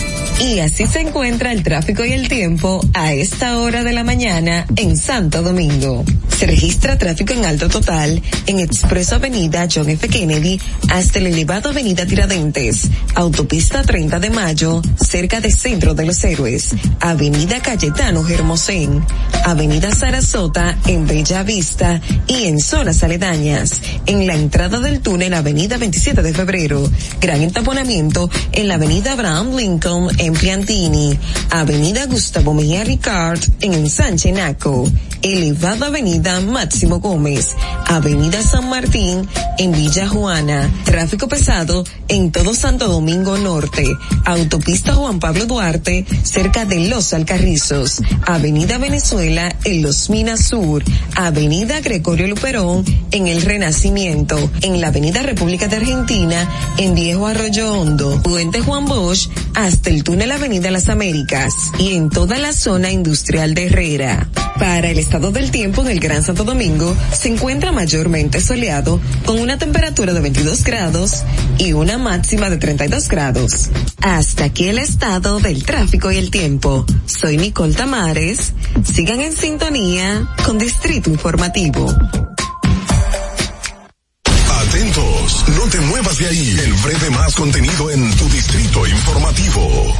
Y así se encuentra el tráfico y el tiempo a esta hora de la mañana en Santo Domingo. Se registra tráfico en alto total en Expreso Avenida John F. Kennedy hasta el elevado Avenida Tiradentes, Autopista 30 de Mayo, cerca de Centro de los Héroes, Avenida Cayetano Germosén, Avenida Sarasota en Bella Vista y en zonas aledañas. En la entrada del túnel Avenida 27 de Febrero, gran entaponamiento en la Avenida Abraham Lincoln Piantini, Avenida Gustavo Mejía Ricard en Ensanche Naco, elevada Avenida Máximo Gómez, Avenida San Martín en Villa Juana, tráfico pesado en todo Santo Domingo Norte, Autopista Juan Pablo Duarte cerca de Los Alcarrizos, Avenida Venezuela en Los Minas Sur, Avenida Gregorio Luperón en El Renacimiento, en la Avenida República de Argentina en Viejo Arroyo Hondo, Puente Juan Bosch hasta el túnel Avenida Las Américas y en toda la zona industrial de Herrera. Para el estado del tiempo en el Gran Santo Domingo se encuentra mayormente soleado con una temperatura de 22 grados y una máxima de 32 grados. Hasta aquí el estado del tráfico y el tiempo. Soy Nicole Tamares. Sigan en sintonía con Distrito Informativo. Atentos, no te muevas de ahí. El breve más contenido en tu Distrito Informativo.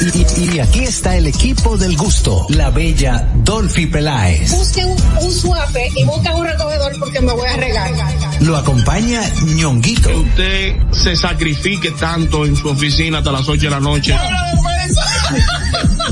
Y, y- y aquí está el equipo del gusto, la bella Dolphy Peláez. Busquen un, un suape y busquen un recogedor porque me voy a regar. Lo acompaña ñonguito. Usted se sacrifique tanto en su oficina hasta las 8 de la noche.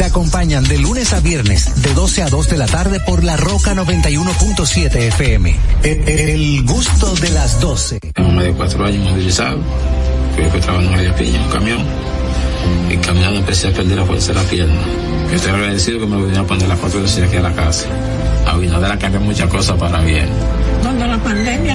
Te acompañan de lunes a viernes, de 12 a 2 de la tarde por La Roca 91.7 FM. El, el gusto de las 12. Tengo más de cuatro años movilizado. Fui que trabajando en María Piña, un camión. Y caminando empecé a perder la fuerza de la pierna. Yo estoy agradecido que me vinieron a poner la foto de aquí a la casa. Abinader ha cambiado muchas cosas para bien. Cuando la pandemia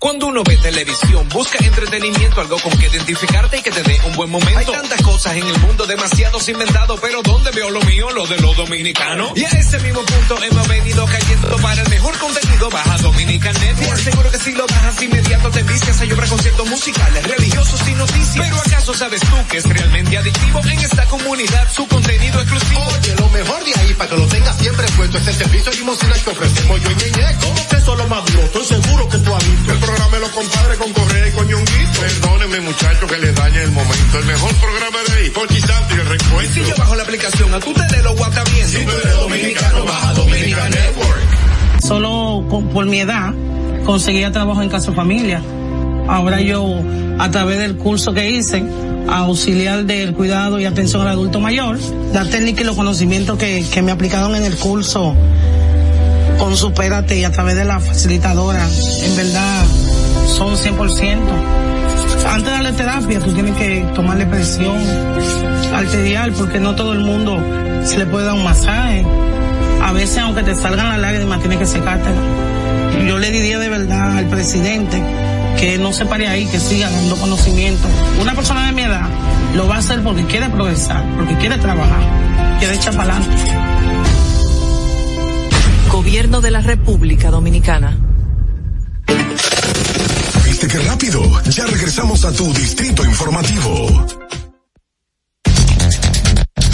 Cuando uno ve televisión, busca entretenimiento, algo con que identificarte y que te dé un buen momento. Hay tantas cosas en el mundo, demasiados inventados, pero ¿dónde veo lo mío? Lo de los dominicanos. Y a ese mismo punto hemos venido cayendo para el mejor contenido, baja Dominican Network. Te aseguro que si lo bajas inmediato te vicias, hay obras conciertos musicales, religiosos y noticias. Pero ¿acaso sabes tú que es realmente adictivo en esta comunidad su contenido exclusivo? Oye, lo mejor de ahí, para que lo tengas siempre puesto, es el servicio limosina que ofrecemos aplicación, a tu lo. Si tú eres dominicano, baja Dominican Network. Solo con- por mi edad conseguía trabajo en Casa Familia. Ahora yo, a través del curso que hice, auxiliar del cuidado y atención al adulto mayor, la técnica y los conocimientos que, que me aplicaron en el curso con Supérate y a través de la facilitadora, en verdad son 100%. Antes de darle terapia, tú tienes que tomarle presión, arterial porque no todo el mundo se le puede dar un masaje. A veces aunque te salgan las lágrimas tienes que secártela. Yo le diría de verdad al presidente que no se pare ahí, que siga dando conocimiento. Una persona de mi edad lo va a hacer porque quiere progresar, porque quiere trabajar, quiere echar para adelante. Gobierno de la República Dominicana. ¿Viste qué rápido? Ya regresamos a tu distrito informativo.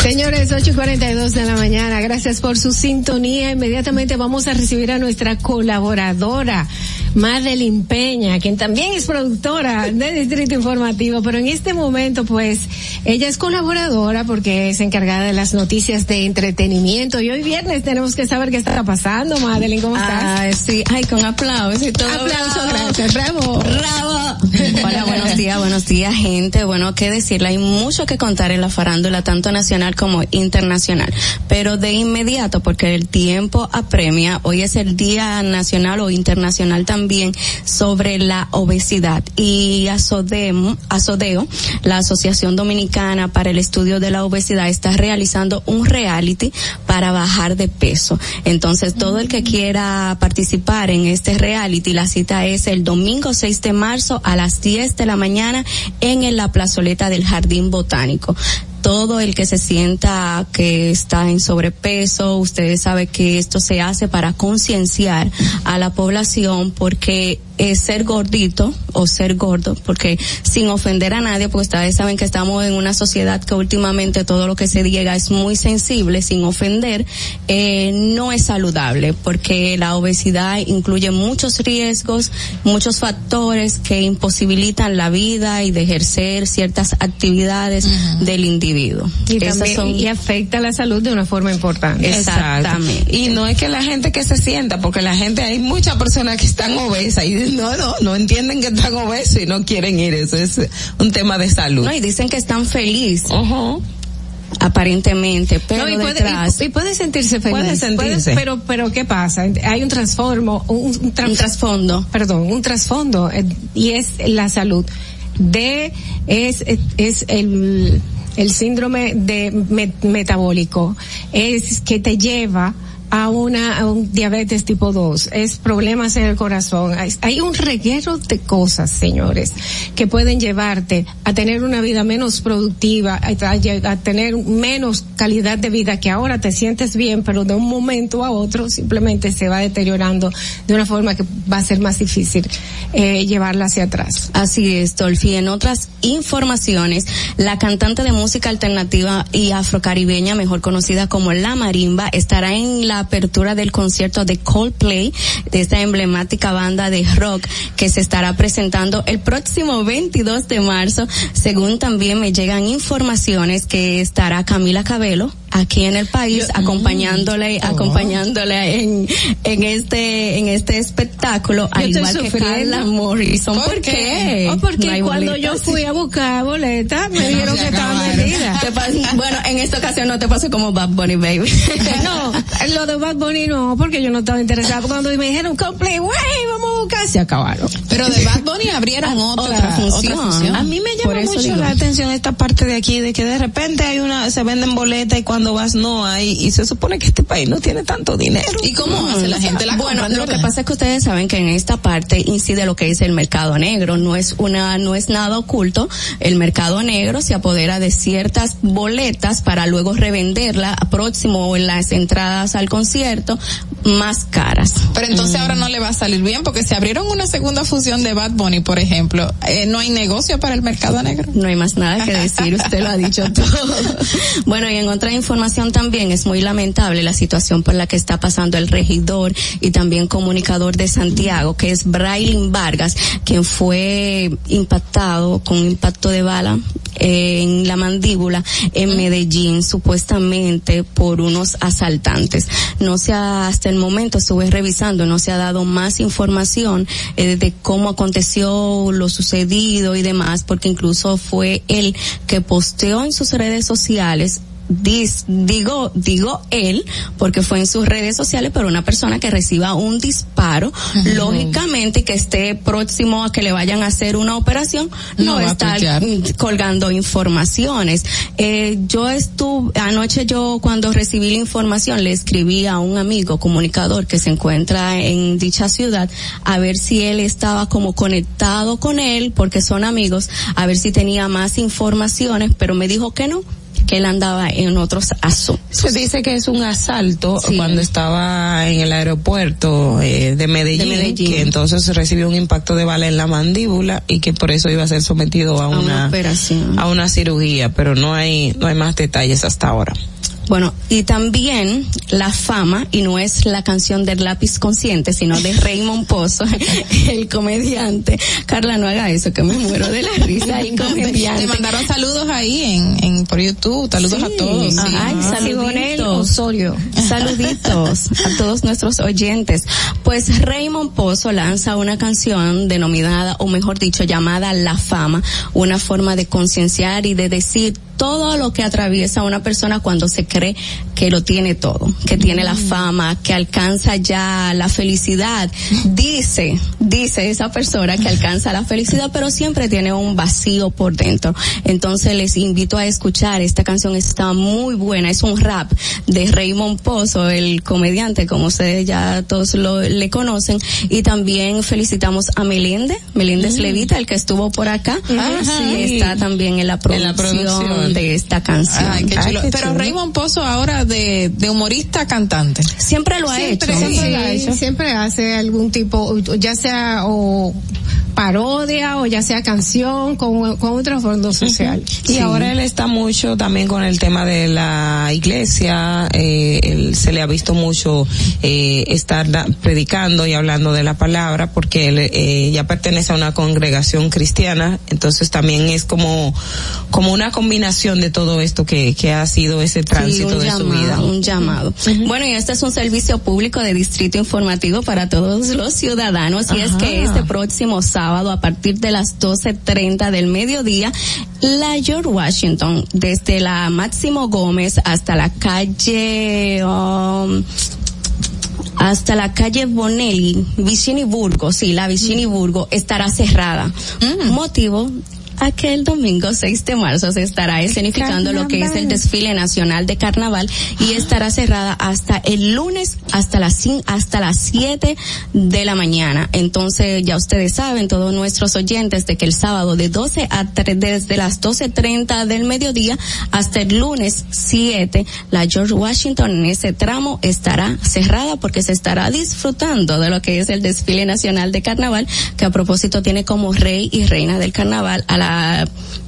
Señores, 8 y 42 de la mañana, gracias por su sintonía. Inmediatamente vamos a recibir a nuestra colaboradora, Madeline Peña, quien también es productora de Distrito Informativo, pero en este momento, pues, ella es colaboradora porque es encargada de las noticias de entretenimiento y hoy viernes tenemos que saber qué está pasando. Madeline, ¿cómo estás? Ah, sí, ay, con aplausos y todo. Aplauso, gracias, bravo. Bravo. Hola, buenos días, buenos días, gente. Bueno, qué decirle, hay mucho que contar en la farándula, tanto nacional como internacional. Pero de inmediato, porque el tiempo apremia, hoy es el Día Nacional o Internacional también sobre la obesidad. Y Asodem, Asodeo, la Asociación Dominicana para el Estudio de la Obesidad, está realizando un reality para bajar de peso. Entonces, todo el que quiera participar en este reality, la cita es el domingo 6 de marzo a las 10 de la mañana en la plazoleta del Jardín Botánico todo el que se sienta que está en sobrepeso, ustedes saben que esto se hace para concienciar a la población porque es ser gordito o ser gordo, porque sin ofender a nadie, pues ustedes saben que estamos en una sociedad que últimamente todo lo que se diga es muy sensible, sin ofender, eh, no es saludable, porque la obesidad incluye muchos riesgos, muchos factores que imposibilitan la vida y de ejercer ciertas actividades del individuo. Y, también, y afecta la salud de una forma importante. Exactamente. Y no es que la gente que se sienta, porque la gente, hay muchas personas que están obesas y no, no, no entienden que están obesos y no quieren ir. Eso es un tema de salud. No, y dicen que están felices. Aparentemente, pero y puede, detrás, y, puede sentirse feliz. Puede sentirse. pero, pero ¿qué pasa? Hay un transformo, un, un trasfondo. Perdón, un trasfondo, eh, y es la salud. D es, es el, el síndrome de metabólico, es que te lleva a una a un diabetes tipo 2, es problemas en el corazón, hay, un reguero de cosas, señores, que pueden llevarte a tener una vida menos productiva, a, tener menos calidad de vida, que ahora te sientes bien, pero de un momento a otro simplemente se va deteriorando de una forma que va a ser más difícil eh, llevarla hacia atrás. Así es, Dolphy. En otras informaciones, la cantante de música alternativa y afrocaribeña, mejor conocida como La Marimba, estará en la apertura del concierto de Coldplay, de esta emblemática banda de rock que se estará presentando el próximo 22 de marzo. Según también me llegan informaciones que estará Camila Cabello aquí en el país acompañándole mm, acompañándole en en este en este espectáculo al igual que Carla Morrison ¿por, qué? Oh, porque cuando yo fui a buscar boletas me dijeron que estaba vendida bueno en esta ocasión no te pasó como Bad Bunny baby. No lo de Bad Bunny no porque yo no estaba interesada cuando me dijeron complete wey vamos a buscar se acabaron. Pero de Bad Bunny abrieron otra, función. a mí me llama mucho la atención esta parte de aquí de que de repente hay una se venden boletas y cuando vas no hay y se supone que este país no tiene tanto dinero. ¿Y cómo hace la gente la Bueno, lo que pasa es que ustedes saben que en esta parte incide lo que es el mercado negro, no es una no es nada oculto, el mercado negro se apodera de ciertas boletas para luego revenderla a próximo o en las entradas al concierto más caras. Pero entonces ahora no le va a salir bien porque se abrieron una segunda fusión de Bad Bunny, por ejemplo, eh, no hay negocio para el mercado negro. No hay más nada que decir, usted lo ha dicho todo. bueno, y en otra información información también es muy lamentable la situación por la que está pasando el regidor y también comunicador de Santiago, que es Brailin Vargas, quien fue impactado con un impacto de bala eh, en la mandíbula en Medellín, supuestamente por unos asaltantes. No se ha, hasta el momento estuve revisando, no se ha dado más información eh, de cómo aconteció lo sucedido y demás, porque incluso fue él que posteó en sus redes sociales dis- digo, digo él, porque fue en sus redes sociales, pero una persona que reciba un disparo, lógicamente que esté próximo a que le vayan a hacer una operación, no, No está colgando informaciones. Eh, yo estuve, anoche yo cuando recibí la información le escribí a un amigo comunicador que se encuentra en dicha ciudad a ver si él estaba como conectado con él, porque son amigos, a ver si tenía más informaciones, pero me dijo que no, que él andaba en otros asuntos. Se dice que es un asalto cuando estaba en el aeropuerto eh, de, Medellín, De Medellín. que entonces recibió un impacto de bala en la mandíbula y que por eso iba a ser sometido a, una una, operación. a una cirugía, pero no hay no hay más detalles hasta ahora. Bueno, y también la fama, y no es la canción del lápiz consciente, sino de Raymond Pozo, el comediante. Carla, no haga eso, que me muero de la risa, el comediante. Te mandaron saludos ahí en, en por YouTube, saludos a todos. sí. Ay, Siboney saluditos. Osorio. Saluditos a todos nuestros oyentes. Pues Raymond Pozo lanza una canción denominada, o mejor dicho, llamada La Fama, una forma de concienciar y de decir todo lo que atraviesa una persona cuando se cree que lo tiene todo, que tiene la fama, que alcanza ya la felicidad. Dice, dice esa persona que alcanza la felicidad, pero siempre tiene un vacío por dentro. Entonces les invito a escuchar, esta canción está muy buena, es un rap de Raymond Pozo, el comediante, como ustedes ya todos lo, le conocen, y también felicitamos a Meléndez, Meléndez Levita, el que estuvo por acá, Ajá. sí, está también en la producción, producción. de esta canción. Ay, qué chulo. Pero Raymond Pozo ahora de, de humorista a cantante. Siempre lo ha Siempre, hecho. siempre lo ha hecho. Siempre hace algún tipo, ya sea o parodia o ya sea canción con, con otro fondo social. Y ahora él está mucho también con el tema de la iglesia, eh, él se le ha visto mucho eh, estar da- predicando y hablando de la palabra porque él eh, ya pertenece a una congregación cristiana, entonces también es como como una combinación de todo esto que, que ha sido ese tránsito Sí, un de su vida. Un llamado. Bueno, y este es un servicio público de distrito informativo para todos los ciudadanos y es que este próximo sábado a partir de las 12.30 del mediodía, la George Washington, desde la Máximo Gómez hasta la calle... um, hasta la calle Bonelli, Vicini Burgo, sí, la Vicini Burgo estará cerrada. Motivo a que el domingo 6 de marzo se estará escenificando lo que es el desfile nacional de carnaval y estará cerrada hasta el lunes hasta las hasta las 7 de la mañana. Entonces, ya ustedes saben, todos nuestros oyentes, de que el sábado de 12 a 3, desde las 12.30 del mediodía hasta el lunes 7, la George Washington en ese tramo estará cerrada porque se estará disfrutando de lo que es el desfile nacional de carnaval, que a propósito tiene como rey y reina del carnaval a la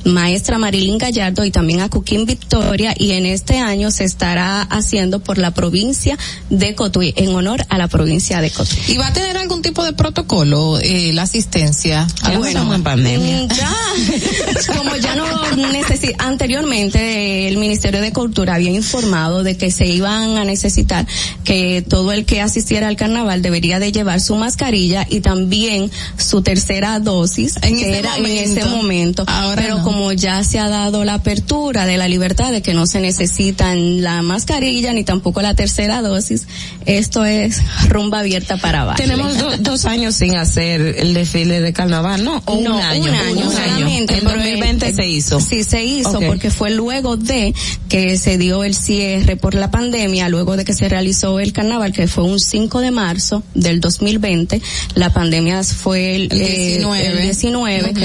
maestra Marilyn Gallardo y también a Cuquín Victoria y en este año se estará haciendo por la provincia de Cotuí en honor a la provincia de Cotuí. ¿Y va a tener algún tipo de protocolo eh, la asistencia? Ya Bueno, en pandemia. Mm, Ya, como ya no necesita, anteriormente el Ministerio de Cultura había informado de que se iban a necesitar que todo el que asistiera al carnaval debería de llevar su mascarilla y también su tercera dosis En que ese era en ese momento. Ahora Pero no. como ya se ha dado la apertura de la libertad de que no se necesitan la mascarilla ni tampoco la tercera dosis, esto es rumba abierta para baile. Tenemos do- dos años sin hacer el desfile de carnaval, ¿no? O no, un año. un año solamente. En pero 2020 el- se hizo. Sí, se hizo Ok. porque fue luego de que se dio el cierre por la pandemia, luego de que se realizó el carnaval, que fue un 5 de marzo del 2020. La pandemia fue el, El eh, 19. el 19. Ok,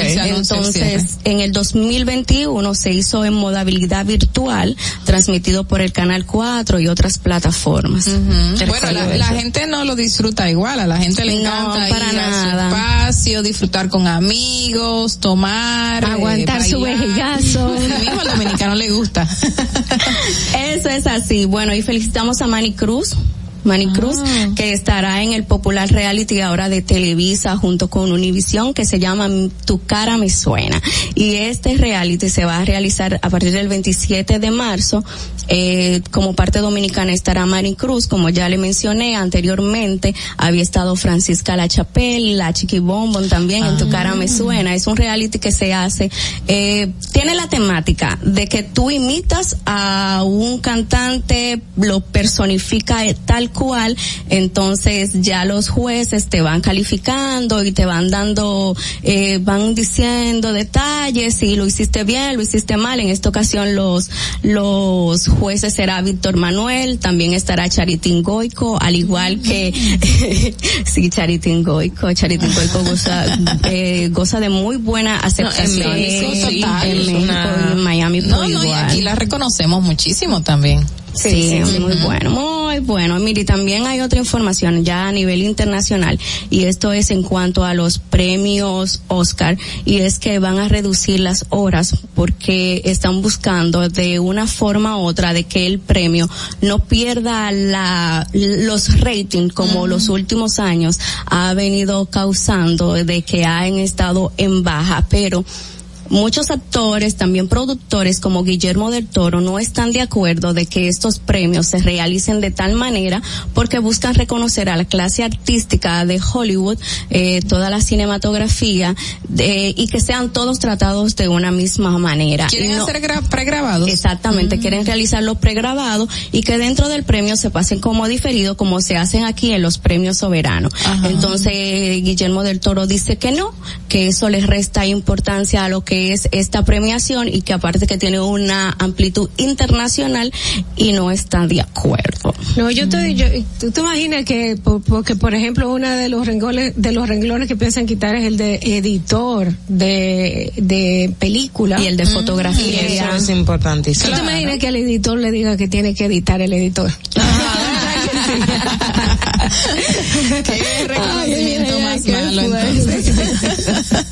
se anunció el cierre. Entonces, en el 2021 se hizo en modalidad virtual, transmitido por el Canal 4 y otras plataformas. Bueno, la, la gente no lo disfruta igual, a la gente le No, encanta para ir a su nada. espacio, disfrutar con amigos, tomar, Aguantar eh, su vejigazo. Mismo al dominicano le gusta. Eso es así. Bueno, y felicitamos a Manny Cruz Manicruz, que estará en el popular reality ahora de Televisa junto con Univisión que se llama Tu cara me suena. Y este reality se va a realizar a partir del 27 de marzo. Eh, como parte dominicana estará Maricruz, como ya le mencioné anteriormente, había estado Francisca La Chapelle, la Chiqui Bombón también en Tu cara me suena. Es un reality que se hace, eh, tiene la temática de que tú imitas a un cantante, lo personifica eh, tal cual, entonces ya los jueces te van calificando y te van dando, eh, van diciendo detalles si lo hiciste bien, lo hiciste mal. En esta ocasión los, los jueces será Víctor Manuel, también estará Charitín Goico, al igual que, sí, Charitín Goico, Charitín Goico goza, eh, goza de muy buena aceptación. No, en México, total, en es México, una- en Miami, No, por no, y aquí la reconocemos muchísimo también. Sí, muy bueno, muy bueno. Mire, también hay otra información ya a nivel internacional y esto es en cuanto a los premios Oscar y es que van a reducir las horas porque están buscando de una forma u otra de que el premio no pierda la los ratings como los últimos años ha venido causando de que han estado en baja, pero Muchos actores, también productores como Guillermo del Toro, no están de acuerdo de que estos premios se realicen de tal manera porque buscan reconocer a la clase artística de Hollywood, eh, toda la cinematografía, de- y que sean todos tratados de una misma manera. ¿Quieren no- hacer gra- pregrabados? Exactamente, quieren realizar los pregrabados y que dentro del premio se pasen como diferido, como se hacen aquí en los premios soberanos. Entonces, Guillermo del Toro dice que no, que eso les resta importancia a lo que es esta premiación y que aparte que tiene una amplitud internacional y no está de acuerdo. No, yo te, yo, tú te imaginas que, por- porque por ejemplo, uno de los renglones, de los renglones que piensan quitar es el de editor de, de película. Y el de fotografía. Y eso es importantísimo. ¿Tú te imaginas que al editor le diga que tiene que editar el editor? Qué reconocimiento más malo entonces.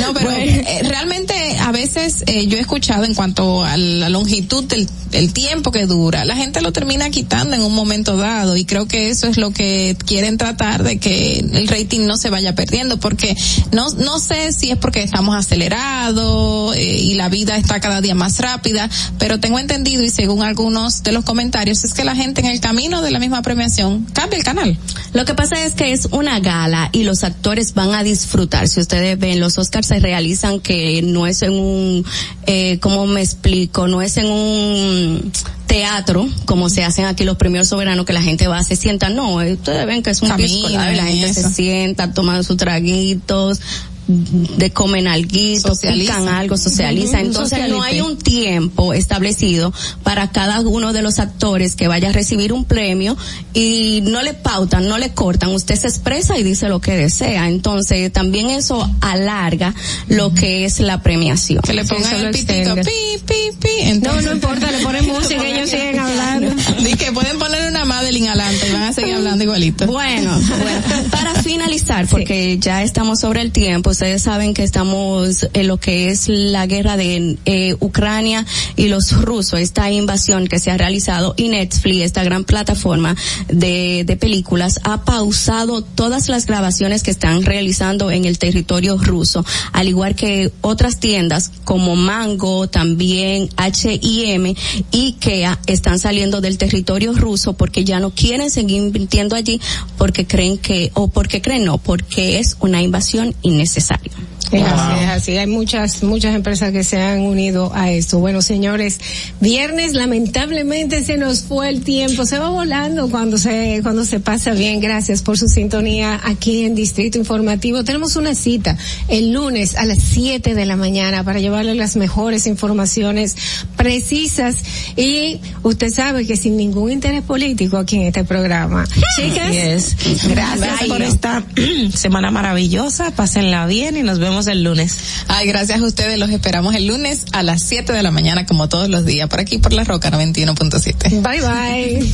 No, pero eh, realmente a veces eh, yo he escuchado en cuanto a la longitud del, del tiempo que dura, la gente lo termina quitando en un momento dado y creo que eso es lo que quieren tratar de que el rating no se vaya perdiendo porque no no sé si es porque estamos acelerados eh, y la vida está cada día más rápida, pero tengo entendido y según algunos de los comentarios es que la gente en el camino de la misma premiación cambia el canal. Lo que pasa es que es una gala y los actores van a disfrutar. Si ustedes ven, los Oscars se realizan que no es en un, eh, ¿cómo me explico? No es en un teatro, como se hacen aquí los premios soberanos, que la gente va, se sienta. No, ustedes ven que es un Camina pisco, la gente se sienta tomando sus traguitos, de comen alguito, Socializan. pican algo, socializan. Ujú, Entonces no hay un tiempo establecido para cada uno de los actores que vaya a recibir un premio y no le pautan, no le cortan, usted se expresa y dice lo que desea. Entonces también eso alarga lo que es la premiación. Que le pongan el pitito, pi, pi, pi. Entonces, No, no importa, le ponen música, ellos siguen hablando. Di que pueden poner una Madeline adelante y van a seguir hablando igualito. Bueno, bueno, para finalizar, porque ya estamos sobre el tiempo, ustedes saben que estamos en lo que es la guerra de eh, Ucrania y los rusos, esta invasión que se ha realizado y Netflix, esta gran plataforma de, de películas, ha pausado todas las grabaciones que están realizando en el territorio ruso, al igual que otras tiendas como Mango, también H&M, IKEA están saliendo del territorio ruso porque ya no quieren seguir invirtiendo allí porque creen que, o porque creen no, porque es una invasión innecesaria. necesario. Es así, es así. Hay muchas, muchas empresas que se han unido a esto. Bueno, señores, viernes lamentablemente se nos fue el tiempo. Se va volando cuando se, cuando se pasa bien. Gracias por su sintonía aquí en Distrito Informativo. Tenemos una cita el lunes a las 7 de la mañana para llevarle las mejores informaciones precisas y usted sabe que sin ningún interés político aquí en este programa. Chicas, Yes. Gracias Bye. por esta semana maravillosa. Pásenla bien y nos vemos el lunes. Ay, gracias a ustedes. Los esperamos el lunes a las 7 de la mañana, como todos los días, por aquí por la Roca 91.7. Bye bye.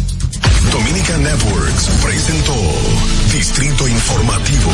Dominica Networks presentó Distrito Informativo.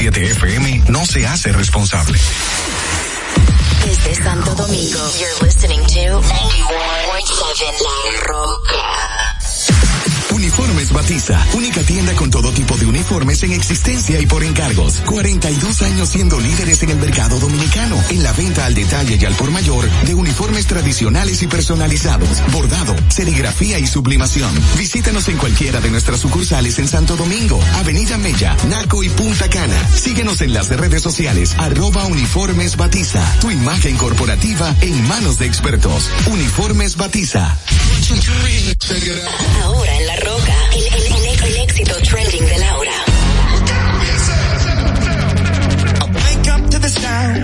91.7 FM no se hace en existencia y por encargos. 42 años siendo líderes en el mercado dominicano, en la venta al detalle y al por mayor de uniformes tradicionales y personalizados, bordado, serigrafía y sublimación. Visítanos en cualquiera de nuestras sucursales en Santo Domingo, Avenida Mella, Naco y Punta Cana. Síguenos en las redes sociales, arroba Uniformes Batiza. Tu imagen corporativa en manos de expertos. Uniformes Batiza. Ahora en La Roca, el, el- el- el éxito trending de Laura.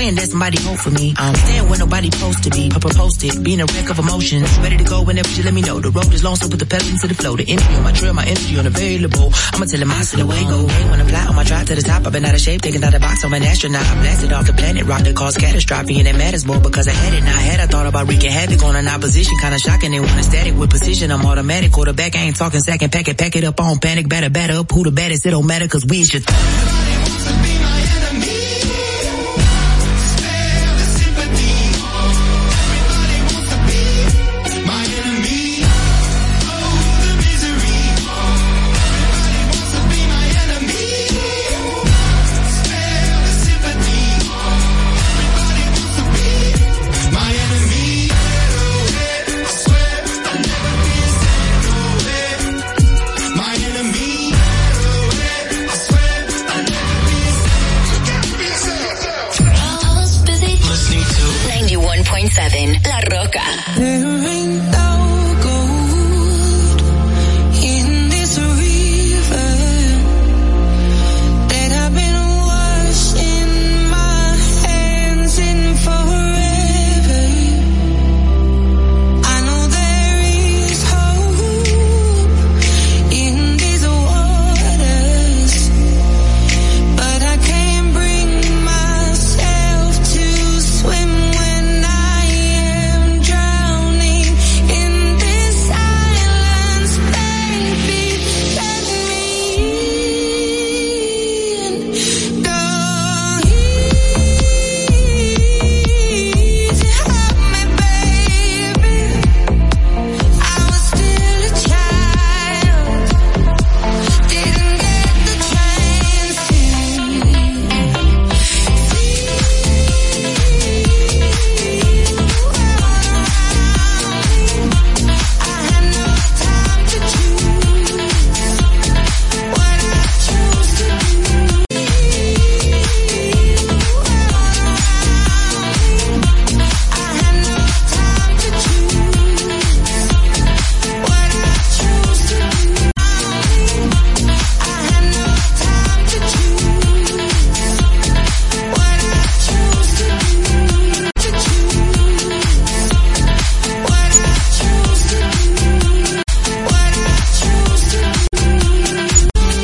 praying that somebody hope for me. I'm staying where nobody supposed to be. Papa posted, being a wreck of emotions. Ready to go whenever you let me know. The road is long, so put the pedal into the flow. The energy on my trail, my energy unavailable. I'ma tell him I see the way go. Hey, when I fly on my drive to the top, I've been out of shape, taking out the box. I'm an astronaut. I blasted off the planet, rock that caused catastrophe, and it matters more because I had it. Now I had, I thought about wreaking havoc on an opposition, kinda shocking. They want static with precision. I'm automatic, quarterback. I ain't talking second, pack it, pack it up on panic, batter, batter up. Who the baddest? It don't matter, cause we is just. My enemy. Oh, the